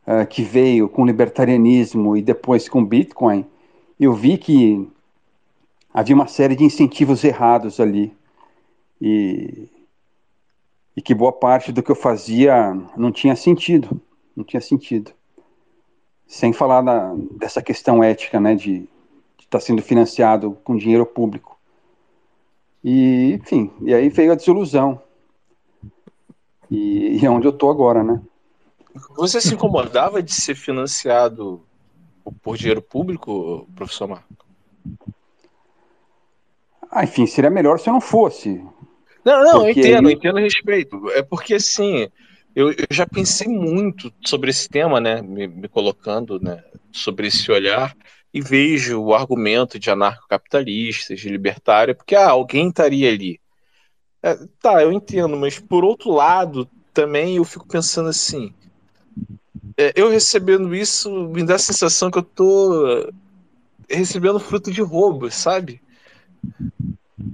uh, que veio com o libertarianismo e depois com o Bitcoin, eu vi que havia uma série de incentivos errados ali. E, e que boa parte do que eu fazia não tinha sentido. Não tinha sentido. Sem falar da, dessa questão ética, né, de está sendo financiado com dinheiro público. E, enfim, e aí veio a desilusão. E, e é onde eu estou agora, né? Você se incomodava de ser financiado por dinheiro público, professor Marco? Ah, enfim, seria melhor se eu não fosse. Não, não, eu entendo, aí... entendo a respeito. É porque, assim, eu, eu, já pensei muito sobre esse tema, né? Me, me colocando né, sobre esse olhar e vejo o argumento de anarcocapitalistas, de libertário, porque ah, alguém estaria ali. É, tá, eu entendo, mas por outro lado, também eu fico pensando assim, é, eu recebendo isso me dá a sensação que eu tô recebendo fruto de roubo, sabe?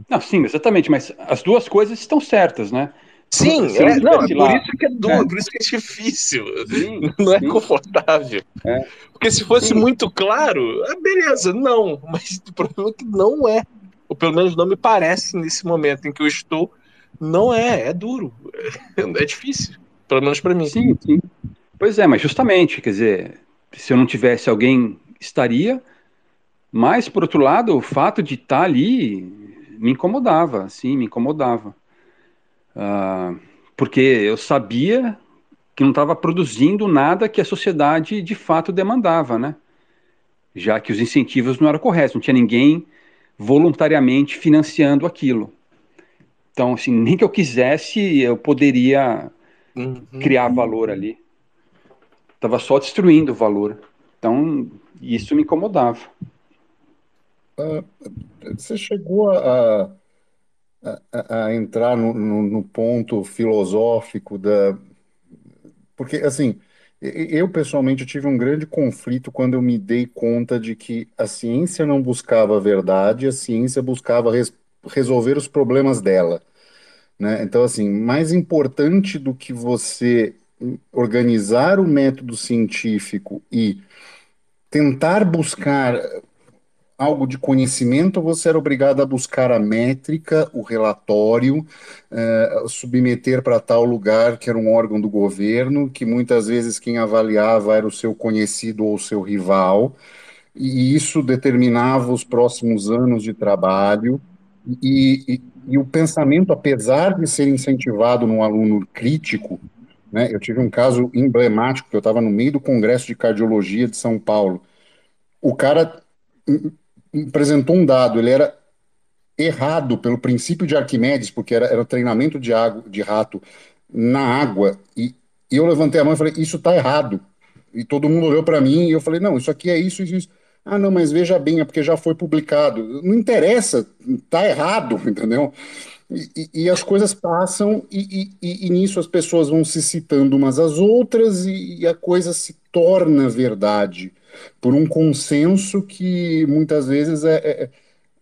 Não, sim, exatamente, mas as duas coisas estão certas, né? Sim, é, não, é por isso que é duro, é. por isso que é difícil. Sim, não é sim. confortável. É. Porque se fosse sim. muito claro, é beleza, não. Mas o problema é que não é. Ou pelo menos não me parece nesse momento em que eu estou. Não é, é duro. É, difícil. Pelo menos para mim. Sim, sim. Pois é, mas justamente, quer dizer, se eu não tivesse alguém, estaria. Mas, por outro lado, o fato de estar ali me incomodava, sim, me incomodava. Uh, porque eu sabia que não estava produzindo nada que a sociedade de fato demandava, né? Já que os incentivos não eram corretos, não tinha ninguém voluntariamente financiando aquilo. Então, assim, nem que eu quisesse, eu poderia uhum. criar valor ali. Estava só destruindo o valor. Então, isso me incomodava. Uh, você chegou a, a, a entrar no, no, no, ponto filosófico da. Porque, assim, eu pessoalmente tive um grande conflito quando eu me dei conta de que a ciência não buscava a verdade, a ciência buscava res, resolver os problemas dela. Né? Então, assim, mais importante do que você organizar o método científico e tentar buscar algo de conhecimento, você era obrigado a buscar a métrica, o relatório, eh, submeter para tal lugar que era um órgão do governo, que muitas vezes quem avaliava era o seu conhecido ou o seu rival, e isso determinava os próximos anos de trabalho. E, e, e o pensamento, apesar de ser incentivado no aluno crítico, né, eu tive um caso emblemático, que eu estava no meio do Congresso de Cardiologia de São Paulo. O cara apresentou um dado, ele era errado pelo princípio de Arquimedes, porque era, era treinamento de, água, de rato na água, e, e eu levantei a mão e falei, isso está errado. E todo mundo olhou para mim e eu falei, não, isso aqui é isso, isso, isso. Ah, não, mas veja bem, é porque já foi publicado. Não interessa, está errado, entendeu? E, e, as coisas passam e, e, e, nisso as pessoas vão se citando umas às outras e, a coisa se torna verdade por um consenso que muitas vezes é, é,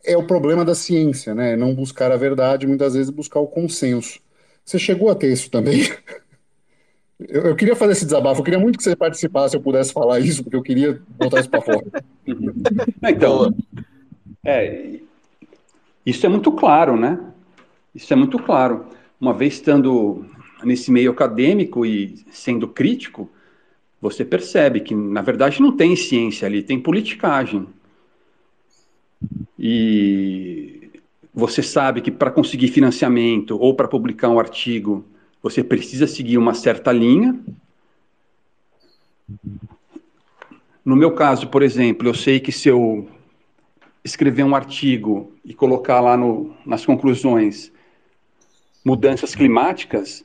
é, o problema da ciência, né? Não buscar a verdade, muitas vezes buscar o consenso. Você chegou a ter isso também? Eu, eu queria fazer esse desabafo, eu queria muito que você participasse, eu pudesse falar isso, porque eu queria botar isso para fora. então, é, isso é muito claro, né? Isso é muito claro. Uma vez estando nesse meio acadêmico e sendo crítico, você percebe que, na verdade, não tem ciência ali, tem politicagem. E você sabe que para conseguir financiamento ou para publicar um artigo, você precisa seguir uma certa linha. No meu caso, por exemplo, eu sei que se eu escrever um artigo e colocar lá no, nas conclusões mudanças climáticas,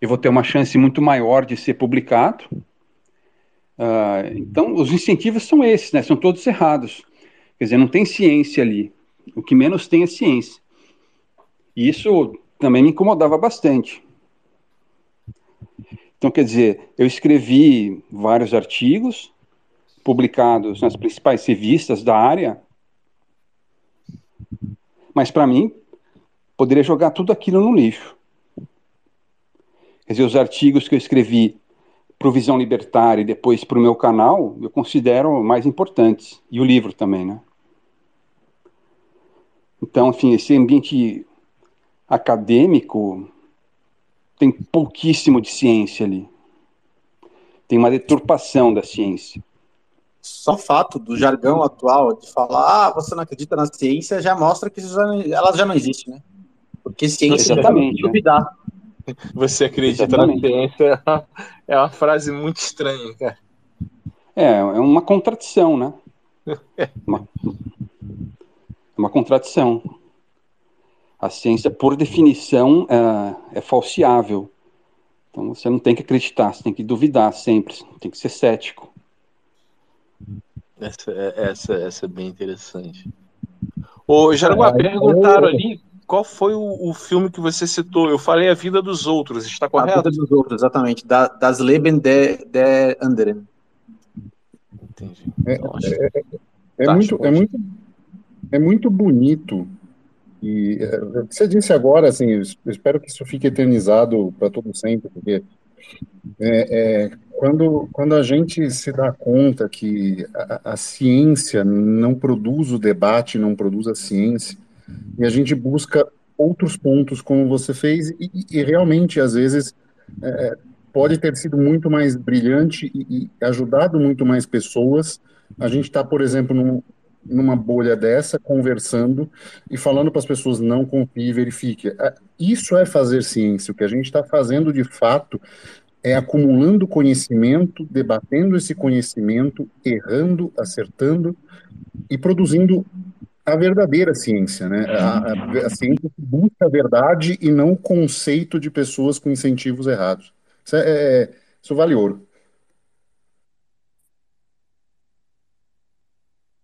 eu vou ter uma chance muito maior de ser publicado. Uh, então, os incentivos são esses, né? São todos errados. Quer dizer, não tem ciência ali. O que menos tem é ciência. E isso também me incomodava bastante. Então, quer dizer, eu escrevi vários artigos publicados nas principais revistas da área, mas para mim, poderia jogar tudo aquilo no lixo. Quer dizer, os artigos que eu escrevi para o Visão Libertária e depois para o meu canal, eu considero mais importantes. E o livro também, né? Então, enfim, esse ambiente acadêmico tem pouquíssimo de ciência ali. Tem uma deturpação da ciência. Só fato do jargão atual de falar, ah, você não acredita na ciência, já mostra que já, ela já não existe, né? Porque ciência Exatamente, é duvidar. Você acredita Exatamente. na ciência é uma frase muito estranha, cara. É, é uma contradição, né? uma, uma contradição. A ciência, por definição, é, é falseável. Então você não tem que acreditar, você tem que duvidar sempre, tem que ser cético. Essa, é, essa, essa é bem interessante. Ô, Jaraguá, perguntaram ali qual foi o, o, filme que você citou? Eu falei A Vida dos Outros, está correto? A Vida dos Outros, exatamente. Da, das Leben der, der Anderen. Entendi. É, é, é, é tá, muito, é, muito, é muito bonito. E é, você disse agora, assim, eu espero que isso fique eternizado para todo sempre, porque é, é, quando, quando a gente se dá conta que a, a, ciência não produz o debate, não produz a ciência, e a gente busca outros pontos, como você fez, e, e realmente, às vezes, é, pode ter sido muito mais brilhante e, e ajudado muito mais pessoas. A gente está, por exemplo, num, numa bolha dessa, conversando e falando para as pessoas não confie, verifique. É, isso é fazer ciência. O que a gente está fazendo de fato é acumulando conhecimento, debatendo esse conhecimento, errando, acertando e produzindo a verdadeira ciência, né? A, a, a ciência busca a verdade e não o conceito de pessoas com incentivos errados. Isso, é, é, isso vale ouro.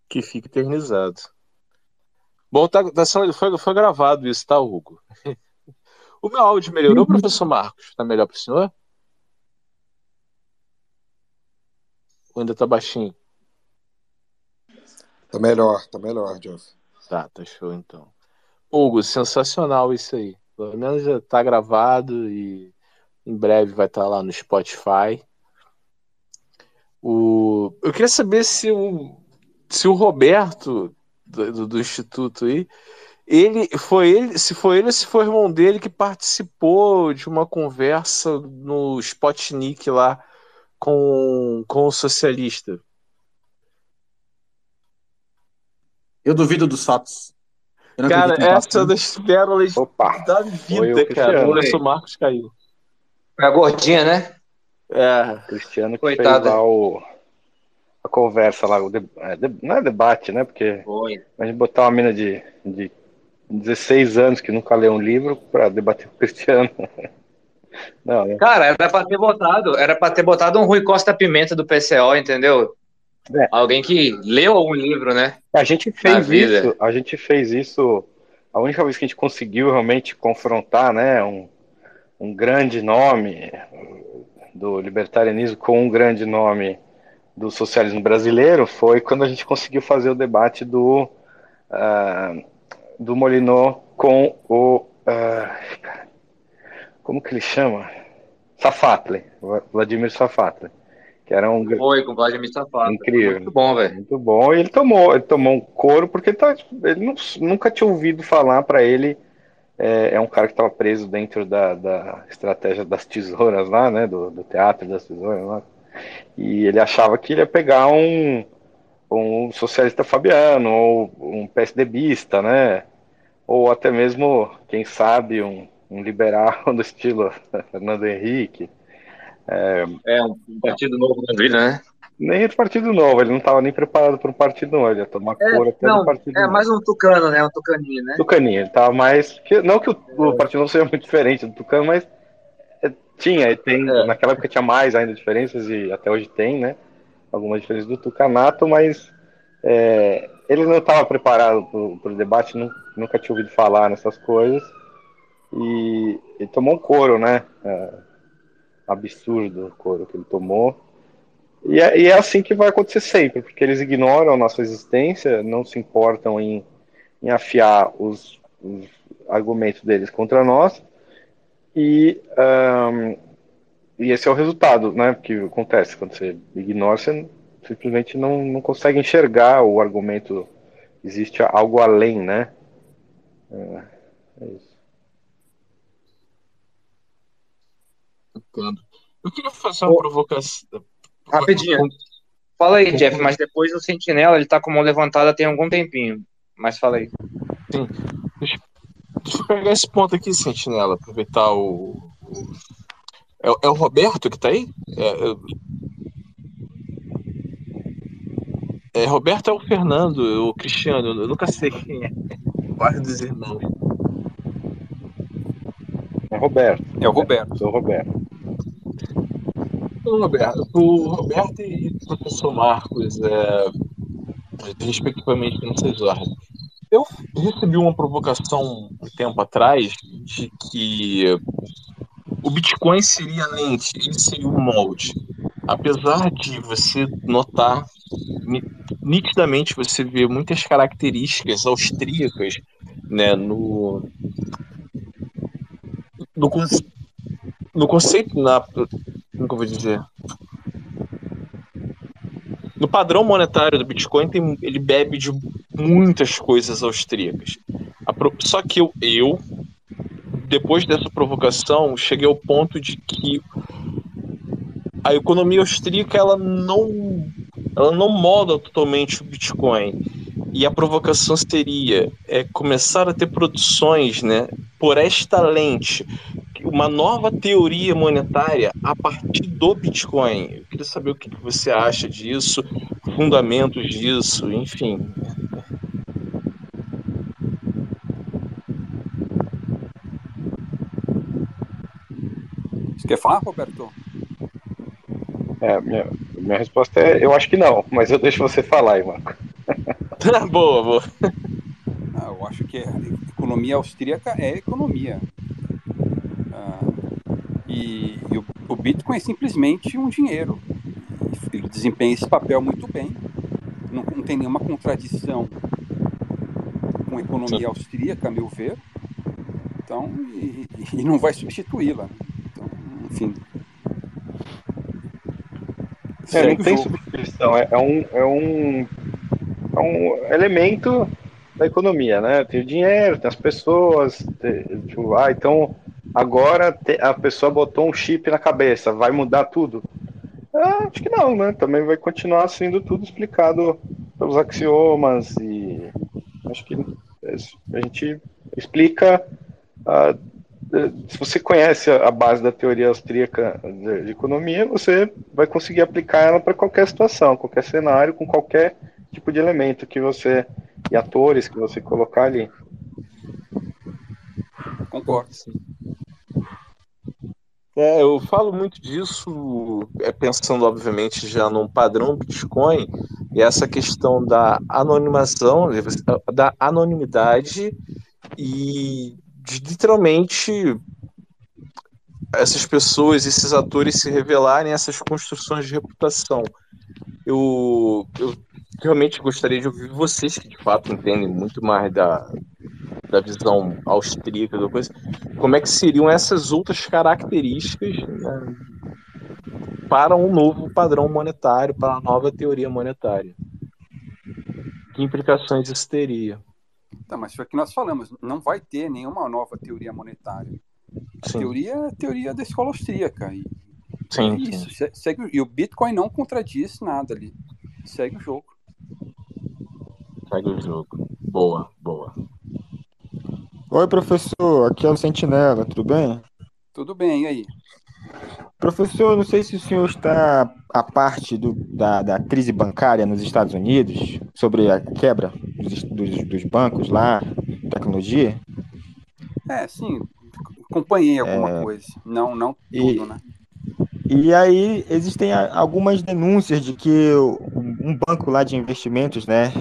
Que fica eternizado. Bom, tá, tá, foi, foi gravado isso, tá, Hugo? O meu áudio melhorou, professor Marcos? Tá melhor para o senhor? Ou ainda tá baixinho? Tá melhor, tá melhor, Jeff. Tá, tá show então. Hugo, sensacional isso aí. Pelo menos já tá gravado e em breve vai estar tá lá no Spotify. O... Eu queria saber se o, se o Roberto do, do, do Instituto aí, ele foi ele, se foi ele ou se foi o irmão dele que participou de uma conversa no Spotnik lá com, com o socialista. Eu duvido dos fatos. Cara, essa é das pérolas Opa, da vida, cara. O Anderson Marcos caiu. É a gordinha, né? É. Cristiano que Coitada. fez lá o, a conversa lá. O de, é, de, não é debate, né? Porque Foi. a gente botar uma mina de, de 16 anos que nunca leu um livro para debater com o Cristiano. Não, né? Cara, era para ter botado, era para ter botado um Rui Costa Pimenta do PCO, entendeu? É. Alguém que leu algum livro, né? A gente fez isso, a gente fez isso. A única vez que a gente conseguiu realmente confrontar, né, um, um grande nome do libertarianismo com um grande nome do socialismo brasileiro foi quando a gente conseguiu fazer o debate do uh, do Molinô com o uh, como que ele chama? Safatli, Vladimir Safatli que era um foi com o Vladimir Safado. Incrível. Muito bom, velho. Muito bom. E ele tomou, ele tomou um couro porque ele, tá, ele não, nunca tinha ouvido falar para ele. É, é, um cara que estava preso dentro da, da, estratégia das tesouras lá, né? Do, do, teatro das tesouras lá. E ele achava que ele ia pegar um, um socialista fabiano, ou um PSDBista, né? Ou até mesmo, quem sabe, um, um liberal do estilo Fernando Henrique. É, é um partido novo na vida, né? Nem do Partido Novo, ele não estava nem preparado para um partido novo, ele ia tomar É, cor até não, do Partido é Novo. mais um tucano, né? Um tucaninho, né? Tucaninho, ele tava mais. Não que o, o Partido Novo seja muito diferente do Tucano, mas é, tinha, e tem, naquela época tinha mais ainda diferenças, e até hoje tem, né? Algumas diferenças do Tucanato, mas é, ele não estava preparado para o debate, nu- nunca tinha ouvido falar nessas coisas, e ele tomou um couro, né? É, absurdo o couro que ele tomou. E é, e é assim que vai acontecer sempre, porque eles ignoram a nossa existência, não se importam em, em afiar os, os argumentos deles contra nós, e, ahn, e esse é o resultado né, que acontece quando você ignora, você simplesmente não, não consegue enxergar o argumento, existe algo além, né? É, é isso. Entendo. Eu queria fazer uma provocação. Rapidinho. Fala aí, Jeff, mas depois o Sentinela, ele tá com a mão levantada tem algum tempinho. Mas fala aí. Sim. Deixa, deixa eu pegar esse ponto aqui, Sentinela, aproveitar o. o- É, o- é o Roberto que tá aí? É, é... é, Roberto é o Fernando, o Cristiano, eu nunca sei quem é. Guarda dos irmãos. É Roberto. É o Roberto. Sou o Roberto. Ô, Roberto, o Roberto e o professor Marcos, é, respectivamente nessas ordens. Eu recebi uma provocação um tempo atrás de que o Bitcoin seria a lente, ele seria o molde. Apesar de você notar ni- nitidamente você vê muitas características austríacas né, no, no, no conceito, na, como que eu vou dizer? No padrão monetário do Bitcoin, tem, ele bebe de muitas coisas austríacas. Pro- Só que eu, eu, depois dessa provocação, cheguei ao ponto de que a economia austríaca ela não, ela não molda totalmente o Bitcoin. E a provocação seria é, começar a ter produções né, por esta lente, uma nova teoria monetária a partir do Bitcoin. Eu queria saber o que você acha disso, fundamentos disso, enfim. Você quer falar, Roberto? É, minha, minha resposta é: eu acho que não, mas eu deixo você falar aí, Marco. boa, boa. Ah, eu acho que a economia austríaca é economia. E e o, o Bitcoin é simplesmente um dinheiro. Ele desempenha esse papel muito bem. Não, não tem nenhuma contradição com a economia austríaca, a meu ver. Então, e, e não vai substituí-la. Então, enfim. É, não tem jogo. substituição, é, é um, é, um, é um elemento da economia, né? Tem o dinheiro, tem as pessoas, tem- tipo, ah, então agora a pessoa botou um chip na cabeça, vai mudar tudo? Ah, acho que não, né? Também vai continuar sendo tudo explicado pelos axiomas e acho que a gente explica ah, se você conhece a base da teoria austríaca de, economia, você vai conseguir aplicar ela para qualquer situação, qualquer cenário, com qualquer tipo de elemento que você e atores que você colocar ali. Concordo. É, eu falo muito disso, é, pensando, obviamente, já num padrão Bitcoin, e essa questão da anonimação, da anonimidade e de literalmente essas pessoas, esses atores se revelarem essas construções de reputação. Eu, eu realmente gostaria de ouvir vocês, que de fato entendem muito mais da, da visão austríaca da coisa, como é que seriam essas outras características né, para um novo padrão monetário, para uma nova teoria monetária? Que implicações isso teria? Tá, mas foi o que nós falamos, não vai ter nenhuma nova teoria monetária. A Sim. teoria é a teoria da escola austríaca. E Sim, isso. se- Segue, e o Bitcoin não contradiz nada ali. Segue o jogo. Segue o jogo. Boa, boa. Oi, professor, aqui é o Sentinela, tudo bem? Tudo bem, e aí? Professor, não sei se o senhor está a parte do, da, da crise bancária nos Estados Unidos, sobre a quebra dos, dos, dos bancos lá, tecnologia. É, sim, acompanhei alguma é, coisa. Não, não tudo, e, né? E aí existem algumas denúncias de que um banco lá de investimentos, né,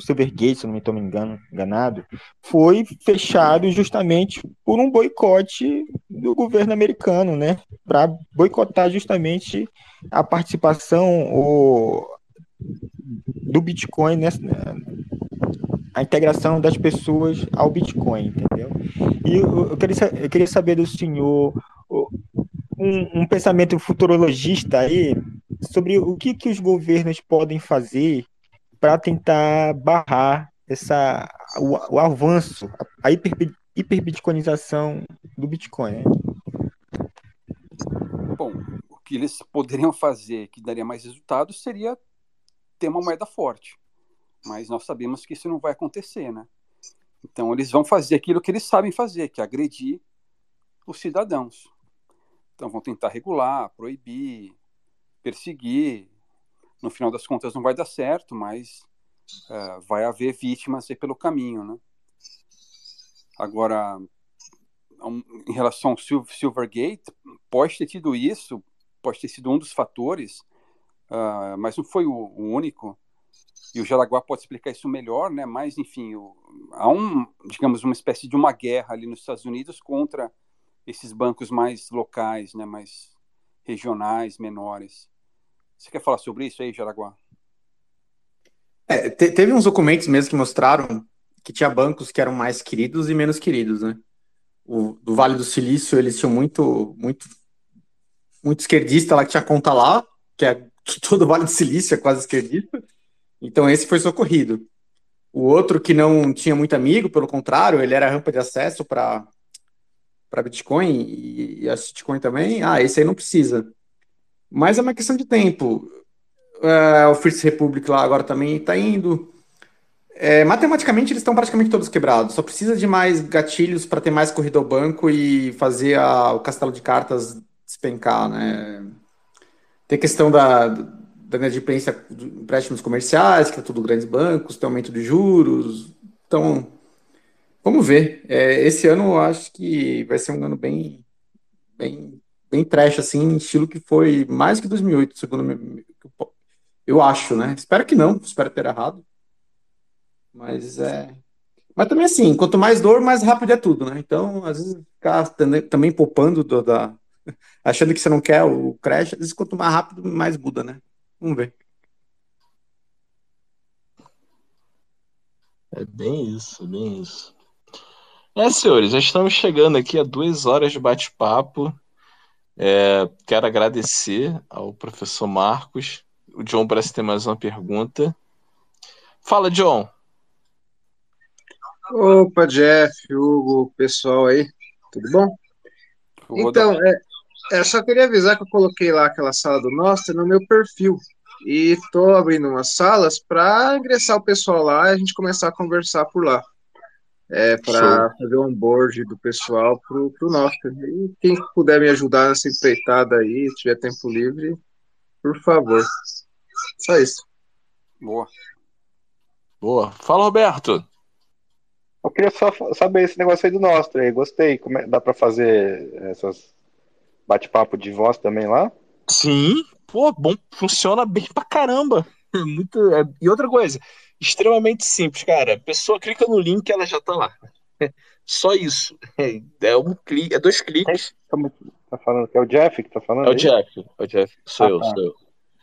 Silvergate, se não me estou engano, enganado, foi fechado justamente por um boicote do governo americano, né, para boicotar justamente a participação o, do Bitcoin nessa a integração das pessoas ao Bitcoin, entendeu? E eu, queria, eu queria saber do senhor um, um, pensamento futurologista aí sobre o que, que os governos podem fazer para tentar barrar essa, o, o avanço, a hiper, hiperbitcoinização do Bitcoin. Né? Bom, o que eles poderiam fazer que daria mais resultados seria ter uma moeda forte. Mas nós sabemos que isso não vai acontecer, né? Então eles vão fazer aquilo que eles sabem fazer, que é agredir os cidadãos. Então vão tentar regular, proibir, perseguir. No final das contas não vai dar certo, mas uh, vai haver vítimas aí pelo caminho, né? Agora, um, em relação ao Silvergate, pode ter tido isso, pode ter sido um dos fatores, uh, mas não foi o, o, único. E o Jaraguá pode explicar isso melhor, né? Mas, enfim, o, há um, digamos, uma espécie de uma guerra ali nos Estados Unidos contra esses bancos mais locais, né, mais regionais, menores. Você quer falar sobre isso aí, Jaraguá? É, te, teve uns documentos mesmo que mostraram que tinha bancos que eram mais queridos e menos queridos, né? O do Vale do Silício, eles tinham muito, muito, muito esquerdista lá que tinha conta lá, que é que todo o Vale do Silício é quase esquerdista. Então esse foi socorrido. O outro que não tinha muito amigo, pelo contrário, ele era rampa de acesso para para Bitcoin e, e a Bitcoin também, ah, esse aí não precisa. Mas é uma questão de tempo. É, o First Republic lá agora também está indo. É, matematicamente eles estão praticamente todos quebrados. Só precisa de mais gatilhos para ter mais corrida ao banco e fazer a, o castelo de cartas despencar, né? Tem questão da, da inadimplência de empréstimos comerciais, que é tudo grandes bancos, tem aumento de juros. Então, Vamos ver. É, esse ano eu acho que vai ser um ano bem, bem, bem trash, assim, estilo que foi mais que 2008, segundo eu acho, né? Espero que não, espero ter errado. Mas é. Mas também assim, quanto mais dor, mais rápido é tudo, né? Então, às vezes, ficar também poupando do, da. achando que você não quer o crash, às vezes, quanto mais rápido, mais muda, né? Vamos ver. É bem isso, bem isso. É, senhores, já estamos chegando aqui a duas horas de bate-papo. É, quero agradecer ao professor Marcos. O John parece ter mais uma pergunta. Fala, John. Opa, Jeff, Hugo, pessoal aí, tudo bom? Então, é, é, só queria avisar que eu coloquei lá aquela sala do Nostra no meu perfil. E estou abrindo umas salas para ingressar o pessoal lá e a gente começar a conversar por lá é, para fazer o onboard do pessoal para o nosso. E quem puder me ajudar nessa empreitada aí, se tiver tempo livre, por favor. Só isso. Boa. Boa. Fala, Roberto. Eu queria só saber esse negócio aí do nosso aí. Gostei. Como é, dá para fazer essas bate-papo de voz também lá? Sim. Pô, bom, funciona bem pra caramba. Muito, é, e outra coisa, extremamente simples, cara. A pessoa clica no link, ela já tá lá. Só isso. É um clique, é dois cliques. Tá falando que é o Jeff que tá falando? É o Jeff, é o Jeff. Sou ah, eu, tá. sou eu.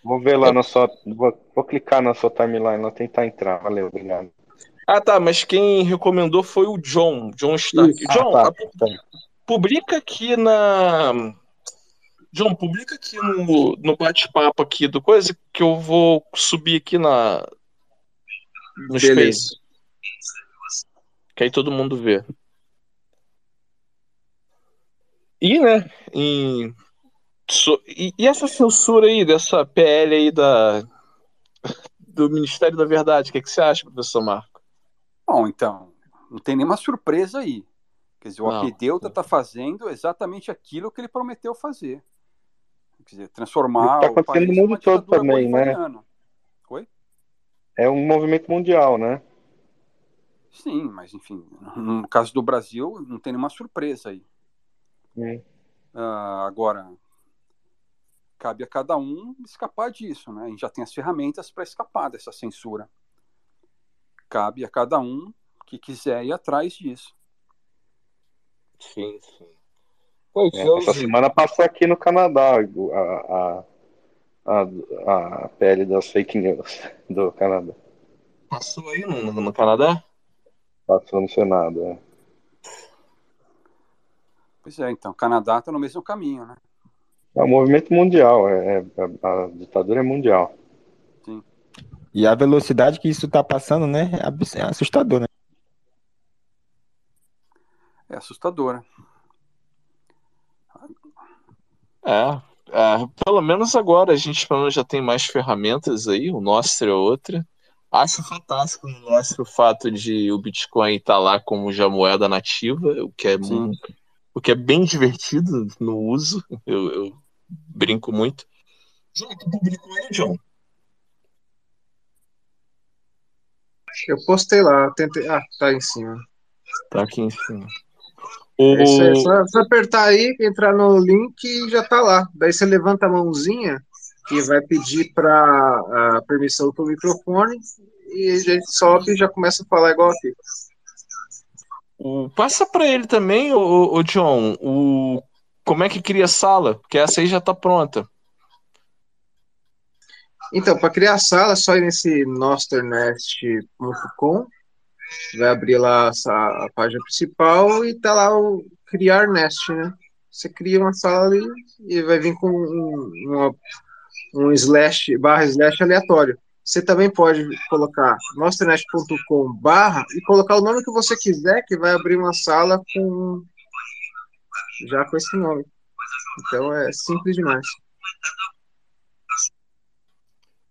Vou ver lá é. na sua. Vou, vou, clicar na sua timeline lá, tentar entrar. Valeu, obrigado. Ah, tá, mas quem recomendou foi o John, John Stark. Isso. John, ah, tá. tá. publica aqui na. John, publica aqui no, no bate-papo aqui do coisa que eu vou subir aqui na, no Beleza. Space. Que aí todo mundo vê. E, né, em... So... e, e, essa censura aí, dessa PL aí da... do Ministério da Verdade, o que, que você acha, professor Marco? Bom, então, não tem nenhuma surpresa aí. Quer dizer, o Apedeuta está fazendo exatamente aquilo que ele prometeu fazer. Quer dizer, transformar Está acontecendo no mundo todo também, né? É um movimento mundial, né? Sim, mas enfim, no caso do Brasil, não tem nenhuma surpresa aí. Hum. Uh, agora, cabe a cada um escapar disso, né? A gente já tem as ferramentas para escapar dessa censura. Cabe a cada um que quiser ir atrás disso. Sim, sim. É, essa semana passou aqui no Canadá a, a, a, a pele das fake news do Canadá. Passou aí no, no Canadá? Passou no Senado, é. Pois é, então, o Canadá está no mesmo caminho, né? É um movimento mundial, é, é, a ditadura é mundial. Sim. E a velocidade que isso está passando, né, é, é assustador, né? É assustadora. É, é, pelo menos agora a gente pelo menos já tem mais ferramentas aí, o nosso é outra. Acho fantástico no nosso o fato de o Bitcoin estar tá lá como já moeda nativa, o que é, muito, o que é bem divertido no uso. Eu, eu brinco muito. João, tu publicou aí, John? Eu postei lá, tentei. Ah, tá em cima. Tá aqui em cima. O... É isso aí, só, só apertar aí, entrar no link e já tá lá. Daí você levanta a mãozinha que vai pedir para a permissão para o microfone e a gente sobe e já começa a falar igual aqui. O, passa para ele também, o, o John, o como é que cria sala, porque essa aí já está pronta. Então, para criar sala, é só ir nesse nosternest.com vai abrir lá a, página principal e tá lá o criar nest, né? Você cria uma sala ali e vai vir com um, uma, um slash, barra slash aleatório. Você também pode colocar nosternest.com barra e colocar o nome que você quiser, que vai abrir uma sala com já com esse nome. Então é simples demais.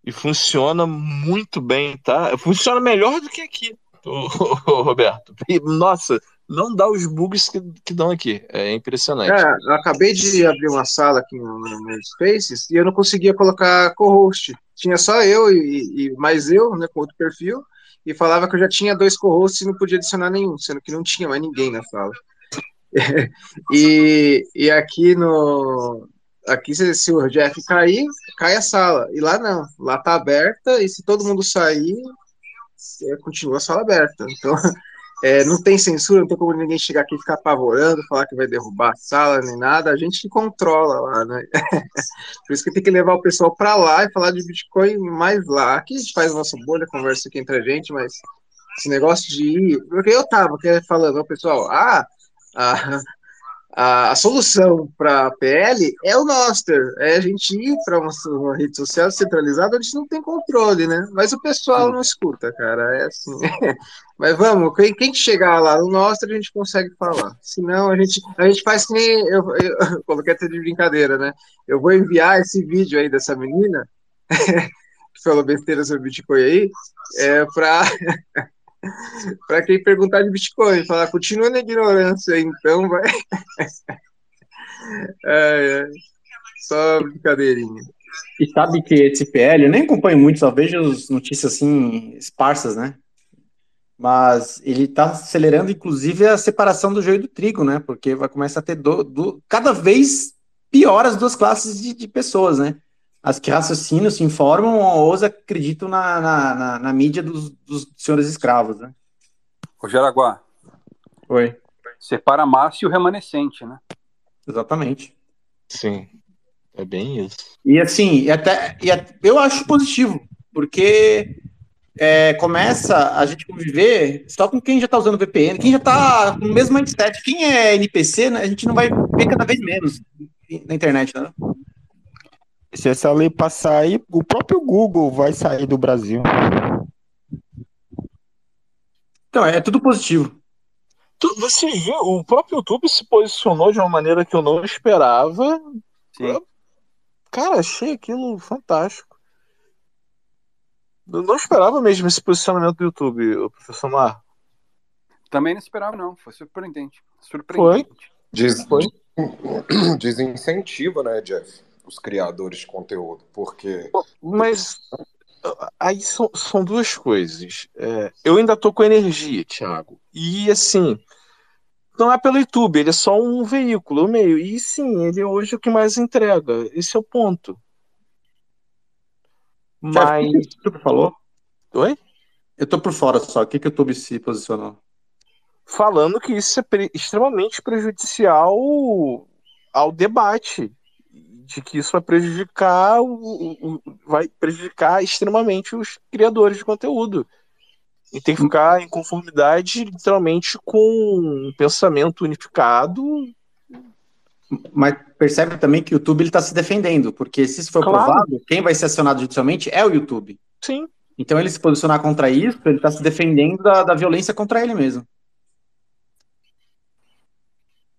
E funciona muito bem, tá? Funciona melhor do que aqui Roberto. E, nossa, não dá os bugs que, que dão aqui. É impressionante. É, eu acabei de abrir uma sala aqui no, no Spaces e eu não conseguia colocar co-host. Tinha só eu e, e, mais eu, né, com outro perfil, e falava que eu já tinha dois co-hosts e não podia adicionar nenhum, sendo que não tinha mais ninguém na sala. e, e aqui no. Aqui, se, se o Jeff cair, cai a sala. E lá não. Lá tá aberta, e se todo mundo sair, continua a sala aberta. Então, é, não tem censura, não tem como ninguém chegar aqui e ficar apavorando, falar que vai derrubar a sala nem nada. A gente controla lá, né? Por isso que tem que levar o pessoal para lá e falar de Bitcoin mais lá. Aqui a gente faz nossa bolha, conversa aqui entre a gente, mas esse negócio de ir. Porque eu tava falando, o pessoal, ah, a, a, a solução para a PL é o Noster, é a gente ir para uma, uma, rede social centralizada a gente não tem controle, né? Mas o pessoal não escuta, cara, é assim. Mas vamos, quem, quem chegar lá no Noster, a gente consegue falar. Senão, a gente, a gente faz que nem. Eu, eu, eu coloquei até de brincadeira, né? Eu vou enviar esse vídeo aí dessa menina. que falou besteira sobre Bitcoin aí, é para para quem perguntar de Bitcoin, falar, continua na ignorância, então vai. é. Só brincadeirinha. E sabe que esse PL, eu nem acompanho muito, só vejo as notícias assim, esparsas, né? Mas ele está acelerando, inclusive, a separação do joio do trigo, né? Porque vai começar a ter do, do, cada vez pior as duas classes de, de pessoas, né? As que raciocinam, se informam ou acreditam na, na, na, na mídia dos, dos, senhores escravos, né? Ô, Jaraguá. Oi. Separa a massa e o remanescente, né? Exatamente. Sim, é bem isso. E assim, e até, e até, eu acho positivo, porque é, começa a gente conviver só com quem já está usando VPN, quem já está com o mesmo mindset. Quem é NPC, né, a gente não vai ver cada vez menos na internet, né? Se essa lei passar aí, o próprio Google vai sair do Brasil. Então, é tudo positivo. Você viu, o próprio YouTube se posicionou de uma maneira que eu não esperava. Sim. Cara, achei aquilo fantástico. Eu não esperava mesmo esse posicionamento do YouTube, professor Mar. Também não esperava, não. Foi surpreendente. Surpreendente. Foi. Des... Foi. Desincentiva, né, Jeff? Os criadores de conteúdo, porque. Mas aí são, são duas coisas. É, eu ainda tô com energia, Thiago. E assim, não é pelo YouTube, ele é só um veículo, um meio. E sim, ele é hoje o que mais entrega. Esse é o ponto. Mas. O que falou? Oi? Eu tô por fora só. O que, que o YouTube se posicionou? Falando que isso é pre extremamente prejudicial ao debate. De que isso vai prejudicar o, o, vai prejudicar extremamente os criadores de conteúdo. E tem que ficar em conformidade, literalmente, com um pensamento unificado. Mas percebe também que o YouTube está se defendendo, porque se isso for claro. provado, quem vai ser acionado judicialmente é o YouTube. Sim. Então ele se posicionar contra isso, ele está se defendendo da, da violência contra ele mesmo.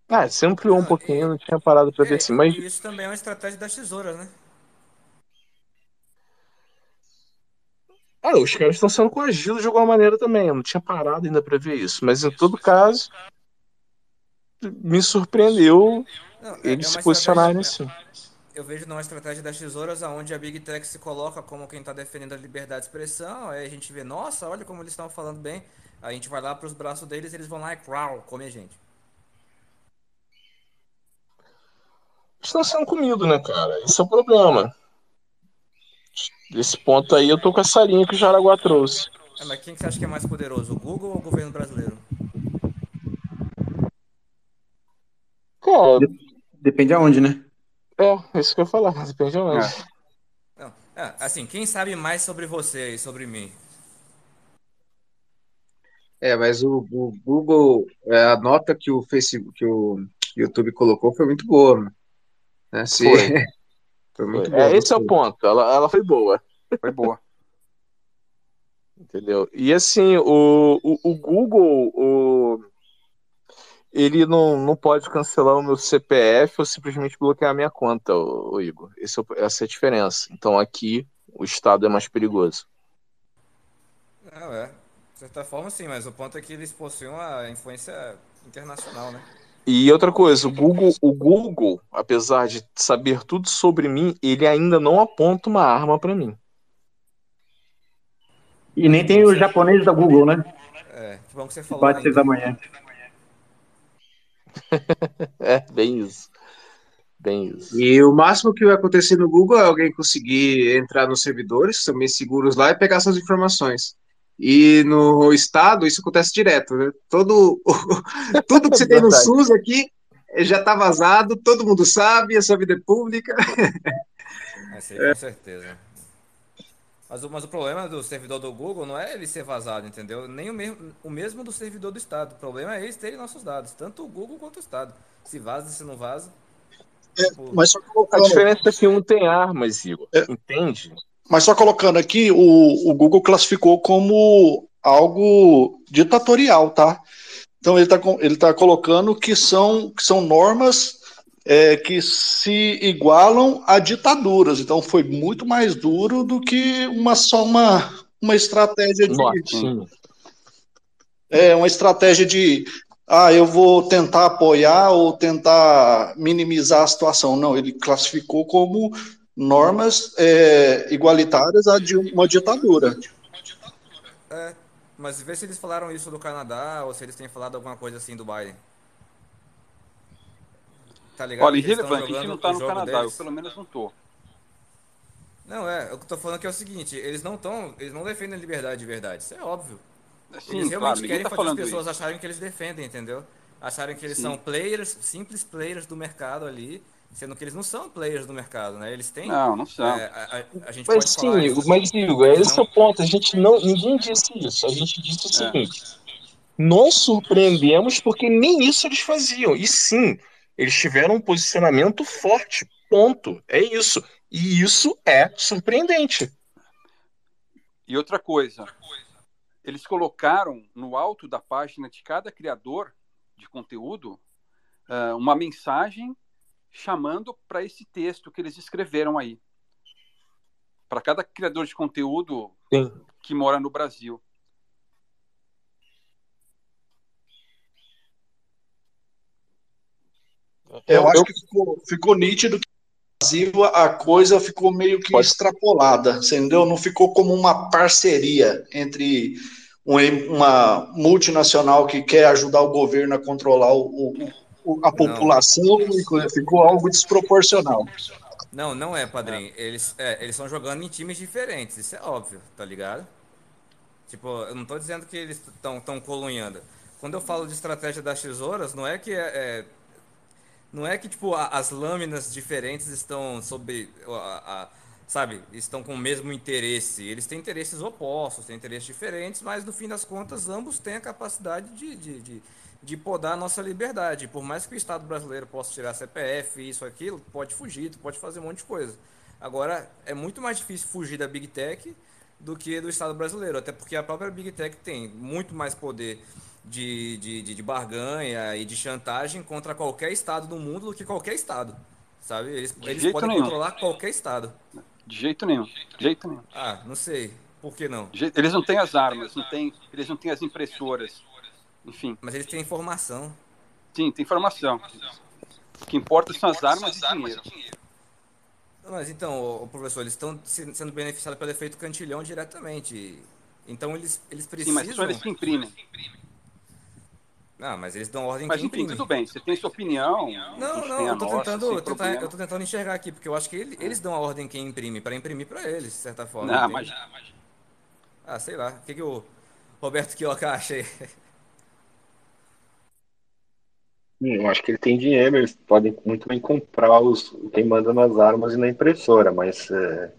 Ah, você ampliou um pouquinho, não tinha parado para ver assim, mas... Isso também é uma estratégia das tesouras, né? Ah, os caras estão sendo coagidos de alguma maneira também. Eu não tinha parado ainda para ver isso. Mas em todo caso, me surpreendeu não, eles é se posicionarem assim. Eu vejo numa estratégia das tesouras onde a Big Tech se coloca como quem está defendendo a liberdade de expressão. Aí a gente vê, nossa, olha como eles estão falando bem. Aí a gente vai lá para os braços deles eles vão lá e crau, come a gente. Estão sendo comidos, né, cara? Esse é o problema. Desse ponto aí, eu tô com essa linha que o Jaraguá trouxe. É, mas quem que você acha que é mais poderoso, o Google ou o governo brasileiro? Cara, Depende aonde, né? é, isso que eu ia falar, depende aonde. É. Não, é, assim, quem sabe mais sobre você e sobre mim? É, mas o, o Google, é, a nota que o Facebook, que o YouTube colocou foi muito boa. Né? Se- Foi. foi muito Foi. boa. É, esse é o ponto, ela, ela foi boa. Foi boa. Entendeu? E assim, o, o, o Google, o, ele não, não pode cancelar o meu CPF ou simplesmente bloquear a minha conta, o, o Igor. Esse é essa é a diferença. Então aqui o Estado é mais perigoso. Não, é. De certa forma, sim, mas o ponto é que eles possuem uma influência internacional, né? E outra coisa, o Google, o Google, apesar de saber tudo sobre mim, ele ainda não aponta uma arma para mim. E nem tem o japonês da Google, né? É, que bom que você falou. Pode né, da manhã. É, bem isso. Bem isso. E o máximo que vai acontecer no Google é alguém conseguir entrar nos servidores, bem seguros lá, e pegar essas informações. E no Estado, isso acontece direto. Né? Todo, tudo que você tem no. SUS aqui já está vazado, todo mundo sabe, a sua vida é pública. Aí, com certeza. Mas o, mas o problema do servidor do Google não é ele ser vazado, entendeu? Nem o mesmo, o mesmo do servidor do Estado. O problema é eles terem nossos dados, tanto o Google quanto o Estado. Se vaza, se não vaza. Tipo, Mas só A diferença é que um tem armas, Igor. Entende? Mas só colocando aqui, o, o Google classificou como algo ditatorial, tá? Então ele está ele tá colocando que são, que são normas é, que se igualam a ditaduras. Então foi muito mais duro do que uma só uma, uma estratégia de. Norte. É uma estratégia de ah, eu vou tentar apoiar ou tentar minimizar a situação. Não, ele classificou como normas é, igualitárias a de uma ditadura. É, mas vê se eles falaram isso do Canadá ou se eles têm falado alguma coisa assim do Biden. Tá ligado? Olha, Que irrelevante, a gente não tá o no Canadá, deles. eu pelo menos não tô. Não, é, o que eu tô falando aqui é o seguinte, eles não estão, eles não defendem a liberdade de verdade, isso é óbvio. Sim, eles claro, realmente ninguém querem tá fazer as pessoas isso. acharem que eles defendem, entendeu? Acharem que eles Sim. são players, simples players do mercado ali, sendo que eles não são players do mercado, né? Eles têm... Não, não são. é, a, a- a gente Mas pode sim, isso, mas Igor, eles esse é o ponto. A gente não. Ninguém disse isso. A gente disse o seguinte: nós surpreendemos porque nem isso eles faziam. E sim, eles tiveram um posicionamento forte. Ponto. É isso. E isso é surpreendente. E outra coisa, eles colocaram no alto da página de cada criador de conteúdo ah, uma mensagem chamando para esse texto que eles escreveram aí. Para cada criador de conteúdo Sim. que mora no Brasil. Eu acho que ficou, ficou nítido que Brasil a coisa ficou meio que Pode. extrapolada, entendeu? Não ficou como uma parceria entre uma multinacional que quer ajudar o governo a controlar o, o, a população não. ficou algo desproporcional. Não, não é, padrinho. É. Eles é, eles estão jogando em times diferentes, isso é óbvio, tá ligado? Tipo, eu não tô dizendo que eles estão tão colunhando. Quando eu falo de estratégia das tesouras, não é que é, é não é que tipo a, as lâminas diferentes estão sob a, a, sabe, estão com o mesmo interesse. Eles têm interesses opostos, têm interesses diferentes, mas no fim das contas ambos têm a capacidade de, de, de, de podar a nossa liberdade. Por mais que o Estado brasileiro possa tirar CPF, isso, aquilo, pode fugir, pode fazer um monte de coisa. Agora, é muito mais difícil fugir da Big Tech do que do Estado brasileiro, até porque a própria Big Tech tem muito mais poder de, de, de, barganha e de chantagem contra qualquer Estado do mundo do que qualquer Estado. Sabe? Eles, eles podem nenhum. controlar qualquer Estado. De jeito nenhum. De jeito nenhum. Ah, não sei. Por que não? Eles não têm as armas, não têm, eles não têm as impressoras. Enfim. Mas eles têm informação. Sim, tem informação. O que importa são as armas e dinheiro. Mas então, o professor, eles estão sendo beneficiados pelo efeito cantilhão diretamente. Então eles, eles precisam. Sim, mas só eles que imprimem. Não, mas eles dão ordem Mas enfim, tudo bem, você tem sua opinião. Não, não, eu tô, nossa, tentando, tentar, eu tô tentando enxergar aqui, porque eu acho que ele, eles dão a ordem quem imprime, para imprimir para eles, de certa forma. Não, mas... Ah, sei lá. O que, que o Roberto Quioca acha aí? Eu acho que ele tem dinheiro, eles podem muito bem comprar os, quem manda nas armas e na impressora, mas é,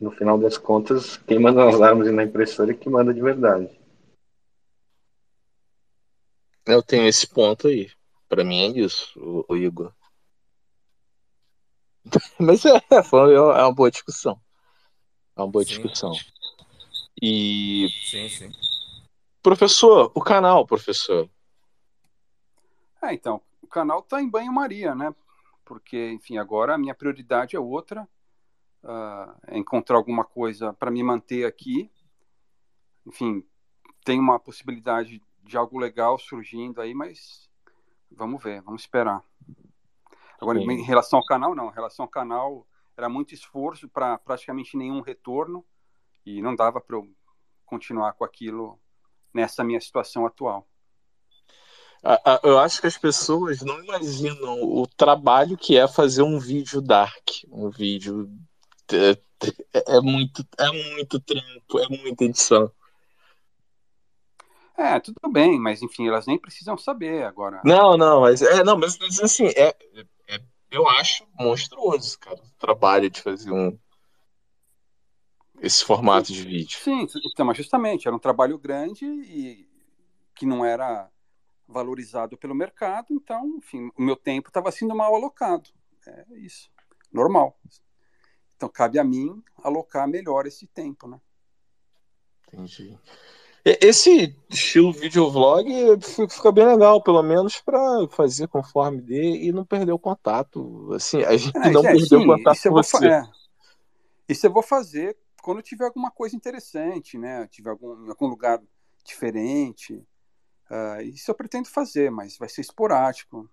no final das contas, quem manda nas armas e na impressora é que manda de verdade. Eu tenho esse ponto aí. Para mim é isso, o, o Igor. Mas é, é, é uma boa discussão. É uma boa sim. discussão. E. Sim, sim. Professor, o canal, professor. É, então, o canal tá em banho-maria, né? Porque, enfim, agora a minha prioridade é outra. Uh, é encontrar alguma coisa para me manter aqui. Enfim, tem uma possibilidade de algo legal surgindo aí, mas vamos ver, vamos esperar. Agora, Sim. em relação ao canal, não. Em relação ao canal, era muito esforço para praticamente nenhum retorno e não dava para eu continuar com aquilo nessa minha situação atual. Eu acho que as pessoas não imaginam o trabalho que é fazer um vídeo dark, um vídeo é, é muito é muito trampo, é muita edição. É, tudo bem, mas enfim, elas nem precisam saber agora. Não, não, mas é, não, mas, mas assim, é, é, eu acho monstruoso, cara, o trabalho de fazer um esse formato de vídeo. Sim, então, mas justamente, era um trabalho grande e que não era valorizado pelo mercado, então, enfim, o meu tempo estava sendo mal alocado. É isso, normal. Então, cabe a mim alocar melhor esse tempo, né? Entendi. Esse estilo videovlog fica bem legal, pelo menos para fazer conforme dê e não perder o contato. Assim, a gente é, não é, perdeu o contato com você. É. Isso eu vou fazer quando tiver alguma coisa interessante, né? Tiver algum, algum lugar diferente. Uh, isso eu pretendo fazer, mas vai ser esporádico.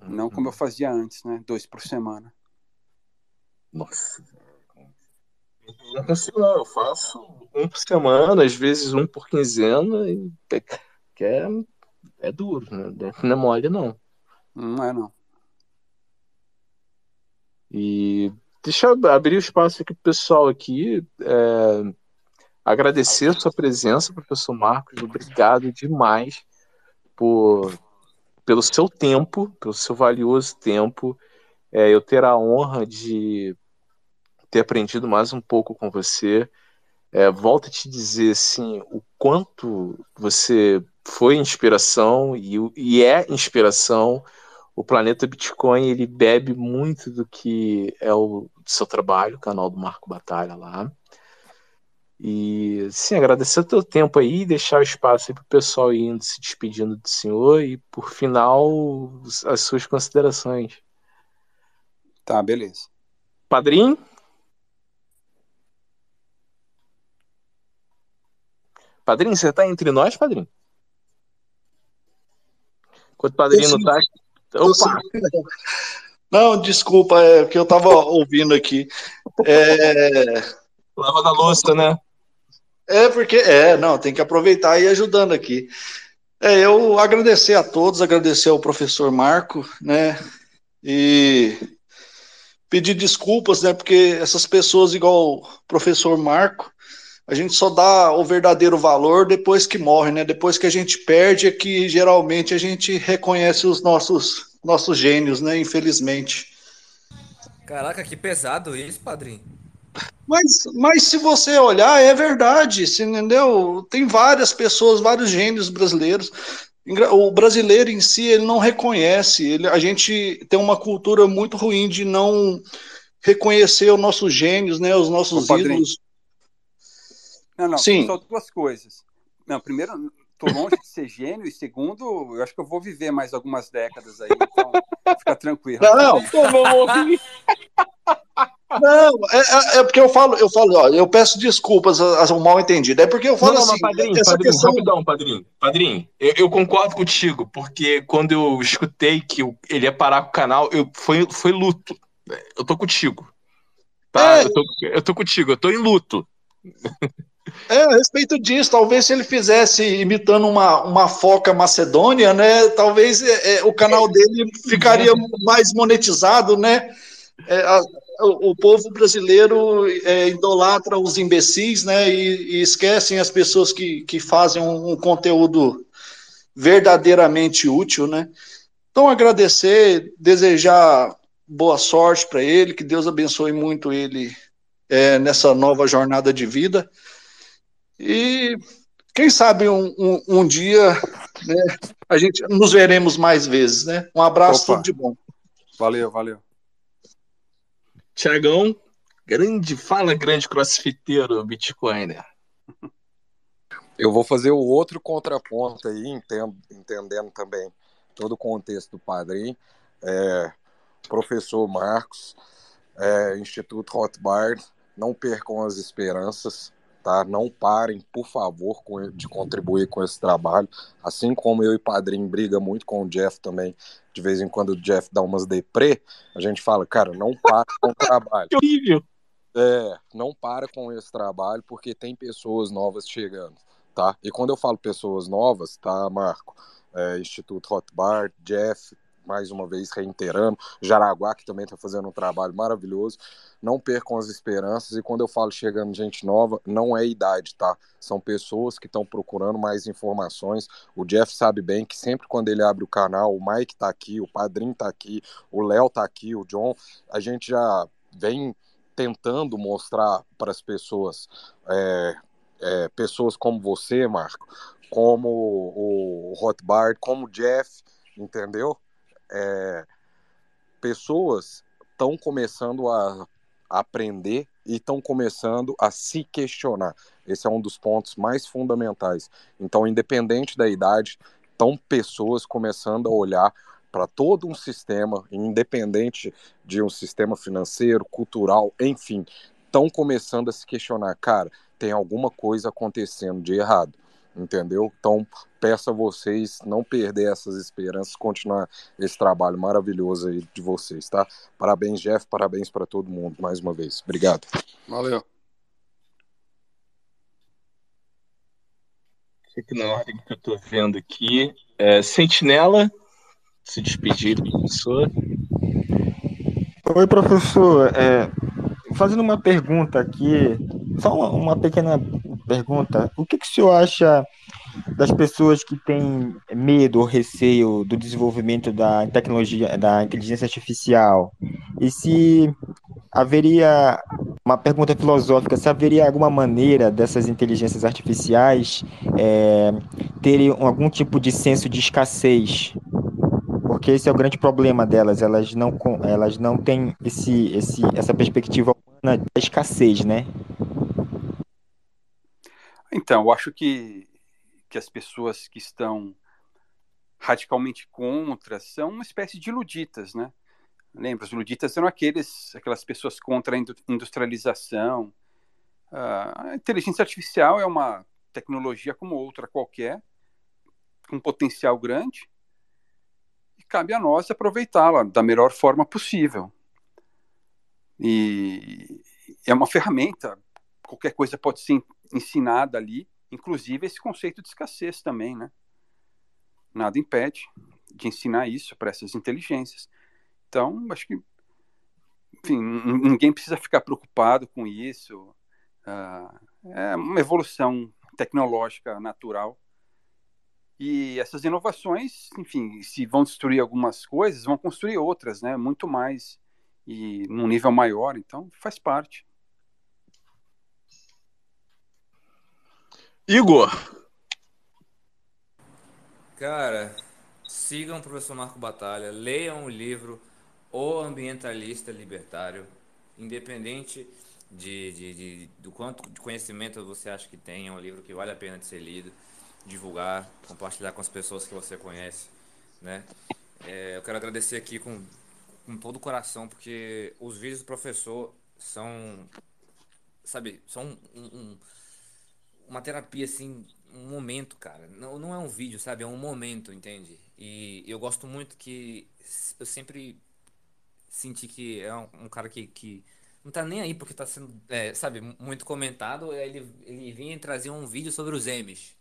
Uhum. Não como eu uhum. fazia antes, né? Dois por semana. Nossa. Não consigo, não. Eu faço um por semana, às vezes um por quinzena, e... que é, é duro, né? Não é mole, não. Não é, não. E deixa eu abrir o espaço aqui pro pessoal aqui. É... Agradecer a sua presença, professor Marcos. Obrigado demais por, pelo seu tempo, pelo seu valioso tempo. É, eu ter a honra de ter aprendido mais um pouco com você. É, volto a te dizer assim, o quanto você foi inspiração e, e é inspiração. O Planeta Bitcoin ele bebe muito do que é o seu trabalho, o canal do Marco Batalha lá. E sim, agradecer o teu tempo aí, deixar o espaço para o pessoal indo, se despedindo do senhor e, por final, as suas considerações. Tá, beleza. Padrinho? Padrinho, você tá entre nós, padrinho? Enquanto o padrinho não tá. Opa! Não, desculpa, é que eu estava ouvindo aqui. É... Lava da louça, né? É, porque, é, não, tem que aproveitar e ir ajudando aqui. É, eu agradecer a todos, agradecer ao professor Marco, né, e pedir desculpas, né, porque essas pessoas igual o professor Marco, a gente só dá o verdadeiro valor depois que morre, né, depois que a gente perde é que geralmente a gente reconhece os nossos, nossos gênios, né, infelizmente. Caraca, que pesado isso, padrinho. Mas, mas se você olhar, é verdade, você entendeu? Tem várias pessoas, vários gênios brasileiros. O brasileiro em si, ele não reconhece. Ele, a gente tem uma cultura muito ruim de não reconhecer os nossos gênios, né, os nossos Ô, ídolos. Não, não, Sim. só duas coisas. Não, primeiro, tô longe de ser gênio, e segundo, eu acho que eu vou viver mais algumas décadas aí, então fica tranquilo. Não, Não, é, é- é porque eu falo, eu falo, ó, eu peço desculpas a, a um mal entendido. É porque eu falo não, assim, mas padrinho, essa padrinho, questão. rapidão, padrinho. Padrinho, eu, eu concordo contigo, porque quando eu escutei que ele ia parar com o canal, eu, foi, foi luto. Eu tô contigo. Tá? É. Eu, tô, eu tô contigo, eu tô em luto. É, a respeito disso, talvez se ele fizesse imitando uma, uma foca macedônia, né? Talvez é, é, o canal dele ficaria mais monetizado, né? É, a- o, o povo brasileiro é, idolatra os imbecis, né? E, e esquecem as pessoas que, que fazem um, um conteúdo verdadeiramente útil, né? Então, agradecer, desejar boa sorte para ele, que Deus abençoe muito ele é, nessa nova jornada de vida. E quem sabe um, um, um dia né, a gente nos veremos mais vezes, né? Um abraço, Opa. tudo de bom. Valeu, valeu. Tiagão, grande, fala grande crossfiteiro, Bitcoiner. Eu vou fazer o outro contraponto aí, entendo- entendendo também todo o contexto do padrinho. É, professor Marcos, é, Instituto Rothbard, não percam as esperanças, tá? Não parem, por favor, de contribuir com esse trabalho. Assim como eu e padrinho briga muito com o Jeff também. De vez em quando o Jeff dá umas deprê, a gente fala, cara, não para com o trabalho. Que horrível! É, não para com esse trabalho porque tem pessoas novas chegando, tá? E quando eu falo pessoas novas, tá, Marco? É, Instituto Rothbard, Jeff, mais uma vez reiterando, Jaraguá, que também está fazendo um trabalho maravilhoso. Não percam as esperanças. E quando eu falo chegando gente nova, não é idade, tá? São pessoas que estão procurando mais informações. O Jeff sabe bem que sempre quando ele abre o canal, o Mike tá aqui, o Padrinho tá aqui, o Léo tá aqui, o John, a gente já vem tentando mostrar para as pessoas, é, é, pessoas como você, Marco, como o Rothbard, como o Jeff, entendeu? É, pessoas estão começando a aprender e estão começando a se questionar. Esse é um dos pontos mais fundamentais. Então, independente da idade, estão pessoas começando a olhar para todo um sistema, independente de um sistema financeiro, cultural, enfim, estão começando a se questionar, cara, tem alguma coisa acontecendo de errado, entendeu? Então, peço a vocês não perder essas esperanças, continuar esse trabalho maravilhoso aí de vocês, tá? Parabéns, Jeff, parabéns para todo mundo mais uma vez. Obrigado. Valeu. Fica na ordem que eu tô vendo aqui. É, Sentinela, se despedir do professor. Oi, professor. É, fazendo uma pergunta aqui, só uma, uma pequena pergunta. O que, que o senhor acha das pessoas que têm medo ou receio do desenvolvimento da tecnologia, da inteligência artificial? E se haveria uma pergunta filosófica, se haveria alguma maneira dessas inteligências artificiais é, terem algum tipo de senso de escassez? Porque esse é o grande problema delas, elas não, elas não têm esse, esse, essa perspectiva humana da escassez, né? Então, eu acho que, que as pessoas que estão radicalmente contra são uma espécie de luditas, né? Lembra, os luditas eram aqueles, aquelas pessoas contra a indu- industrialização. Ah, a inteligência artificial é uma tecnologia como outra qualquer, com potencial grande. E cabe a nós aproveitá-la da melhor forma possível. E é uma ferramenta, qualquer coisa pode ser ensinada ali, inclusive esse conceito de escassez também, né? Nada impede de ensinar isso para essas inteligências. Então, acho que, enfim, ninguém precisa ficar preocupado com isso. Uh, é uma evolução tecnológica natural. E essas inovações, enfim, se vão destruir algumas coisas, vão construir outras, né? Muito mais e num nível maior. Então, faz parte. Igor. Cara, sigam o professor Marco Batalha, leiam o livro O Ambientalista Libertário, independente de, de, de, do quanto de conhecimento você acha que tem, é um livro que vale a pena de ser lido, divulgar, compartilhar com as pessoas que você conhece, né? É, eu quero agradecer aqui com, com todo o coração, porque os vídeos do professor são, sabe, são um, um, uma terapia, assim, um momento, cara. Não, não é um vídeo, sabe? É um momento, entende? E eu gosto muito que eu sempre senti que é um, um cara que, que não tá nem aí porque tá sendo, é, sabe, muito comentado. Ele, ele vinha e trazia um vídeo sobre os M's.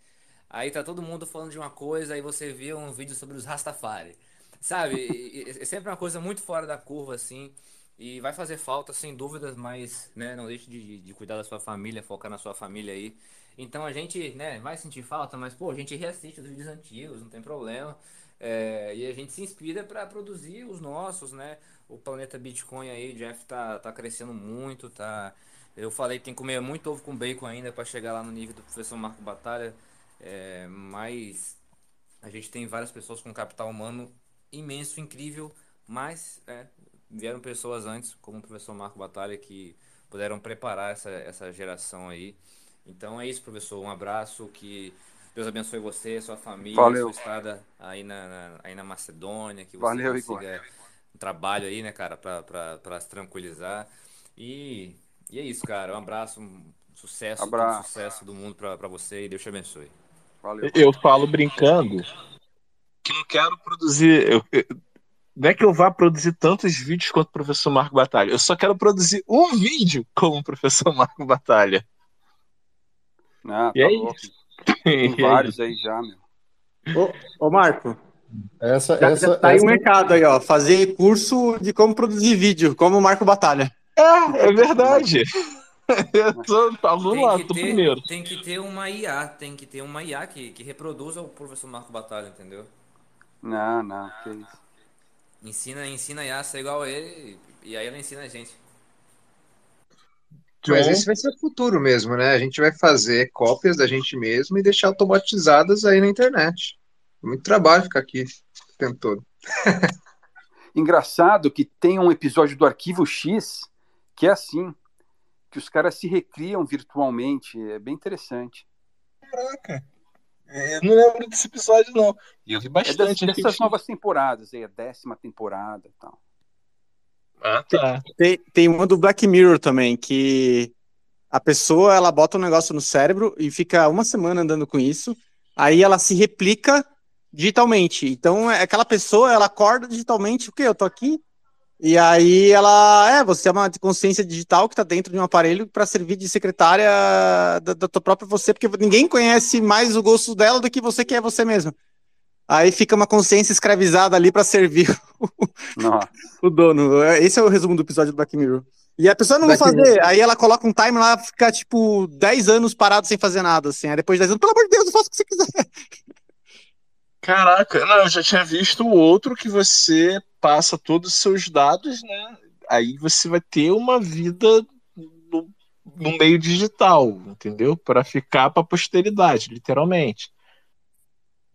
Aí tá todo mundo falando de uma coisa, aí você vê um vídeo sobre os Rastafari. Sabe? é sempre uma coisa muito fora da curva, assim. E vai fazer falta, sem dúvidas, mas né, não deixe de, de cuidar da sua família, focar na sua família aí. Então a gente né, vai sentir falta, mas pô, a gente reassiste os vídeos antigos, não tem problema. É, e a gente se inspira para produzir os nossos, né? O planeta Bitcoin aí, Jeff tá, tá crescendo muito, tá. Eu falei que tem que comer muito ovo com bacon ainda para chegar lá no nível do professor Marco Batalha. É, mas a gente tem várias pessoas com capital humano imenso, incrível, mas é, vieram pessoas antes, como o professor Marco Batalha, que puderam preparar essa, essa geração aí. Então é isso, professor. Um abraço, que Deus abençoe você, sua família, Valeu. sua estada aí na, na, aí na Macedônia, que você Valeu, consiga um trabalho aí, né, cara, para se tranquilizar. E, e é isso, cara. Um abraço, um sucesso, Abraço. todo sucesso do mundo para você e Deus te abençoe. Valeu. Eu falo brincando que não quero produzir. Eu, eu, não é que eu vá produzir tantos vídeos quanto o professor Marco Batalha. Eu só quero produzir um vídeo como o professor Marco Batalha. Ah, E tá é louco. isso. Tem vários aí já, meu. Ô, ô Marco, Essa, já, essa, já tá aí essa- o mercado aí, ó. Fazer curso de como produzir vídeo, como o Marco Batalha. É, é verdade. Eu tô aluno lá, tô ter, primeiro. tem que ter uma IA, tem que ter uma IA que, que reproduza o professor Marco Batalha, entendeu? Não, não, que isso. Ensina, ensina a IA a ser igual a ele e aí ela ensina a gente. Mas esse vai ser o futuro mesmo, né? A gente vai fazer cópias da gente mesmo e deixar automatizadas aí na internet. Muito trabalho ficar aqui o tempo todo. Engraçado que tem um episódio do Arquivo X que é assim, que os caras se recriam virtualmente. É bem interessante. Caraca. Eu não lembro desse episódio, não. E eu vi É das- bastante. dessas novas temporadas aí, a décima temporada e tal. Ah, tá. Tem, tem uma do Black Mirror também, que a pessoa ela bota um negócio no cérebro e fica uma semana andando com isso, aí ela se replica digitalmente. Então, é aquela pessoa, ela acorda digitalmente, o quê? Eu tô aqui. E aí ela, é, você é uma consciência digital que tá dentro de um aparelho para servir de secretária da, da tua própria você, porque ninguém conhece mais o gosto dela do que você que é você mesmo. Aí fica uma consciência escravizada ali para servir Nossa. o dono. Esse é o resumo do episódio do Black Mirror. E a pessoa não vai Black fazer, aí ela coloca um timer lá, fica tipo 10 anos parado sem fazer nada, assim. Aí depois de 10 anos, pelo amor de Deus, eu faço o que você quiser. Caraca, não, eu já tinha visto o outro que você passa todos os seus dados, né? Aí você vai ter uma vida no, no meio digital, entendeu? Para ficar para posteridade, literalmente.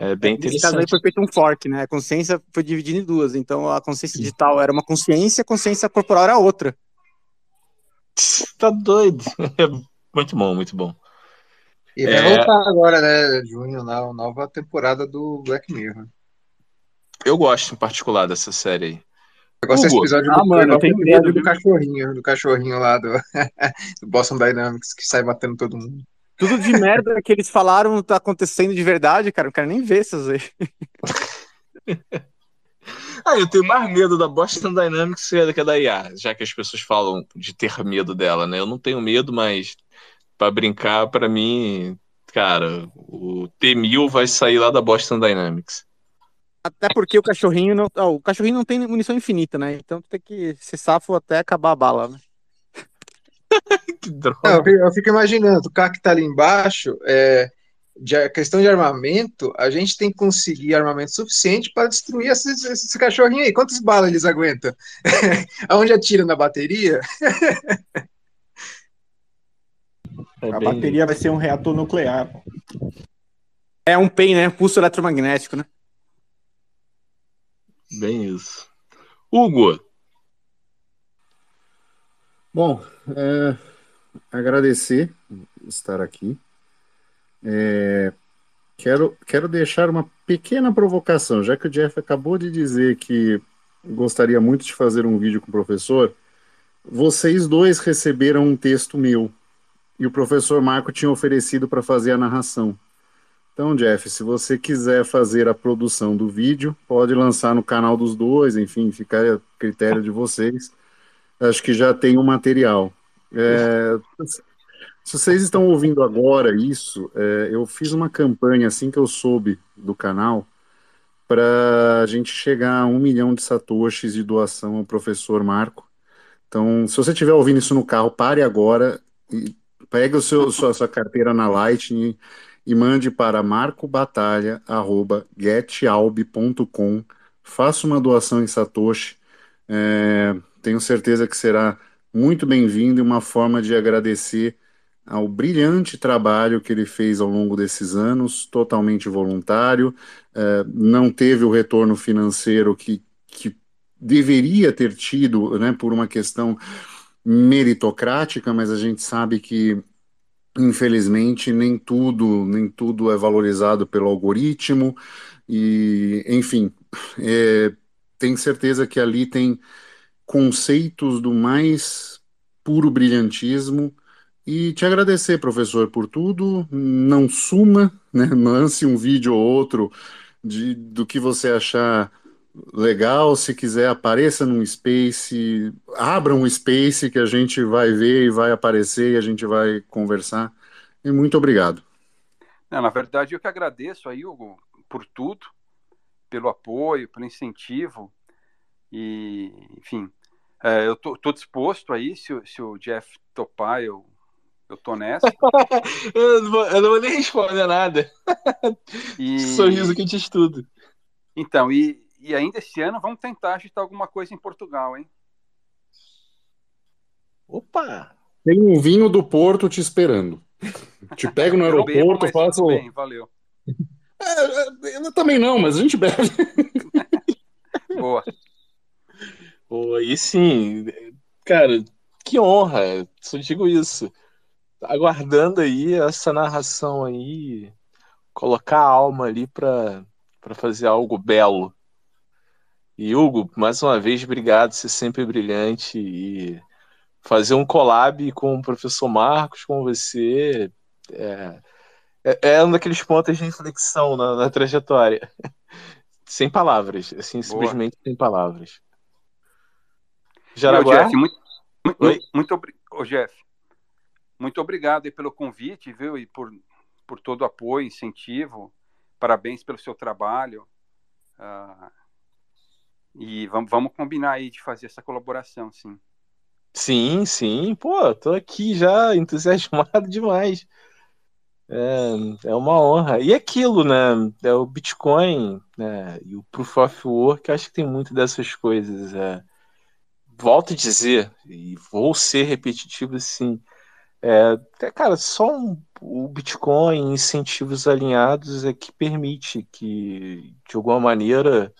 É bem Nesse caso aí interessante. foi feito um fork, né? A consciência foi dividida em duas. Então a consciência digital era uma consciência, a consciência corporal era outra. Tá doido. É muito bom, muito bom. E vai É. voltar agora, né, junho, na nova temporada do Black Mirror. Eu gosto em particular dessa série aí. Eu gosto desse episódio Ah, do, mano, episódio medo, do cachorrinho, do cachorrinho lá do, do Boston Dynamics, que sai matando todo mundo. Tudo de merda que eles falaram tá acontecendo de verdade, cara. Não quero nem ver essas aí. ah, eu tenho mais medo da Boston Dynamics que da IA, já que as pessoas falam de ter medo dela, né? Eu não tenho medo, mas para brincar, para mim, cara, o T-1000 vai sair lá da Boston Dynamics. Até porque o cachorrinho não, oh, o cachorrinho não tem munição infinita, né? Então tem que ser safo até acabar a bala, né? que droga. Não, eu, fico, imaginando, o cara que tá ali embaixo, é, de questão de armamento, a gente tem que conseguir armamento suficiente para destruir esses, esses cachorrinhos aí. Quantas balas eles aguentam? Aonde atira na bateria? É a bateria vai ser um reator nuclear. É um PEN, né? Pulso eletromagnético, né? Bem isso. Hugo. Bom, é, agradecer estar aqui. É, quero, quero deixar uma pequena provocação, já que o Jeff acabou de dizer que gostaria muito de fazer um vídeo com o professor. Vocês dois receberam um texto meu e o professor Marco tinha oferecido para fazer a narração. Então, Jeff, se você quiser fazer a produção do vídeo, pode lançar no canal dos dois, enfim, fica a critério de vocês. Acho que já tem o material. É, se vocês estão ouvindo agora isso, é, eu fiz uma campanha assim que eu soube do canal para a gente chegar a um milhão de satoshis de doação ao professor Marco. Então, se você estiver ouvindo isso no carro, pare agora e pegue o seu, sua, sua carteira na Lightning e mande para marcobatalha.getalb.com. Faça uma doação em Satoshi. É, tenho certeza que será muito bem-vindo e uma forma de agradecer ao brilhante trabalho que ele fez ao longo desses anos, totalmente voluntário, é, não teve o retorno financeiro que, que deveria ter tido, né, por uma questão meritocrática, mas a gente sabe que infelizmente nem tudo nem tudo é valorizado pelo algoritmo. E enfim é, tenho certeza que ali tem conceitos do mais puro brilhantismo. E te agradecer professor por tudo. Não suma né? Lance um vídeo ou outro de, do que você achar legal, se quiser apareça num space, abra um space que a gente vai ver e vai aparecer e a gente vai conversar. E muito obrigado. Não, na verdade, eu que agradeço aí, Hugo, por tudo, pelo apoio, pelo incentivo. E, enfim, é, eu tô, tô, disposto aí, se, se o Jeff topar, eu, eu tô nessa. eu, não vou, eu, não vou, nem responder nada. E... Sorriso que te estudo. Então, e, e ainda esse ano vamos tentar agitar alguma coisa em Portugal, hein? Opa! Tem um vinho do Porto te esperando. Te pego no aeroporto, bebo, faço. Bem, valeu. É, eu também não, mas a gente bebe. Boa. Boa, e sim, cara, que honra, só digo isso. Aguardando aí essa narração aí, colocar a alma ali para fazer algo belo. E Hugo, mais uma vez, obrigado, você é sempre brilhante e fazer um collab com o professor Marcos, com você, é, é, é um daqueles pontos de reflexão na, na trajetória. sem palavras, assim, Boa. simplesmente sem palavras. Jaraguá? Jeff, muito, muito, muito obri... Jeff, muito obrigado pelo convite, viu, e por, por todo o apoio, incentivo. Parabéns pelo seu trabalho. Uh, e vamos, vamos combinar aí de fazer essa colaboração, sim. Sim, sim. Pô, tô aqui já entusiasmado demais. É, é uma honra. E aquilo, né? É o Bitcoin né, e o Proof of Work, acho que tem muito dessas coisas. É. Volto a dizer, e vou ser repetitivo assim. É, cara, só um, o Bitcoin, incentivos alinhados é que permite que, de alguma maneira,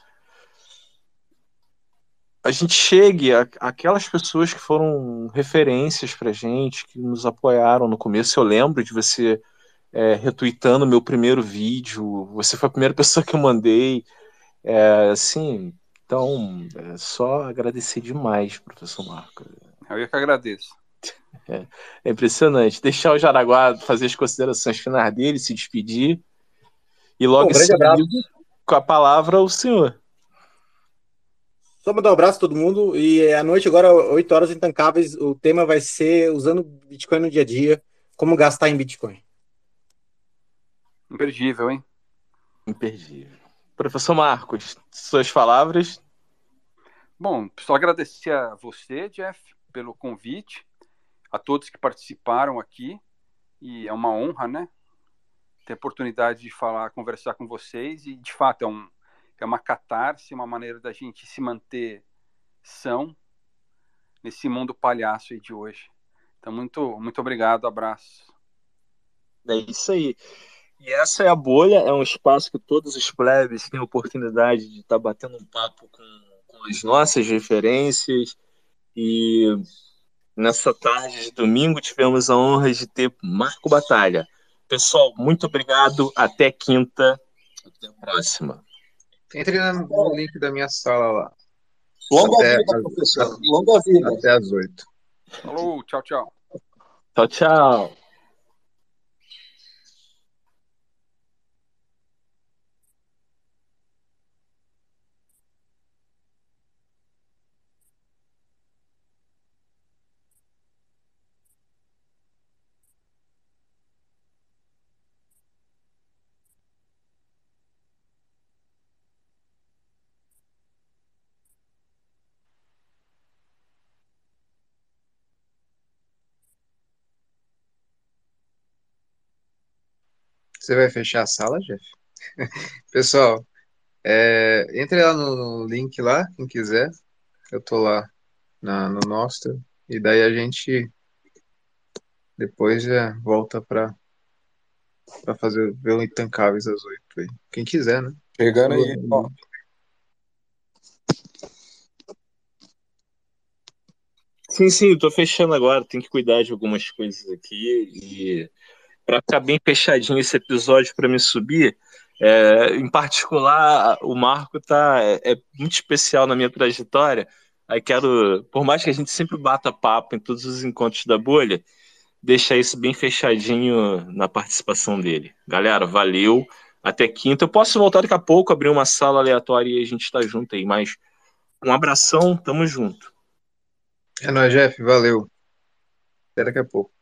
a gente chegue àquelas pessoas que foram referências para gente, que nos apoiaram no começo. Eu lembro de você é, retweetando meu primeiro vídeo, você foi a primeira pessoa que eu mandei. É, assim, então, é só agradecer demais, professor Marco. Eu que agradeço. É, é impressionante. Deixar o Jaraguá fazer as considerações finais dele, se despedir. E logo seguir com a palavra o senhor. Só mandar um abraço a todo mundo. E à noite, agora, 8 horas intancáveis, o tema vai ser usando Bitcoin no dia a dia, como gastar em Bitcoin. Imperdível, hein? Imperdível. Professor Marcos, suas palavras. Bom, só agradecer a você, Jeff, pelo convite, a todos que participaram aqui. E é uma honra, né? Ter a oportunidade de falar, conversar com vocês. E, de fato, é um, é uma catarse, uma maneira da gente se manter são nesse mundo palhaço aí de hoje. Então, muito, muito obrigado, abraço. É isso aí. E essa é a bolha, é um espaço que todos os plebes têm a oportunidade de estar tá batendo um papo com, com as nossas referências. E nessa tarde de domingo tivemos a honra de ter Marco Batalha. Pessoal, muito obrigado. Até quinta. Até a próxima. Entre no link da minha sala lá. Longa até vida, as, professor. Longa vida. Até às oito. Falou, tchau, tchau. Tchau, tchau. Você vai fechar a sala, Jeff? Pessoal, é, entre lá no, no, link lá, quem quiser. Eu tô lá na, no Nostra. E daí a gente depois já volta para para fazer o Intancáveis às oito aí. Quem quiser, né? Pegando aí, ó. Sim, sim, eu tô fechando agora, tem que cuidar de algumas coisas aqui e para ficar bem fechadinho esse episódio para me subir, é, em particular, o Marco tá, é, é, muito especial na minha trajetória. Aí quero, por mais que a gente sempre bata papo em todos os encontros da bolha, deixar isso bem fechadinho na participação dele. Galera, valeu. Até quinta. Eu posso voltar daqui a pouco, abrir uma sala aleatória e a gente está junto aí. Mas um abração, tamo junto. É nóis, Jeff. Valeu. Até daqui a pouco.